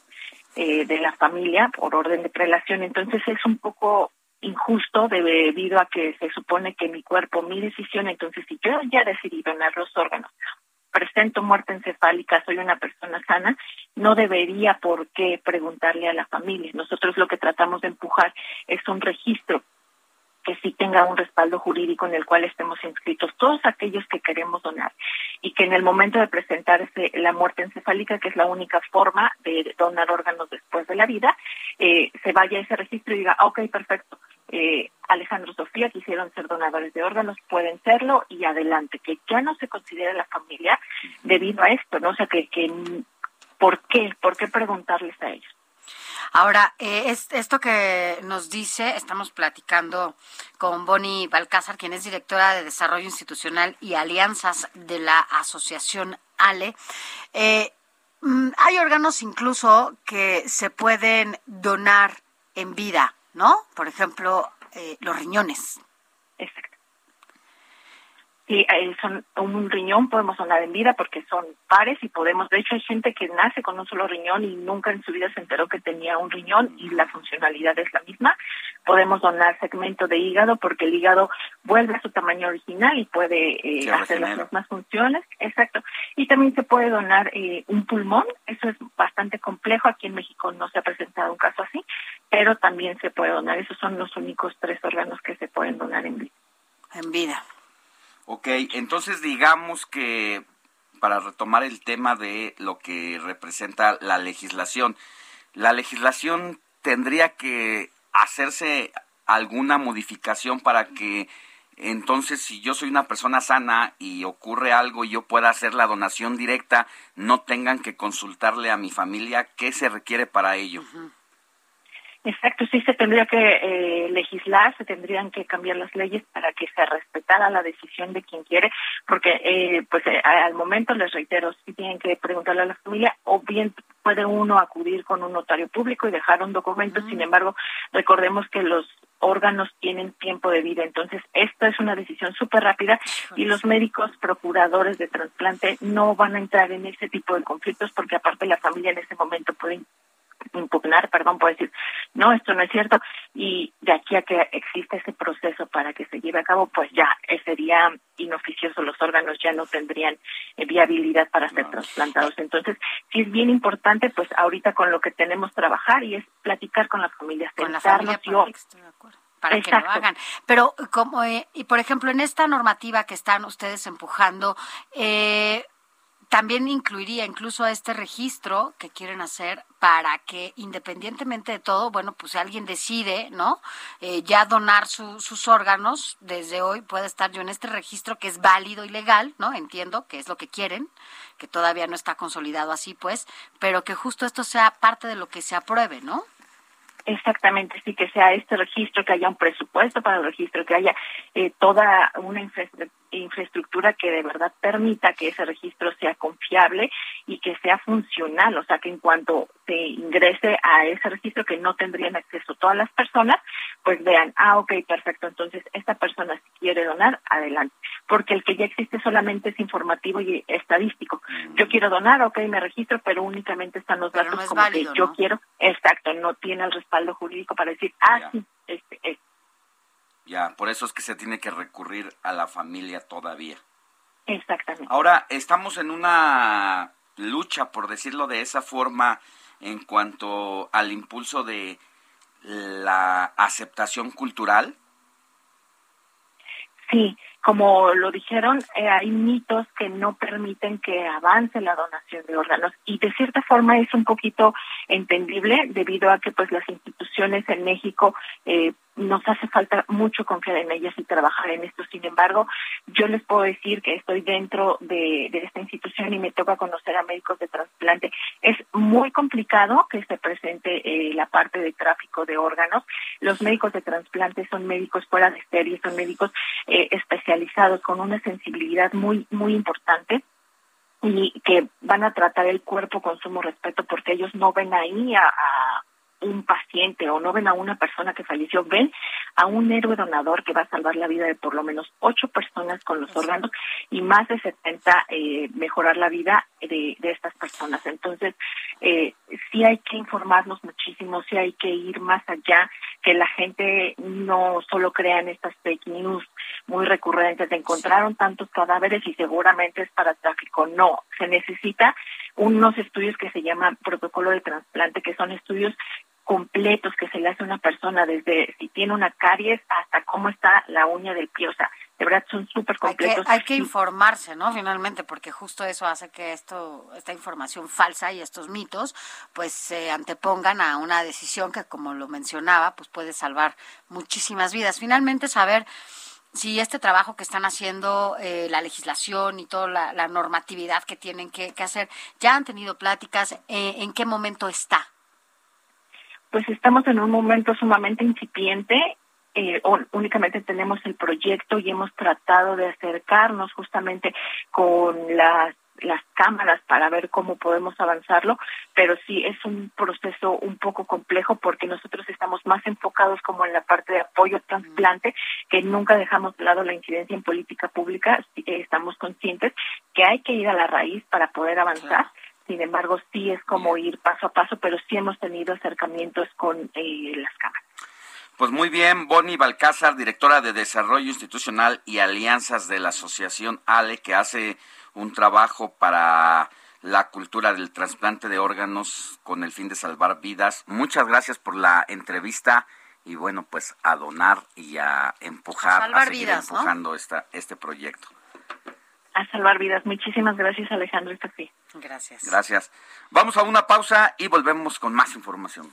eh, de la familia por orden de prelación. Entonces es un poco injusto debido a que se supone que mi cuerpo, mi decisión, entonces si yo ya decidí donar los órganos, presento muerte encefálica, soy una persona sana, no debería por qué preguntarle a la familia. Nosotros lo que tratamos de empujar es un registro que sí tenga un respaldo jurídico en el cual estemos inscritos todos aquellos que queremos donar y que en el momento de presentarse la muerte encefálica, que es la única forma de donar órganos después de la vida, eh, se vaya a ese registro y diga, "Ah, ok, perfecto, eh, Alejandro Sofía quisieron ser donadores de órganos, pueden serlo y adelante, que ya no se considere la familia debido a esto, ¿no? O sea, que, que ¿por qué? ¿Por qué preguntarles a ellos? Ahora, eh, es, esto que nos dice, estamos platicando con Bonnie Balcázar, quien es directora de Desarrollo Institucional y Alianzas de la Asociación ALE. Eh, mm, hay órganos incluso que se pueden donar en vida, ¿no? Por ejemplo, eh, los riñones. Sí, eh, son un riñón podemos donar en vida porque son pares y podemos, de hecho hay gente que nace con un solo riñón y nunca en su vida se enteró que tenía un riñón y la funcionalidad es la misma. Podemos donar segmento de hígado porque el hígado vuelve a su tamaño original y puede eh, hacer las mismas funciones. Exacto. Y también se puede donar eh, un pulmón, eso es bastante complejo, aquí en México no se ha presentado un caso así, pero también se puede donar, esos son los únicos tres órganos que se pueden donar en vida. En vida. Ok, entonces digamos que para retomar el tema de lo que representa la legislación, la legislación tendría que hacerse alguna modificación para que entonces si yo soy una persona sana y ocurre algo y yo pueda hacer la donación directa, no tengan que consultarle a mi familia qué se requiere para ello. Exacto, sí se tendría que eh, legislar, se tendrían que cambiar las leyes para que se respetara la decisión de quien quiere, porque eh, pues eh, al momento les reitero, sí tienen que preguntarle a la familia o bien puede uno acudir con un notario público y dejar un documento, sin embargo, recordemos que los órganos tienen tiempo de vida, entonces esta es una decisión súper rápida y los médicos procuradores de trasplante no van a entrar en ese tipo de conflictos porque aparte la familia en ese momento puede impugnar, perdón, puede decir, no, esto no es cierto, y de aquí a que exista ese proceso para que se lleve a cabo, pues ya sería inoficioso, los órganos ya no tendrían eh, viabilidad para ser trasplantados. Entonces, sí es bien importante, pues ahorita con lo que tenemos trabajar y es platicar con las familias, Con la familia y para que esté de acuerdo, para que lo hagan. Pero como eh, y por ejemplo en esta normativa que están ustedes empujando, eh, también incluiría incluso a este registro que quieren hacer para que independientemente de todo, bueno, pues si alguien decide, ¿no? Eh, ya donar su- sus órganos, desde hoy puede estar yo en este registro que es válido y legal, ¿no? Entiendo que es lo que quieren, que todavía no está consolidado así, pues, pero que justo esto sea parte de lo que se apruebe, ¿no? Exactamente, sí, que sea este registro, que haya un presupuesto para el registro, que haya eh, toda una infra- infraestructura que de verdad permita que ese registro sea confiable y que sea funcional, o sea, que en cuanto se ingrese a ese registro que no tendrían acceso todas las personas, pues vean, ah, ok, perfecto, entonces esta persona si quiere donar, adelante, porque el que ya existe solamente es informativo y estadístico. Yo quiero donar, ok, me registro, pero únicamente están los Pero datos no es como válido, que yo quiero, exacto, no tiene el respaldo jurídico para decir, ah, sí, este, este. Ya, por eso es que se tiene que recurrir a la familia todavía. Exactamente. Ahora, estamos en una lucha, por decirlo de esa forma, en cuanto al impulso de la aceptación cultural. Sí, como lo dijeron, eh, hay mitos que no permiten que avance la donación de órganos y de cierta forma es un poquito entendible debido a que pues las instituciones en México eh, nos hace falta mucho confiar en ellas y trabajar en esto. Sin embargo, yo les puedo decir que estoy dentro de, de, esta institución y me toca conocer a médicos de trasplante. Es muy complicado que se presente eh, la parte de tráfico de órganos. Los médicos de trasplante son médicos fuera de serie, son médicos eh, especializados con una sensibilidad muy, muy importante y que van a tratar el cuerpo con sumo respeto porque ellos no ven ahí a, a un paciente o no ven a una persona que falleció, ven a un héroe donador que va a salvar la vida de por lo menos ocho personas con los órganos y más de 70 eh, mejorar la vida de, de estas personas. Entonces, eh, sí hay que informarnos muchísimo, sí hay que ir más allá, que la gente no solo crea en estas fake news muy recurrentes, encontraron tantos cadáveres y seguramente es para tráfico. No, se necesita unos estudios que se llaman protocolo de trasplante, que son estudios completos que se le hace a una persona, desde si tiene una caries hasta cómo está la uña del pie. O sea, de verdad son súper completos. Hay que, hay que informarse, ¿no? Finalmente, porque justo eso hace que esto, esta información falsa y estos mitos, pues se antepongan a una decisión que, como lo mencionaba, pues puede salvar muchísimas vidas. Finalmente, saber si este trabajo que están haciendo, eh, la legislación y toda la, la normatividad que tienen que, que, hacer, ya han tenido pláticas, eh, ¿en qué momento está? Pues estamos en un momento sumamente incipiente eh, únicamente tenemos el proyecto y hemos tratado de acercarnos justamente con las las cámaras para ver cómo podemos avanzarlo, pero sí es un proceso un poco complejo porque nosotros estamos más enfocados como en la parte de apoyo trasplante, que nunca dejamos de lado la incidencia en política pública, estamos conscientes que hay que ir a la raíz para poder avanzar. Sin embargo, sí es como ir paso a paso, pero sí hemos tenido acercamientos con eh, las cámaras. Pues muy bien, Bonnie Balcázar, directora de Desarrollo Institucional y Alianzas de la Asociación ALE, que hace un trabajo para la cultura del trasplante de órganos con el fin de salvar vidas. Muchas gracias por la entrevista y bueno, pues a donar y a empujar, a, a seguir vidas, empujando ¿no? esta, este proyecto. A salvar vidas. Muchísimas gracias, Alejandro Estafí. Gracias. Gracias. Vamos a una pausa y volvemos con más información.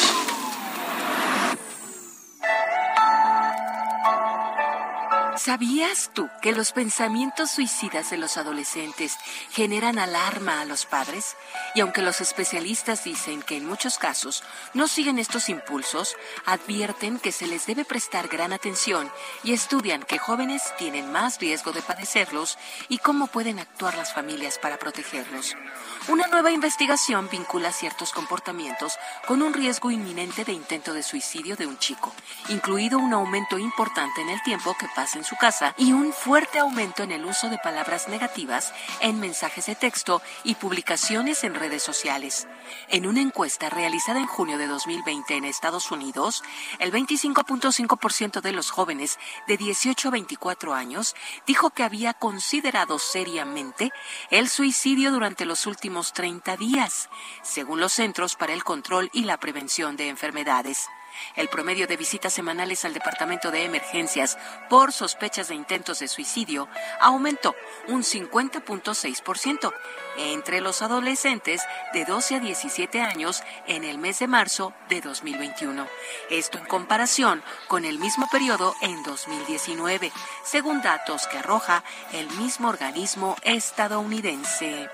¿Sabías tú que los pensamientos suicidas de los adolescentes generan alarma a los padres? Y aunque los especialistas dicen que en muchos casos no siguen estos impulsos, advierten que se les debe prestar gran atención y estudian que jóvenes tienen más riesgo de padecerlos y cómo pueden actuar las familias para protegerlos. Una nueva investigación vincula ciertos comportamientos con un riesgo inminente de intento de suicidio de un chico, incluido un aumento importante en el tiempo que pasa en su casa y un fuerte aumento en el uso de palabras negativas en mensajes de texto y publicaciones en redes sociales. En una encuesta realizada en junio de 2020 en Estados Unidos, el 25.5% de los jóvenes de 18 a 24 años dijo que había considerado seriamente el suicidio durante los últimos 30 días, según los Centros para el Control y la Prevención de Enfermedades. El promedio de visitas semanales al Departamento de Emergencias por sospechas de intentos de suicidio aumentó un 50.6% entre los adolescentes de 12 a 17 años en el mes de marzo de 2021. Esto en comparación con el mismo periodo en 2019, según datos que arroja el mismo organismo estadounidense.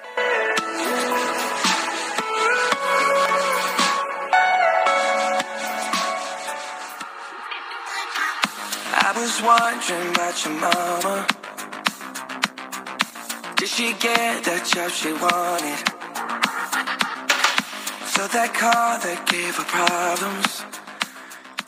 Was wondering about your mama. Did she get that job she wanted? So that car that gave her problems.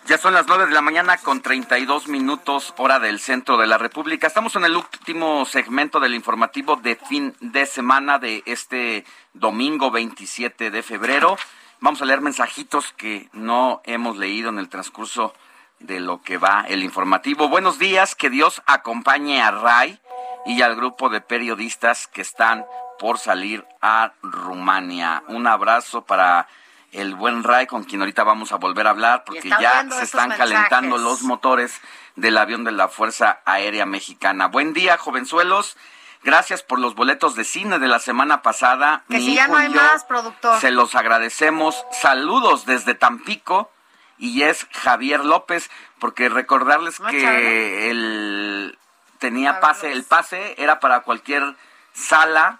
Ya son las 9 de la mañana con 32 minutos hora del centro de la República. Estamos en el último segmento del informativo de fin de semana de este domingo 27 de febrero. Vamos a leer mensajitos que no hemos leído en el transcurso lo que va el informativo. Buenos días, que Dios acompañe a Ray y al grupo de periodistas que están por salir a Rumania. Un abrazo para el buen Ray, con quien ahorita vamos a volver a hablar, porque ya se están calentando los motores del avión de la Fuerza Aérea Mexicana. Buen día, jovenzuelos. Gracias por los boletos de cine de la semana pasada. Que si ya no hay más, productor. Se los agradecemos. Saludos desde Tampico. Y es Javier López, porque recordarles que el tenía pase, el pase era para cualquier sala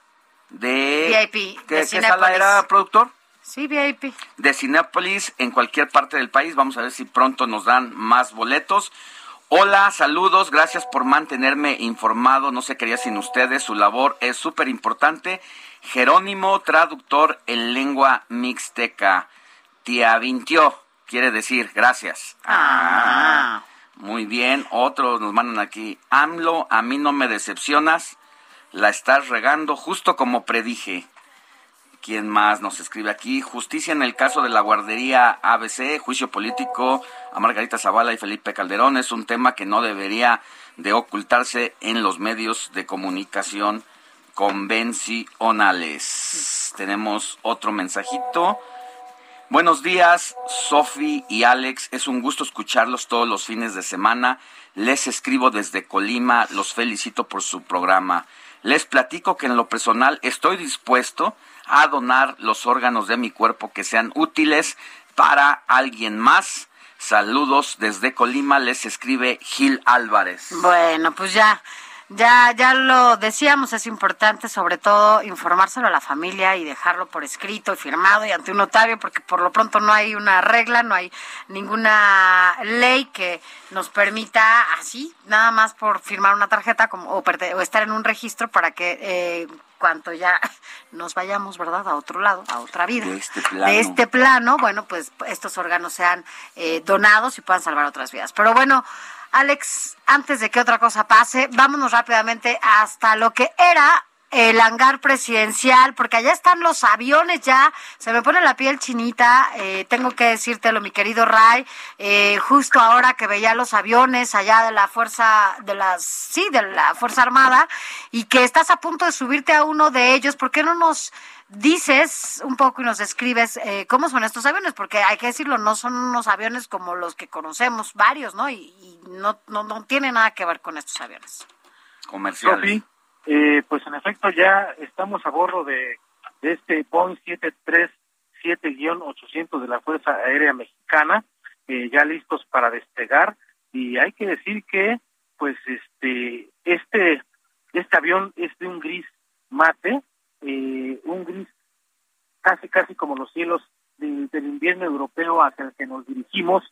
de... VIP. ¿Qué, ¿qué sala era, productor? Sí, VIP. de Cinépolis en cualquier parte del país. Vamos a ver si pronto nos dan más boletos. Hola, saludos, gracias por mantenerme informado. No se quería sin ustedes, su labor es súper importante. Jerónimo, traductor en lengua mixteca. Tía Vintió, quiere decir gracias. Ah. Muy bien, otros nos mandan aquí. AMLO, a mí no me decepcionas. La estás regando justo como predije. ¿Quién más nos escribe aquí? Justicia en el caso de la guardería ABC, juicio político a Margarita Zavala y Felipe Calderón. Es un tema que no debería de ocultarse en los medios de comunicación convencionales. Tenemos otro mensajito. Buenos días, Sofi y Alex. Es un gusto escucharlos todos los fines de semana. Les escribo desde Colima. Los felicito por su programa. Les platico que en lo personal estoy dispuesto a donar los órganos de mi cuerpo que sean útiles para alguien más. Saludos desde Colima, les escribe Gil Álvarez. Bueno, pues ya, ya, ya lo decíamos, es importante sobre todo informárselo a la familia y dejarlo por escrito y firmado y ante un notario, porque por lo pronto no hay una regla, no hay ninguna ley que nos permita así, nada más por firmar una tarjeta como, o, o estar en un registro para que eh, cuanto ya nos vayamos, ¿verdad?, a otro lado, a otra vida. De este plano. De este plano, bueno, pues estos órganos sean eh, donados y puedan salvar otras vidas. Pero bueno, Alex, antes de que otra cosa pase, vámonos rápidamente hasta lo que era el hangar presidencial, porque allá están los aviones ya, se me pone la piel chinita, eh, tengo que decírtelo, mi querido Ray, eh, justo ahora que veía los aviones allá de la fuerza, de las, sí, de la Fuerza Armada, y que estás a punto de subirte a uno de ellos, ¿por qué no nos dices un poco y nos describes eh, cómo son estos aviones? Porque hay que decirlo, no son unos aviones como los que conocemos, varios, ¿no? Y, y no, no, no tiene nada que ver con estos aviones. Comerciales. Eh, pues en efecto ya estamos a bordo de, de este Boeing 737-800 de la Fuerza Aérea Mexicana, eh, ya listos para despegar y hay que decir que pues este este este avión es de un gris mate, eh, un gris casi casi como los cielos de- del invierno europeo hacia el que nos dirigimos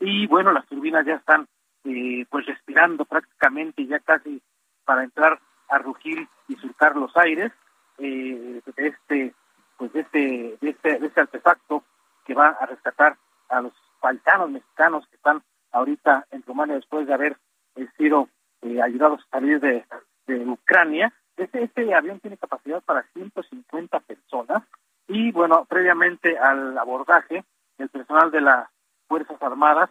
y bueno las turbinas ya están eh, pues respirando prácticamente ya casi para entrar a rugir y surcar los aires eh, de este pues de este, de este de este artefacto que va a rescatar a los paisanos mexicanos que están ahorita en Rumania después de haber sido eh, ayudados a salir de Ucrania. Este, este avión tiene capacidad para 150 personas y bueno, previamente al abordaje, el personal de las Fuerzas Armadas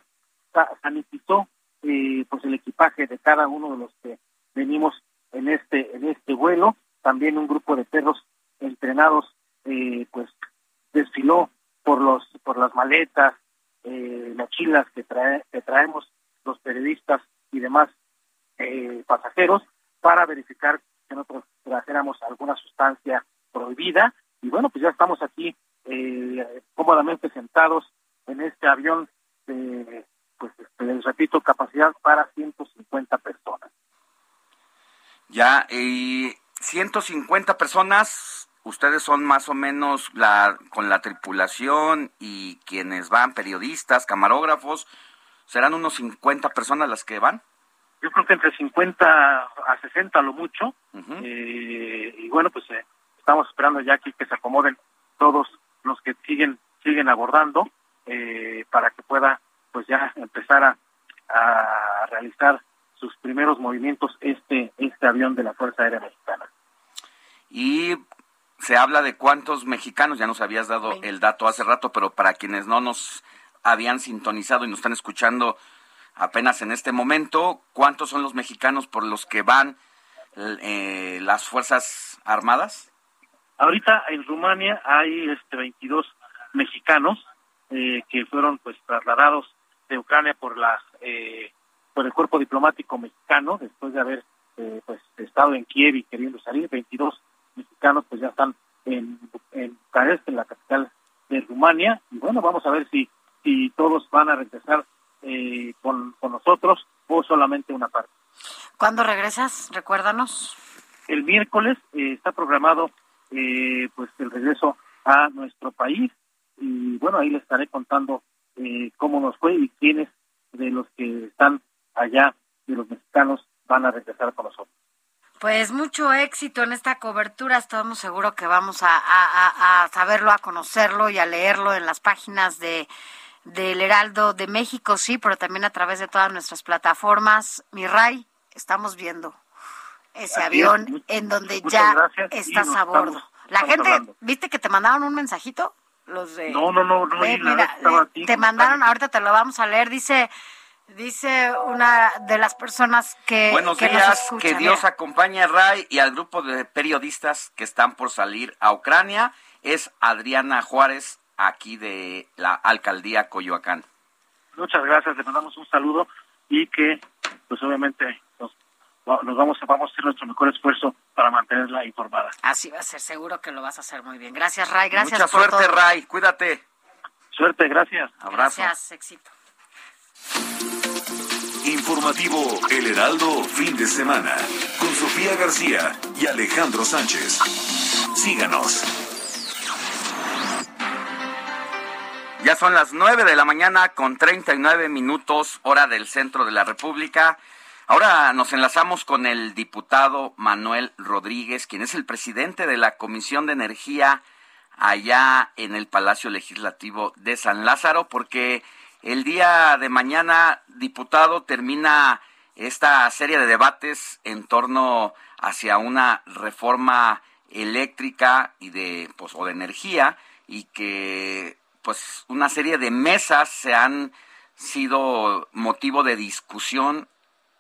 sa- sanitizó eh, pues el equipaje de cada uno de los que venimos en este en este vuelo. También un grupo de perros entrenados eh, pues desfiló por los por las maletas, eh, mochilas que trae, que traemos los periodistas y demás eh, pasajeros para verificar que nosotros trajéramos alguna sustancia prohibida y bueno pues ya estamos aquí eh, cómodamente sentados en este avión de pues este, les repito capacidad para 150 personas Ya, y 150 personas, ustedes son más o menos la con la tripulación y quienes van, periodistas, camarógrafos, ¿serán unos 50 personas las que van? Yo creo que entre 50 a 60 a lo mucho. Eh, y bueno, pues eh, estamos esperando ya aquí que se acomoden todos los que siguen siguen abordando eh, para que pueda pues ya empezar a, a realizar sus primeros movimientos este este avión de la Fuerza Aérea Mexicana. Y se habla de cuántos mexicanos, ya nos habías dado el dato hace rato, pero para quienes no nos habían sintonizado y nos están escuchando apenas en este momento, ¿cuántos son los mexicanos por los que van eh, las Fuerzas Armadas? Ahorita en Rumania hay este 22 mexicanos eh, que fueron pues trasladados de Ucrania por las eh, por el cuerpo diplomático mexicano después de haber eh, pues estado en Kiev y queriendo salir 22 mexicanos pues ya están en en en la capital de Rumania y bueno vamos a ver si si todos van a regresar eh, con, con nosotros o solamente una parte. ¿Cuándo regresas? Recuérdanos. El miércoles eh, está programado eh, pues el regreso a nuestro país y bueno ahí les estaré contando eh, cómo nos fue y quiénes de los que están allá de los mexicanos van a regresar con nosotros. Pues mucho éxito en esta cobertura. Estamos seguros que vamos a, a, a, saberlo, a conocerlo y a leerlo en las páginas de del Heraldo de México, sí, pero también a través de todas nuestras plataformas. Mi Ray, estamos viendo ese avión en donde ya estás a bordo. La gente, ¿viste que te mandaron un mensajito? Los de No, no, no, no, mira, te mandaron, ahorita te lo vamos a leer, dice Dice una de las personas que. Buenos que días, nos escucha, que Dios mira. acompañe a Ray y al grupo de periodistas que están por salir a Ucrania. Es Adriana Juárez, aquí de la alcaldía Coyoacán. Muchas gracias, le mandamos un saludo y que, pues obviamente, nos, nos vamos, vamos a hacer nuestro mejor esfuerzo para mantenerla informada. Así va a ser, seguro que lo vas a hacer muy bien. Gracias, Ray, gracias Mucha por suerte, todo. Ray, cuídate. Suerte, gracias. Abrazo. Gracias, éxito. Informativo El Heraldo fin de semana con Sofía García y Alejandro Sánchez. Síganos. Ya son las 9 de la mañana con 39 minutos hora del centro de la República. Ahora nos enlazamos con el diputado Manuel Rodríguez, quien es el presidente de la Comisión de Energía allá en el Palacio Legislativo de San Lázaro, porque el día de mañana, diputado, termina esta serie de debates en torno hacia una reforma eléctrica y de pues o de energía y que pues una serie de mesas se han sido motivo de discusión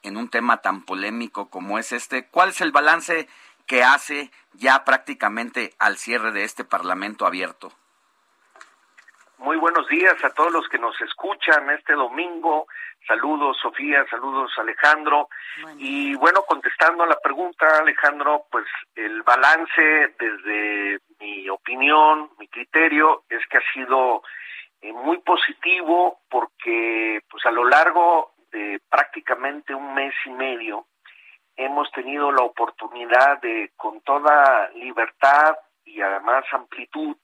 en un tema tan polémico como es este. ¿Cuál es el balance que hace ya prácticamente al cierre de este Parlamento abierto? Muy buenos días a todos los que nos escuchan este domingo. Saludos Sofía, saludos Alejandro. Y bueno, contestando a la pregunta, Alejandro, pues el balance desde mi opinión, mi criterio, es que ha sido eh, muy positivo porque pues a lo largo de prácticamente un mes y medio hemos tenido la oportunidad de con toda libertad y además amplitud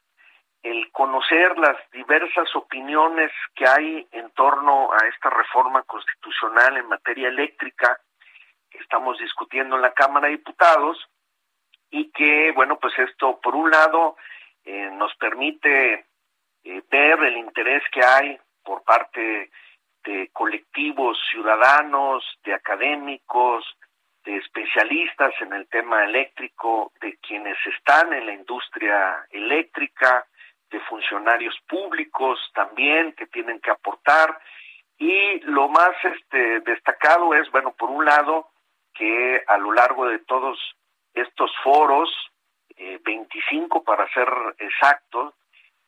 el conocer las diversas opiniones que hay en torno a esta reforma constitucional en materia eléctrica que estamos discutiendo en la Cámara de Diputados y que, bueno, pues esto, por un lado, eh, nos permite eh, ver el interés que hay por parte de colectivos ciudadanos, de académicos, de especialistas en el tema eléctrico, de quienes están en la industria eléctrica, de funcionarios públicos también que tienen que aportar. Y lo más este destacado es bueno por un lado que a lo largo de todos estos foros eh, 25 para ser exactos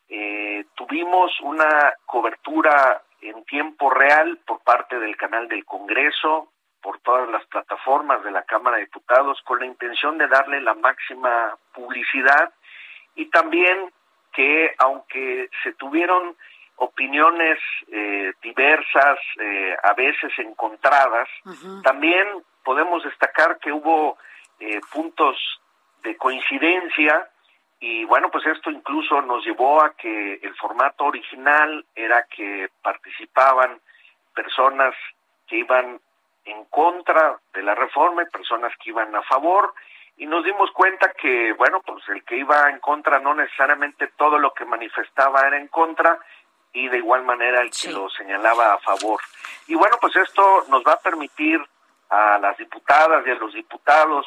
eh, tuvimos una cobertura en tiempo real por parte del canal del Congreso por todas las plataformas de la Cámara de Diputados con la intención de darle la máxima publicidad y también que aunque se tuvieron opiniones eh, diversas, eh, a veces encontradas, también podemos destacar que hubo eh, puntos de coincidencia y bueno, pues esto incluso nos llevó a que el formato original era que participaban personas que iban en contra de la reforma y personas que iban a favor y nos dimos cuenta que, bueno, pues el que iba en contra no necesariamente todo lo que manifestaba era en contra y de igual manera el que lo señalaba a favor. Y bueno, pues esto nos va a permitir a las diputadas y a los diputados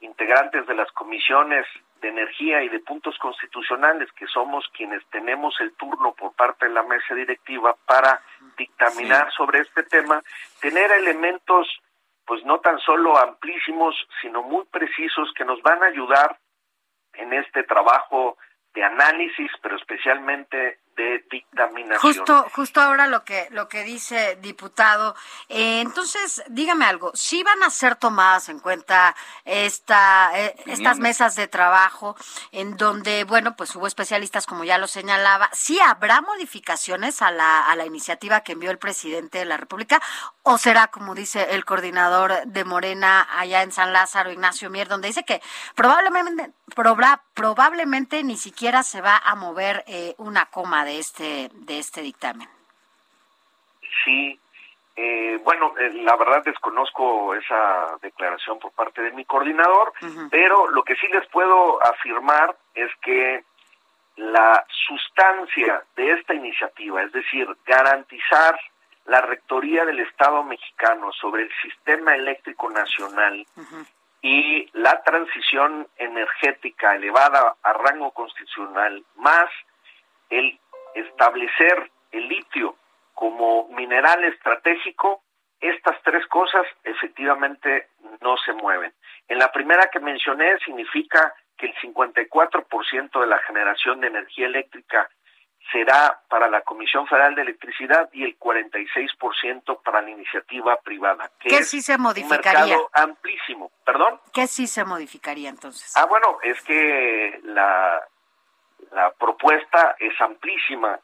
integrantes de las comisiones de energía y de puntos constitucionales, que somos quienes tenemos el turno por parte de la mesa directiva para dictaminar sobre este tema, tener elementos pues no tan solo amplísimos, sino muy precisos que nos van a ayudar en este trabajo de análisis, pero especialmente de dictaminación. Justo, justo ahora lo que lo que dice diputado. Eh, entonces, dígame algo. Si van a ser tomadas en cuenta esta eh, estas mesas de trabajo en donde, bueno, pues hubo especialistas como ya lo señalaba. ¿Sí habrá modificaciones a la a la iniciativa que envió el presidente de la República o será como dice el coordinador de Morena allá en San Lázaro, Ignacio Mier, donde dice que probablemente probablemente ni siquiera se va a mover eh, una coma de este de este dictamen. Sí, eh, bueno, eh, la verdad desconozco esa declaración por parte de mi coordinador, pero lo que sí les puedo afirmar es que la sustancia de esta iniciativa, es decir, garantizar la rectoría del Estado mexicano sobre el sistema eléctrico nacional y la transición energética elevada a rango constitucional, más el establecer el litio como mineral estratégico, estas tres cosas efectivamente no se mueven. En la primera que mencioné significa que el 54% de la generación de energía eléctrica será para la Comisión Federal de Electricidad y el 46% para la iniciativa privada. Que ¿Qué sí se modificaría? Un mercado amplísimo. ¿Perdón? ¿Qué sí se modificaría entonces? Ah, bueno, es que la, la propuesta es amplísima.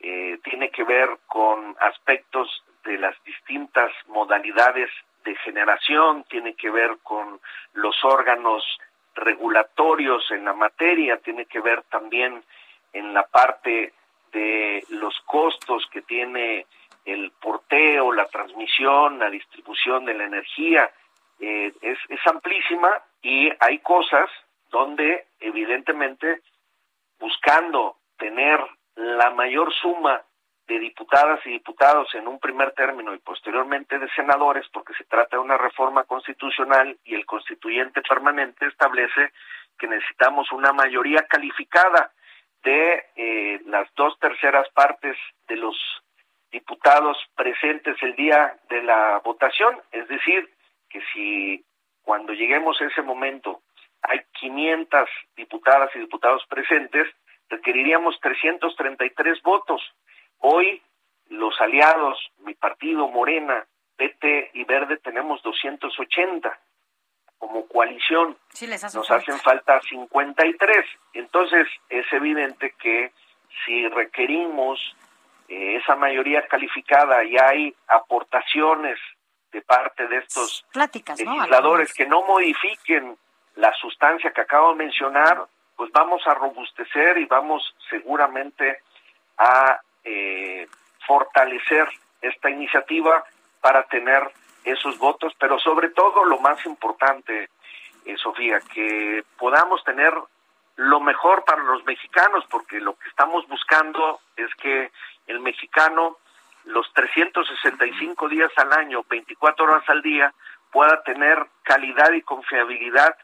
Eh, tiene que ver con aspectos de las distintas modalidades de generación, tiene que ver con los órganos regulatorios en la materia, tiene que ver también en la parte de los costos que tiene el porteo, la transmisión, la distribución de la energía, eh, es, es amplísima y hay cosas donde evidentemente buscando tener la mayor suma de diputadas y diputados en un primer término y posteriormente de senadores, porque se trata de una reforma constitucional y el constituyente permanente establece que necesitamos una mayoría calificada de eh, las dos terceras partes de los diputados presentes el día de la votación, es decir, que si cuando lleguemos a ese momento hay 500 diputadas y diputados presentes, requeriríamos 333 votos. Hoy los aliados, mi partido Morena, PT y Verde tenemos 280 como coalición. Nos hacen falta 53. Entonces es evidente que si requerimos eh, esa mayoría calificada y hay aportaciones de parte de estos legisladores que no modifiquen la sustancia que acabo de mencionar, pues vamos a robustecer y vamos seguramente a eh, fortalecer esta iniciativa para tener esos votos, pero sobre todo lo más importante, eh, Sofía, que podamos tener lo mejor para los mexicanos, porque lo que estamos buscando es que el mexicano los 365 días al año, 24 horas al día, pueda tener calidad y confiabilidad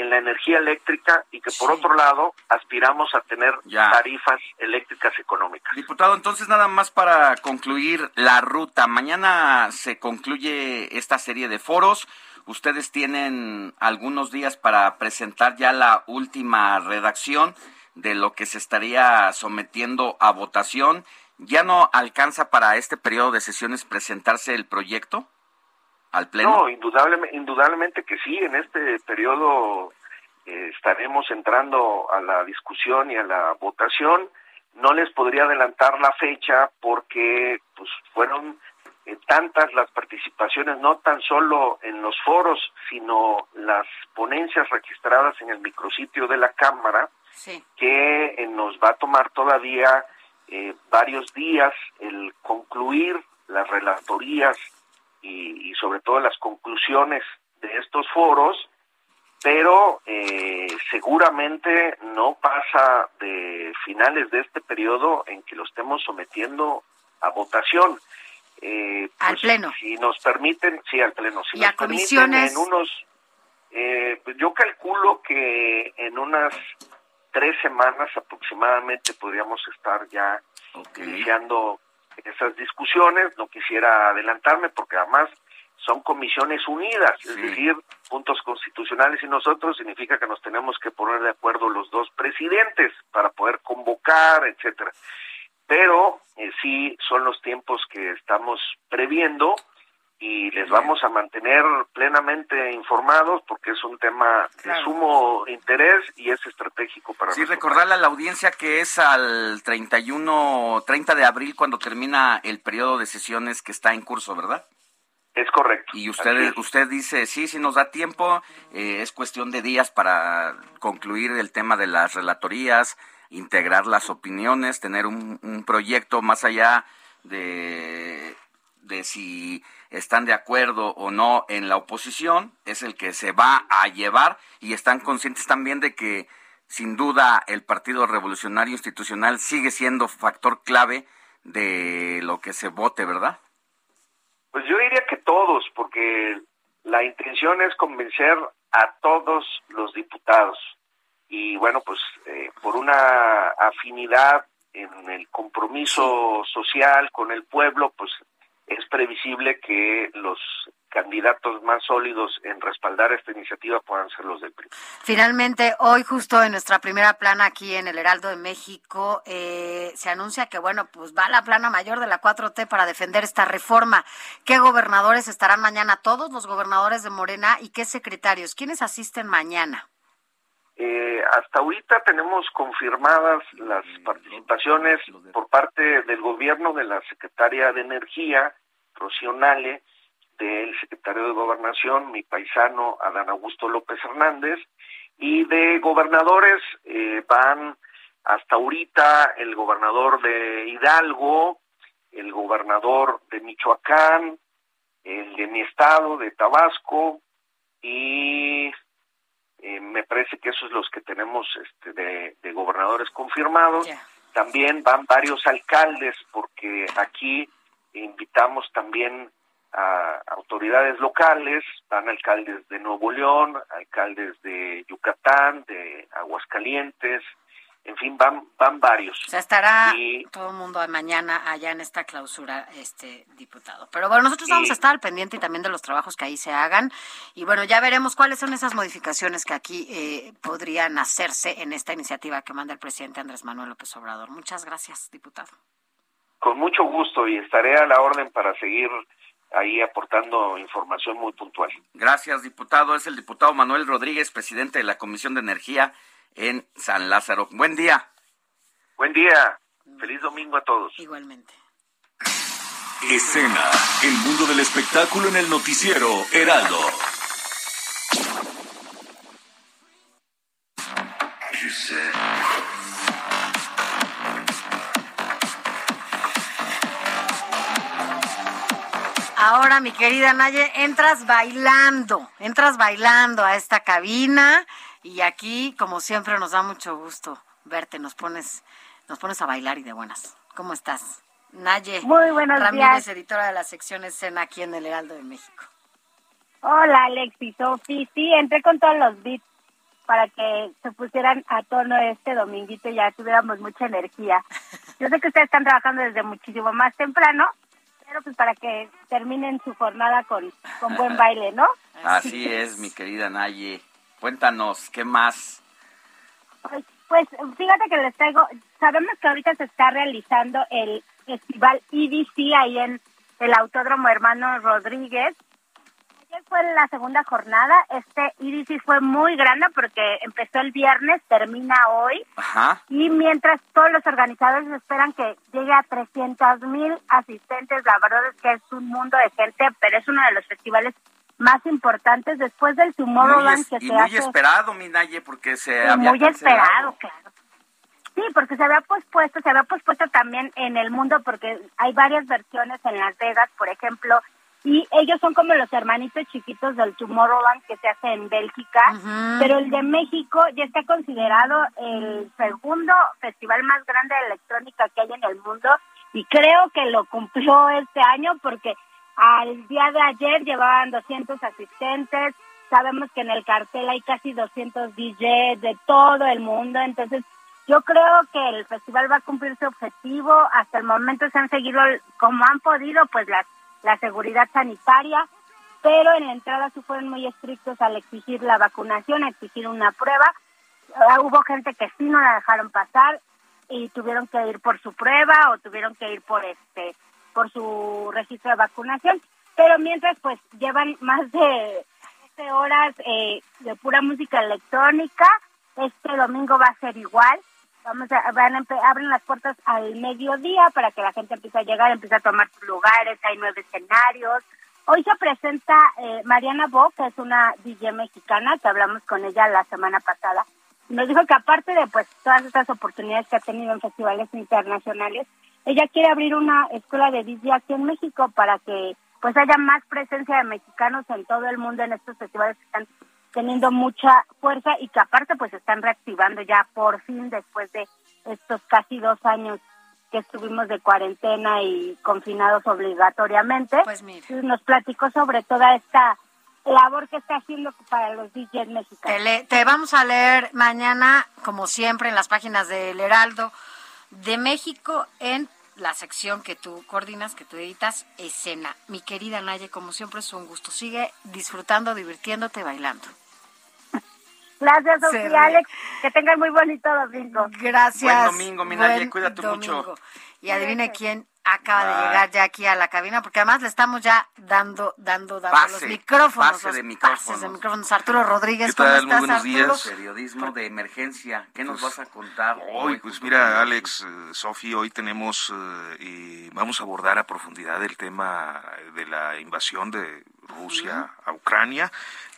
en la energía eléctrica y que por otro lado aspiramos a tener tarifas eléctricas económicas. Diputado, entonces nada más para concluir la ruta. Mañana se concluye esta serie de foros. Ustedes tienen algunos días para presentar ya la última redacción de lo que se estaría sometiendo a votación. ¿Ya no alcanza para este periodo de sesiones presentarse el proyecto? Al Pleno? No, indudablemente, indudablemente que sí, en este periodo eh, estaremos entrando a la discusión y a la votación. No les podría adelantar la fecha porque pues fueron eh, tantas las participaciones, no tan solo en los foros, sino las ponencias registradas en el micrositio de la Cámara, que eh, nos va a tomar todavía varios días el concluir las relatorías y, sobre todo las conclusiones de estos foros, pero eh, seguramente no pasa de finales de este periodo en que lo estemos sometiendo a votación. Eh, al pues, pleno. Si nos permiten, sí, al pleno. Si y a comisiones. en unos, eh, pues yo calculo que en unas tres semanas aproximadamente podríamos estar ya iniciando esas discusiones. No quisiera adelantarme porque además son comisiones unidas, es decir, puntos constitucionales y nosotros significa que nos tenemos que poner de acuerdo los dos presidentes para poder convocar, etcétera pero eh, sí son los tiempos que estamos previendo y les vamos a mantener plenamente informados porque es un tema de sumo interés y es estratégico para Sí, recordarle a la audiencia que es al 31, 30 de abril cuando termina el periodo de sesiones que está en curso, ¿verdad? Es correcto. Y usted, usted dice, sí, sí nos da tiempo, eh, es cuestión de días para concluir el tema de las relatorías, integrar las opiniones, tener un, un proyecto más allá de, de si están de acuerdo o no en la oposición, es el que se va a llevar y están conscientes también de que sin duda el Partido Revolucionario Institucional sigue siendo factor clave de lo que se vote, ¿verdad? Pues yo diría que todos, porque la intención es convencer a todos los diputados y bueno, pues eh, por una afinidad en el compromiso social con el pueblo, pues es previsible que los candidatos más sólidos en respaldar esta iniciativa puedan ser los del PRI. Finalmente, hoy justo en nuestra primera plana aquí en el Heraldo de México, eh, se anuncia que, bueno, pues va la plana mayor de la 4T para defender esta reforma. ¿Qué gobernadores estarán mañana? Todos los gobernadores de Morena y qué secretarios. ¿Quiénes asisten mañana? Eh, hasta ahorita tenemos confirmadas las participaciones por parte del gobierno de la secretaria de Energía, Nale, del secretario de Gobernación, mi paisano Adán Augusto López Hernández, y de gobernadores eh, van hasta ahorita el gobernador de Hidalgo, el gobernador de Michoacán, el de mi estado, de Tabasco, y eh, me parece que esos los que tenemos este, de, gobernadores confirmados. También van varios alcaldes, porque aquí invitamos también a autoridades locales, van alcaldes de Nuevo León, alcaldes de Yucatán, de Aguascalientes, en fin, van, van varios. O sea, estará todo el mundo mañana allá en esta clausura, este diputado. Pero bueno, nosotros vamos a estar al pendiente y también de los trabajos que ahí se hagan. Y bueno, ya veremos cuáles son esas modificaciones que aquí eh, podrían hacerse en esta iniciativa que manda el presidente Andrés Manuel López Obrador. Muchas gracias, diputado. Con mucho gusto y estaré a la orden para seguir ahí aportando información muy puntual. Gracias, diputado. Es el diputado Manuel Rodríguez, presidente de la Comisión de Energía en San Lázaro. Buen día. Buen día. Feliz domingo a todos. Igualmente. Escena, el mundo del espectáculo en el noticiero Heraldo. Ahora, mi querida Naye, entras bailando, entras bailando a esta cabina y aquí, como siempre, nos da mucho gusto verte. Nos pones, nos pones a bailar y de buenas. ¿Cómo estás? Naye Muy buenos Ramírez, editora de la sección escena aquí en el Heraldo de México. Hola, Alexi, Sofi. Sí, entré con todos los beats para que se pusieran a tono este dominguito y ya tuviéramos mucha energía. Yo sé que ustedes están trabajando desde muchísimo más temprano, pues para que terminen su jornada con, con buen baile, ¿no? Así es, mi querida Naye. Cuéntanos, ¿qué más? Pues, pues, fíjate que les traigo, sabemos que ahorita se está realizando el festival EDC ahí en el Autódromo Hermano Rodríguez. Ayer fue la segunda jornada, este EDC fue muy grande porque empezó el viernes, termina hoy. Ajá. Y mientras todos los organizadores esperan que llegue a 300 mil asistentes, la verdad es que es un mundo de gente, pero es uno de los festivales más importantes después del Tomorrowland que y se muy hace. esperado, mi Naye, porque se había muy cancelado. esperado, claro. Sí, porque se había pospuesto, se había pospuesto también en el mundo porque hay varias versiones en Las Vegas, por ejemplo, y ellos son como los hermanitos chiquitos del Tomorrowland que se hace en Bélgica, pero el de México ya está considerado el segundo festival más grande de electrónica que hay en el mundo y creo que lo cumplió este año porque al día de ayer llevaban 200 asistentes, sabemos que en el cartel hay casi 200 DJs de todo el mundo, entonces yo creo que el festival va a cumplir su objetivo, hasta el momento se han seguido como han podido pues las la seguridad sanitaria, pero en la entrada sí fueron muy estrictos al exigir la vacunación, exigir una prueba. Ah, hubo gente que sí no la dejaron pasar y tuvieron que ir por su prueba o tuvieron que ir por este por su registro de vacunación, pero mientras pues llevan más de 12 horas eh, de pura música electrónica, este domingo va a ser igual, vamos a, van abren las puertas al mediodía para que la gente empiece a llegar, empiece a tomar sus lugares, hay nueve escenarios. Hoy se presenta eh, Mariana Bo, que es una DJ mexicana, que hablamos con ella la semana pasada. Nos dijo que aparte de pues todas estas oportunidades que ha tenido en festivales internacionales, ella quiere abrir una escuela de DJ aquí en México para que pues haya más presencia de mexicanos en todo el mundo en estos festivales que están teniendo mucha fuerza y que aparte pues están reactivando ya por fin después de estos casi dos años que estuvimos de cuarentena y confinados obligatoriamente. Pues Nos platicó sobre toda esta labor que está haciendo para los DJs mexicanos. Te, te vamos a leer mañana, como siempre, en las páginas del Heraldo de México en la sección que tú coordinas, que tú editas, escena. Mi querida Naye, como siempre es un gusto. Sigue disfrutando, divirtiéndote, bailando. Gracias, Sofía, Alex. Que tengan muy bonito domingo. Gracias. Buen domingo, mi Naye, cuídate mucho. Y adivine quién acaba de llegar ya aquí a la cabina, porque además le estamos ya dando, dando, dando Pase, los micrófonos. pase los de micrófonos. pases de micrófonos. Arturo Rodríguez, ¿Qué tal? ¿cómo Muy estás, buenos Arturo? días. Periodismo de emergencia. ¿Qué nos vas a contar Hoy, pues mira, Alex, eh, Sofi, hoy tenemos, eh, y vamos a abordar a profundidad el tema de la invasión de Rusia a Ucrania.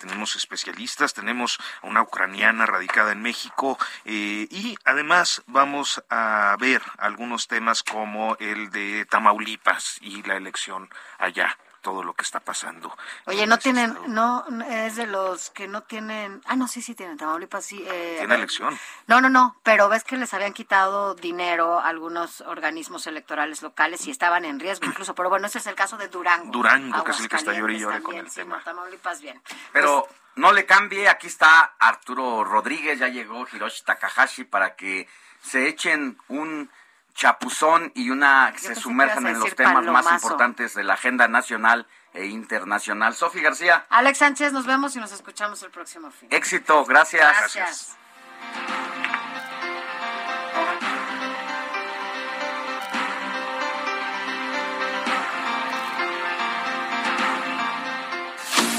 Tenemos especialistas, tenemos una ucraniana radicada en México eh, y además vamos a ver algunos temas como el de Tamaulipas y la elección allá todo lo que está pasando. Oye, no tienen, no, no, es de los que no tienen, ah, no, sí, sí tienen, Tamaulipas, sí. Eh, Tiene elección. No, no, no, pero ves que les habían quitado dinero a algunos organismos electorales locales y estaban en riesgo incluso, pero bueno, ese es el caso de Durango. Durango, que es el que está y llore con el sí, tema. no, Tamaulipas bien. Pero no le cambie, aquí está Arturo Rodríguez, ya llegó Hiroshi Takahashi para que se echen un chapuzón y una se que sumerjan ibas a en los temas más importantes de la agenda nacional e internacional. Sofi García, Alex Sánchez, nos vemos y nos escuchamos el próximo fin. éxito, gracias. Gracias.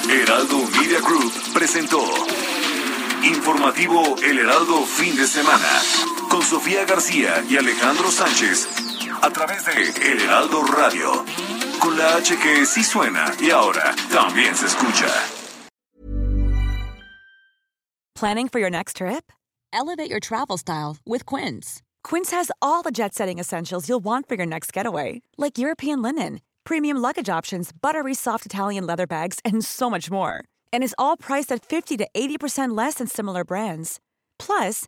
Heraldo Media Group presentó Informativo El Heraldo Fin de Semana con Sofía García y Alejandro Sánchez a través de El Heraldo Radio con la H que sí suena y ahora también se escucha. Planning for your next trip? Elevate your travel style with Quince. Quince has all the jet setting essentials you'll want for your next getaway, like European linen, premium luggage options, buttery soft Italian leather bags, and so much more. And is all priced at 50 to 80% less than similar brands. Plus,